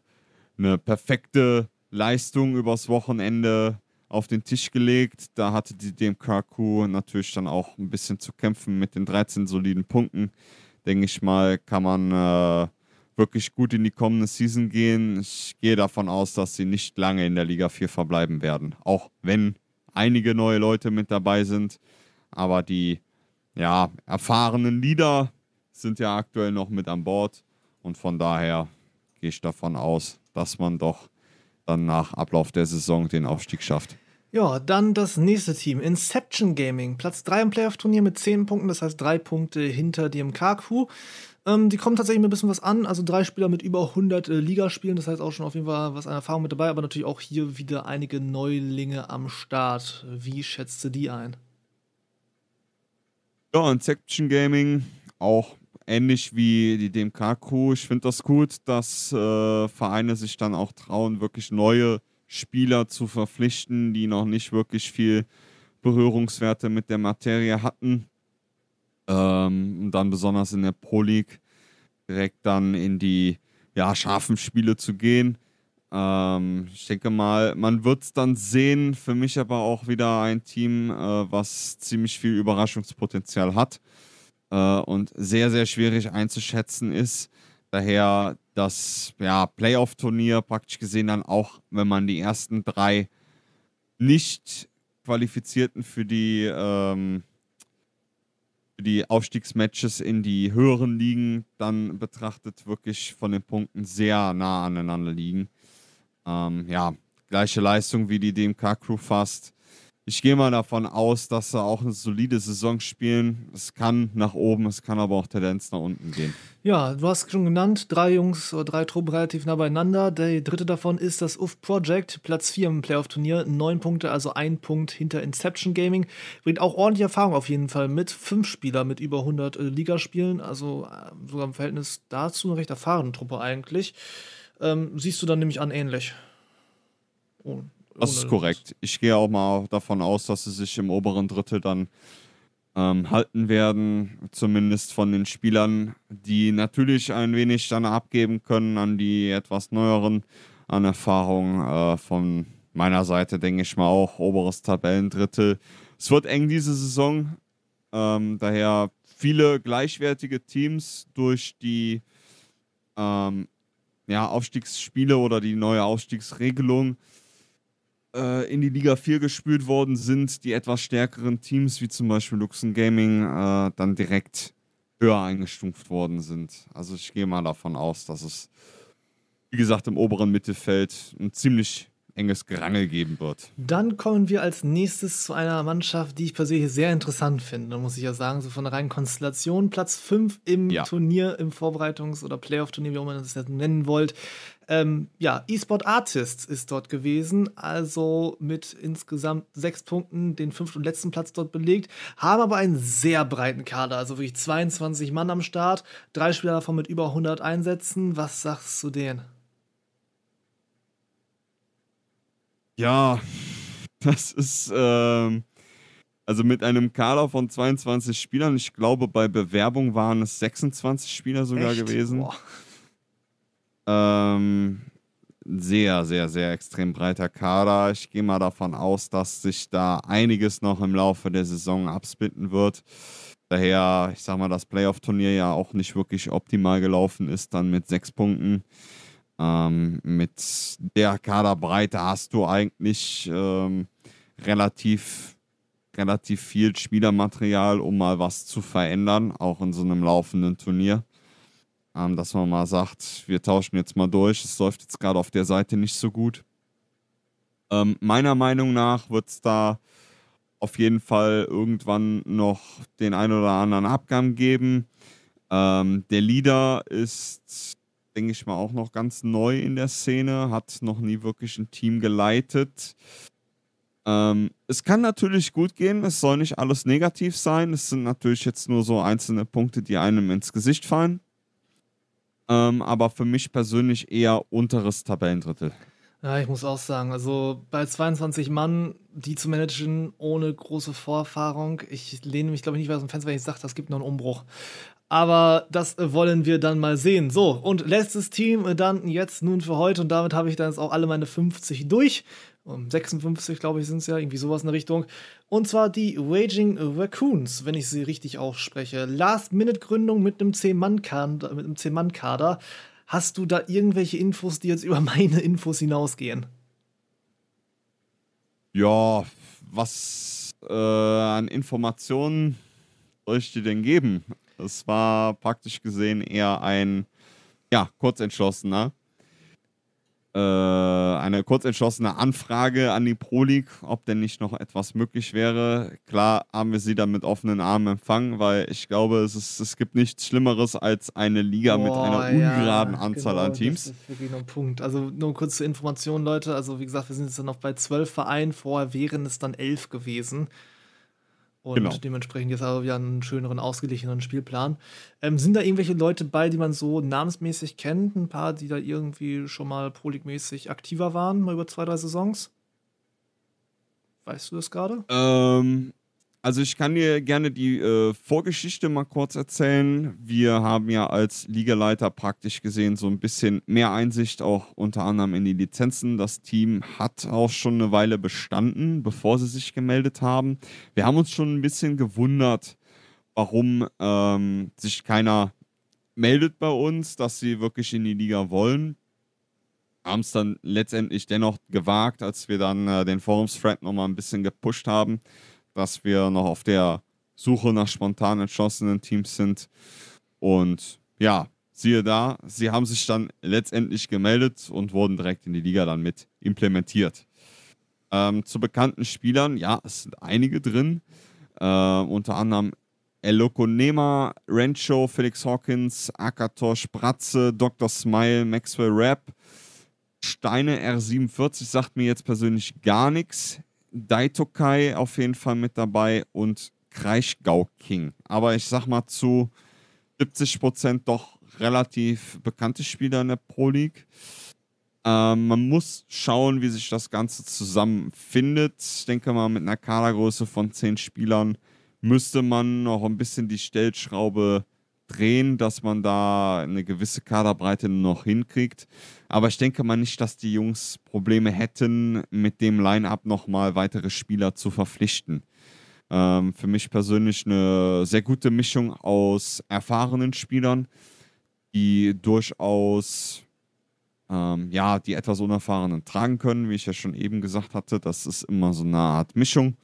eine perfekte Leistung übers Wochenende auf den Tisch gelegt. Da hatte die DMK-Crew natürlich dann auch ein bisschen zu kämpfen mit den 13 soliden Punkten. Denke ich mal, kann man äh, wirklich gut in die kommende Season gehen. Ich gehe davon aus, dass sie nicht lange in der Liga 4 verbleiben werden. Auch wenn einige neue Leute mit dabei sind. Aber die ja, erfahrenen Leader sind ja aktuell noch mit an Bord. Und von daher gehe ich davon aus, dass man doch dann nach Ablauf der Saison den Aufstieg schafft.
Ja, dann das nächste Team, Inception Gaming. Platz 3 im Playoff-Turnier mit 10 Punkten, das heißt drei Punkte hinter dem Kaku. Ähm, die kommen tatsächlich mit ein bisschen was an, also drei Spieler mit über 100 äh, Ligaspielen, das heißt auch schon auf jeden Fall was an Erfahrung mit dabei, aber natürlich auch hier wieder einige Neulinge am Start. Wie schätzt du die ein?
Ja, Inception Gaming auch ähnlich wie die DMK-Crew. Ich finde das gut, dass äh, Vereine sich dann auch trauen, wirklich neue Spieler zu verpflichten, die noch nicht wirklich viel Berührungswerte mit der Materie hatten. Ähm, und dann besonders in der Pro League direkt dann in die ja, scharfen Spiele zu gehen. Ähm, ich denke mal, man wird es dann sehen. Für mich aber auch wieder ein Team, äh, was ziemlich viel Überraschungspotenzial hat äh, und sehr, sehr schwierig einzuschätzen ist. Daher das ja, Playoff-Turnier praktisch gesehen dann auch, wenn man die ersten drei nicht qualifizierten für die, ähm, für die Aufstiegsmatches in die höheren Ligen dann betrachtet, wirklich von den Punkten sehr nah aneinander liegen. Ähm, ja, gleiche Leistung wie die DMK-Crew fast. Ich gehe mal davon aus, dass sie auch eine solide Saison spielen. Es kann nach oben, es kann aber auch Tendenz nach unten gehen.
Ja, du hast schon genannt, drei Jungs oder drei Truppen relativ nah beieinander. Der dritte davon ist das UF Project, Platz 4 im Playoff-Turnier. Neun Punkte, also ein Punkt hinter Inception Gaming. Bringt auch ordentliche Erfahrung auf jeden Fall mit. Fünf Spieler mit über 100 äh, Ligaspielen, also äh, sogar im Verhältnis dazu eine recht erfahrene Truppe eigentlich. Ähm, siehst du dann nämlich an ähnlich.
Oh, das ist korrekt. Ich gehe auch mal davon aus, dass sie sich im oberen Drittel dann ähm, halten werden, zumindest von den Spielern, die natürlich ein wenig dann abgeben können an die etwas neueren an Erfahrung. Äh, von meiner Seite denke ich mal auch oberes Tabellendrittel. Es wird eng diese Saison, ähm, daher viele gleichwertige Teams durch die ähm, ja, Aufstiegsspiele oder die neue Aufstiegsregelung äh, in die Liga 4 gespült worden sind, die etwas stärkeren Teams, wie zum Beispiel Luxen Gaming, äh, dann direkt höher eingestuft worden sind. Also ich gehe mal davon aus, dass es, wie gesagt, im oberen Mittelfeld ein ziemlich enges Gerangel geben wird.
Dann kommen wir als nächstes zu einer Mannschaft, die ich persönlich sehr interessant finde, muss ich ja sagen, so von der reinen Konstellation. Platz 5 im ja. Turnier, im Vorbereitungs- oder Playoff-Turnier, wie auch immer das jetzt nennen wollt. Ähm, ja, eSport Artists ist dort gewesen, also mit insgesamt sechs Punkten den fünften und letzten Platz dort belegt, haben aber einen sehr breiten Kader, also wirklich 22 Mann am Start, drei Spieler davon mit über 100 Einsätzen. Was sagst du denen?
Ja, das ist ähm, also mit einem Kader von 22 Spielern. Ich glaube, bei Bewerbung waren es 26 Spieler sogar Echt? gewesen. Ähm, sehr, sehr, sehr extrem breiter Kader. Ich gehe mal davon aus, dass sich da einiges noch im Laufe der Saison absplitten wird. Daher, ich sag mal, das Playoff-Turnier ja auch nicht wirklich optimal gelaufen ist, dann mit sechs Punkten. Ähm, mit der Kaderbreite hast du eigentlich ähm, relativ, relativ viel Spielermaterial, um mal was zu verändern, auch in so einem laufenden Turnier. Ähm, dass man mal sagt, wir tauschen jetzt mal durch, es läuft jetzt gerade auf der Seite nicht so gut. Ähm, meiner Meinung nach wird es da auf jeden Fall irgendwann noch den ein oder anderen Abgang geben. Ähm, der Leader ist denke ich mal, auch noch ganz neu in der Szene, hat noch nie wirklich ein Team geleitet. Ähm, es kann natürlich gut gehen, es soll nicht alles negativ sein. Es sind natürlich jetzt nur so einzelne Punkte, die einem ins Gesicht fallen. Ähm, aber für mich persönlich eher unteres Tabellendrittel.
Ja, ich muss auch sagen, also bei 22 Mann, die zu managen ohne große Vorerfahrung, ich lehne mich, glaube ich, nicht weit aus dem Fenster, wenn ich sage, das gibt noch einen Umbruch. Aber das wollen wir dann mal sehen. So, und letztes Team dann jetzt nun für heute. Und damit habe ich dann jetzt auch alle meine 50 durch. Um 56, glaube ich, sind es ja, irgendwie sowas in der Richtung. Und zwar die Raging Raccoons, wenn ich sie richtig ausspreche. Last-Minute-Gründung mit einem 10-Mann-Kader. Hast du da irgendwelche Infos, die jetzt über meine Infos hinausgehen?
Ja, was äh, an Informationen soll ich dir denn geben? Es war praktisch gesehen eher ein, ja, kurzentschlossener, äh, eine kurzentschlossene Anfrage an die Pro League, ob denn nicht noch etwas möglich wäre. Klar haben wir sie dann mit offenen Armen empfangen, weil ich glaube, es, ist, es gibt nichts Schlimmeres als eine Liga Boah, mit einer ungeraden ja, Anzahl genau, an Teams. Das
ist wirklich noch ein Punkt. Also nur kurz zur Information, Leute. Also wie gesagt, wir sind jetzt dann noch bei zwölf Vereinen. Vorher wären es dann elf gewesen. Und genau. dementsprechend jetzt auch wieder einen schöneren, ausgeglicheneren Spielplan. Ähm, sind da irgendwelche Leute bei, die man so namensmäßig kennt? Ein paar, die da irgendwie schon mal Prolig-mäßig aktiver waren, mal über zwei, drei Saisons? Weißt du das gerade?
Ähm, also ich kann dir gerne die äh, Vorgeschichte mal kurz erzählen. Wir haben ja als Ligaleiter praktisch gesehen so ein bisschen mehr Einsicht auch unter anderem in die Lizenzen. Das Team hat auch schon eine Weile bestanden, bevor sie sich gemeldet haben. Wir haben uns schon ein bisschen gewundert, warum ähm, sich keiner meldet bei uns, dass sie wirklich in die Liga wollen. Haben es dann letztendlich dennoch gewagt, als wir dann äh, den Forums-Thread nochmal ein bisschen gepusht haben, dass wir noch auf der Suche nach spontan entschlossenen Teams sind. Und ja, siehe da, sie haben sich dann letztendlich gemeldet und wurden direkt in die Liga dann mit implementiert. Ähm, zu bekannten Spielern, ja, es sind einige drin. Äh, unter anderem Elokonema, Rancho, Felix Hawkins, Akatosh, Bratze, Dr. Smile, Maxwell Rapp. Steine R47 sagt mir jetzt persönlich gar nichts. Daitokai auf jeden Fall mit dabei und Kraichgau King. Aber ich sag mal zu 70% doch relativ bekannte Spieler in der Pro League. Ähm, man muss schauen, wie sich das Ganze zusammenfindet. Ich denke mal, mit einer Kadergröße von 10 Spielern müsste man noch ein bisschen die Stellschraube drehen, dass man da eine gewisse Kaderbreite noch hinkriegt. Aber ich denke mal nicht, dass die Jungs Probleme hätten, mit dem Line-up nochmal weitere Spieler zu verpflichten. Ähm, für mich persönlich eine sehr gute Mischung aus erfahrenen Spielern, die durchaus ähm, ja, die etwas Unerfahrenen tragen können, wie ich ja schon eben gesagt hatte. Das ist immer so eine Art Mischung.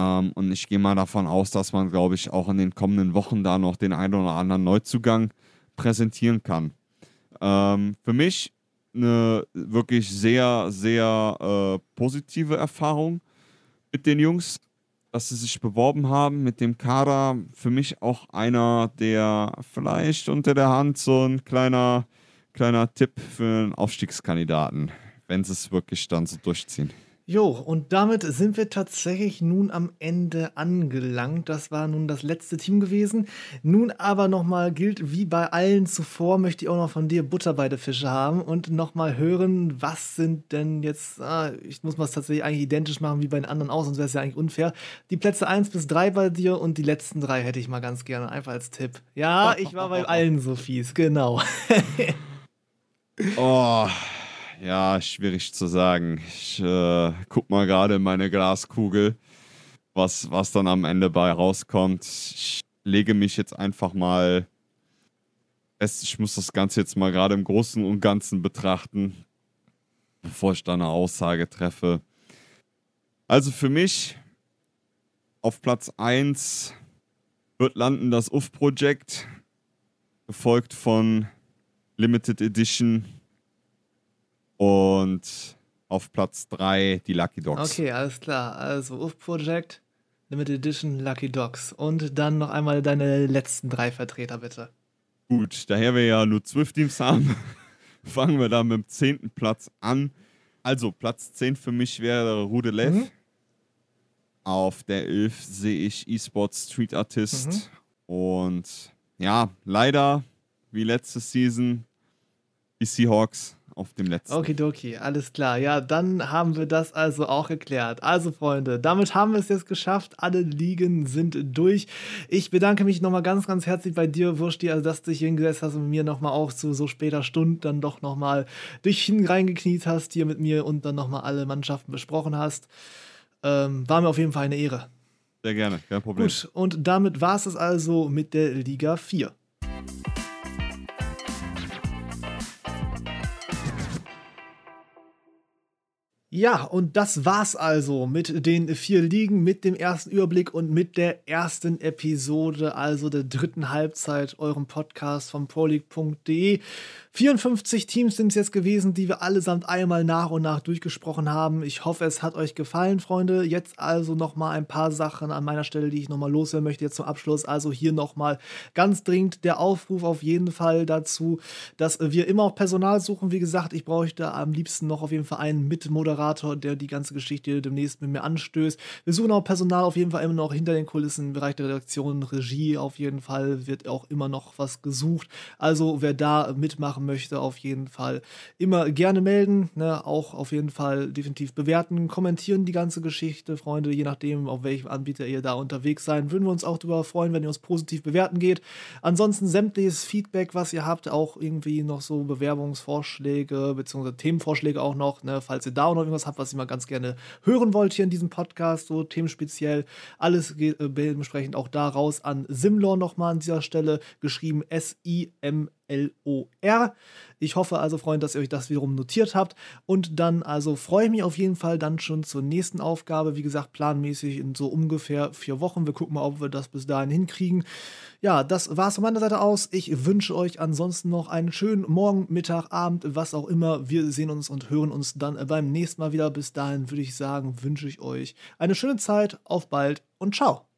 Ähm, und ich gehe mal davon aus, dass man, glaube ich, auch in den kommenden Wochen da noch den einen oder anderen Neuzugang präsentieren kann. Ähm, für mich eine wirklich sehr, sehr äh, positive Erfahrung mit den Jungs, dass sie sich beworben haben mit dem Kader. Für mich auch einer, der vielleicht unter der Hand so ein kleiner, kleiner Tipp für einen Aufstiegskandidaten, wenn sie es wirklich dann so durchziehen.
Jo, und damit sind wir tatsächlich nun am Ende angelangt. Das war nun das letzte Team gewesen. Nun aber nochmal gilt, wie bei allen zuvor, möchte ich auch noch von dir Butter bei der Fische haben und nochmal hören, was sind denn jetzt, ah, ich muss mal es tatsächlich eigentlich identisch machen wie bei den anderen aus, sonst wäre es ja eigentlich unfair. Die Plätze 1 bis 3 bei dir und die letzten drei hätte ich mal ganz gerne, einfach als Tipp. Ja, ich war bei allen so fies, genau.
oh. Ja, schwierig zu sagen. Ich äh, guck mal gerade in meine Glaskugel, was, was dann am Ende bei rauskommt. Ich lege mich jetzt einfach mal fest. Ich muss das Ganze jetzt mal gerade im Großen und Ganzen betrachten, bevor ich da eine Aussage treffe. Also für mich auf Platz 1 wird landen das UF-Projekt, gefolgt von Limited Edition und auf Platz 3 die Lucky Dogs.
Okay, alles klar. Also UF Project, Limited Edition, Lucky Dogs. Und dann noch einmal deine letzten drei Vertreter, bitte.
Gut, daher wir ja nur zwölf Teams haben, fangen wir da mit dem zehnten Platz an. Also, Platz 10 für mich wäre Rudelev. Mhm. Auf der 11 sehe ich eSports Street Artist. Mhm. Und ja, leider, wie letzte Season, die Seahawks auf dem letzten.
Okidoki, alles klar. Ja, dann haben wir das also auch geklärt. Also, Freunde, damit haben wir es jetzt geschafft. Alle Ligen sind durch. Ich bedanke mich nochmal ganz, ganz herzlich bei dir, Wursti, also dass du dich hingesetzt hast und mit mir nochmal auch zu so später Stunde dann doch nochmal dich hineingekniet hast, hier mit mir und dann nochmal alle Mannschaften besprochen hast. Ähm, war mir auf jeden Fall eine Ehre.
Sehr gerne, kein Problem.
Gut, und damit war es also mit der Liga 4. Ja, und das war's also mit den vier Ligen, mit dem ersten Überblick und mit der ersten Episode, also der dritten Halbzeit, eurem Podcast von proleague.de. 54 Teams sind es jetzt gewesen, die wir allesamt einmal nach und nach durchgesprochen haben. Ich hoffe, es hat euch gefallen, Freunde. Jetzt also nochmal ein paar Sachen an meiner Stelle, die ich nochmal loswerden möchte jetzt zum Abschluss. Also hier nochmal ganz dringend der Aufruf auf jeden Fall dazu, dass wir immer auch Personal suchen. Wie gesagt, ich bräuchte am liebsten noch auf jeden Fall einen Mitmoderator, der die ganze Geschichte demnächst mit mir anstößt. Wir suchen auch Personal auf jeden Fall immer noch hinter den Kulissen im Bereich der Redaktion, Regie auf jeden Fall wird auch immer noch was gesucht. Also wer da mitmachen machen möchte, auf jeden Fall immer gerne melden. Ne? Auch auf jeden Fall definitiv bewerten, kommentieren die ganze Geschichte, Freunde, je nachdem, auf welchem Anbieter ihr da unterwegs seid. Würden wir uns auch darüber freuen, wenn ihr uns positiv bewerten geht. Ansonsten sämtliches Feedback, was ihr habt, auch irgendwie noch so Bewerbungsvorschläge bzw. Themenvorschläge auch noch, ne? falls ihr da noch irgendwas habt, was ihr mal ganz gerne hören wollt hier in diesem Podcast, so themenspeziell, alles geht äh, dementsprechend auch da raus an Simlor nochmal an dieser Stelle, geschrieben S-I-M-L. L-O-R. Ich hoffe also, Freunde, dass ihr euch das wiederum notiert habt. Und dann also freue ich mich auf jeden Fall dann schon zur nächsten Aufgabe. Wie gesagt, planmäßig in so ungefähr vier Wochen. Wir gucken mal, ob wir das bis dahin hinkriegen. Ja, das war's von meiner Seite aus. Ich wünsche euch ansonsten noch einen schönen Morgen, Mittag, Abend, was auch immer. Wir sehen uns und hören uns dann beim nächsten Mal wieder. Bis dahin würde ich sagen, wünsche ich euch eine schöne Zeit. Auf bald und ciao.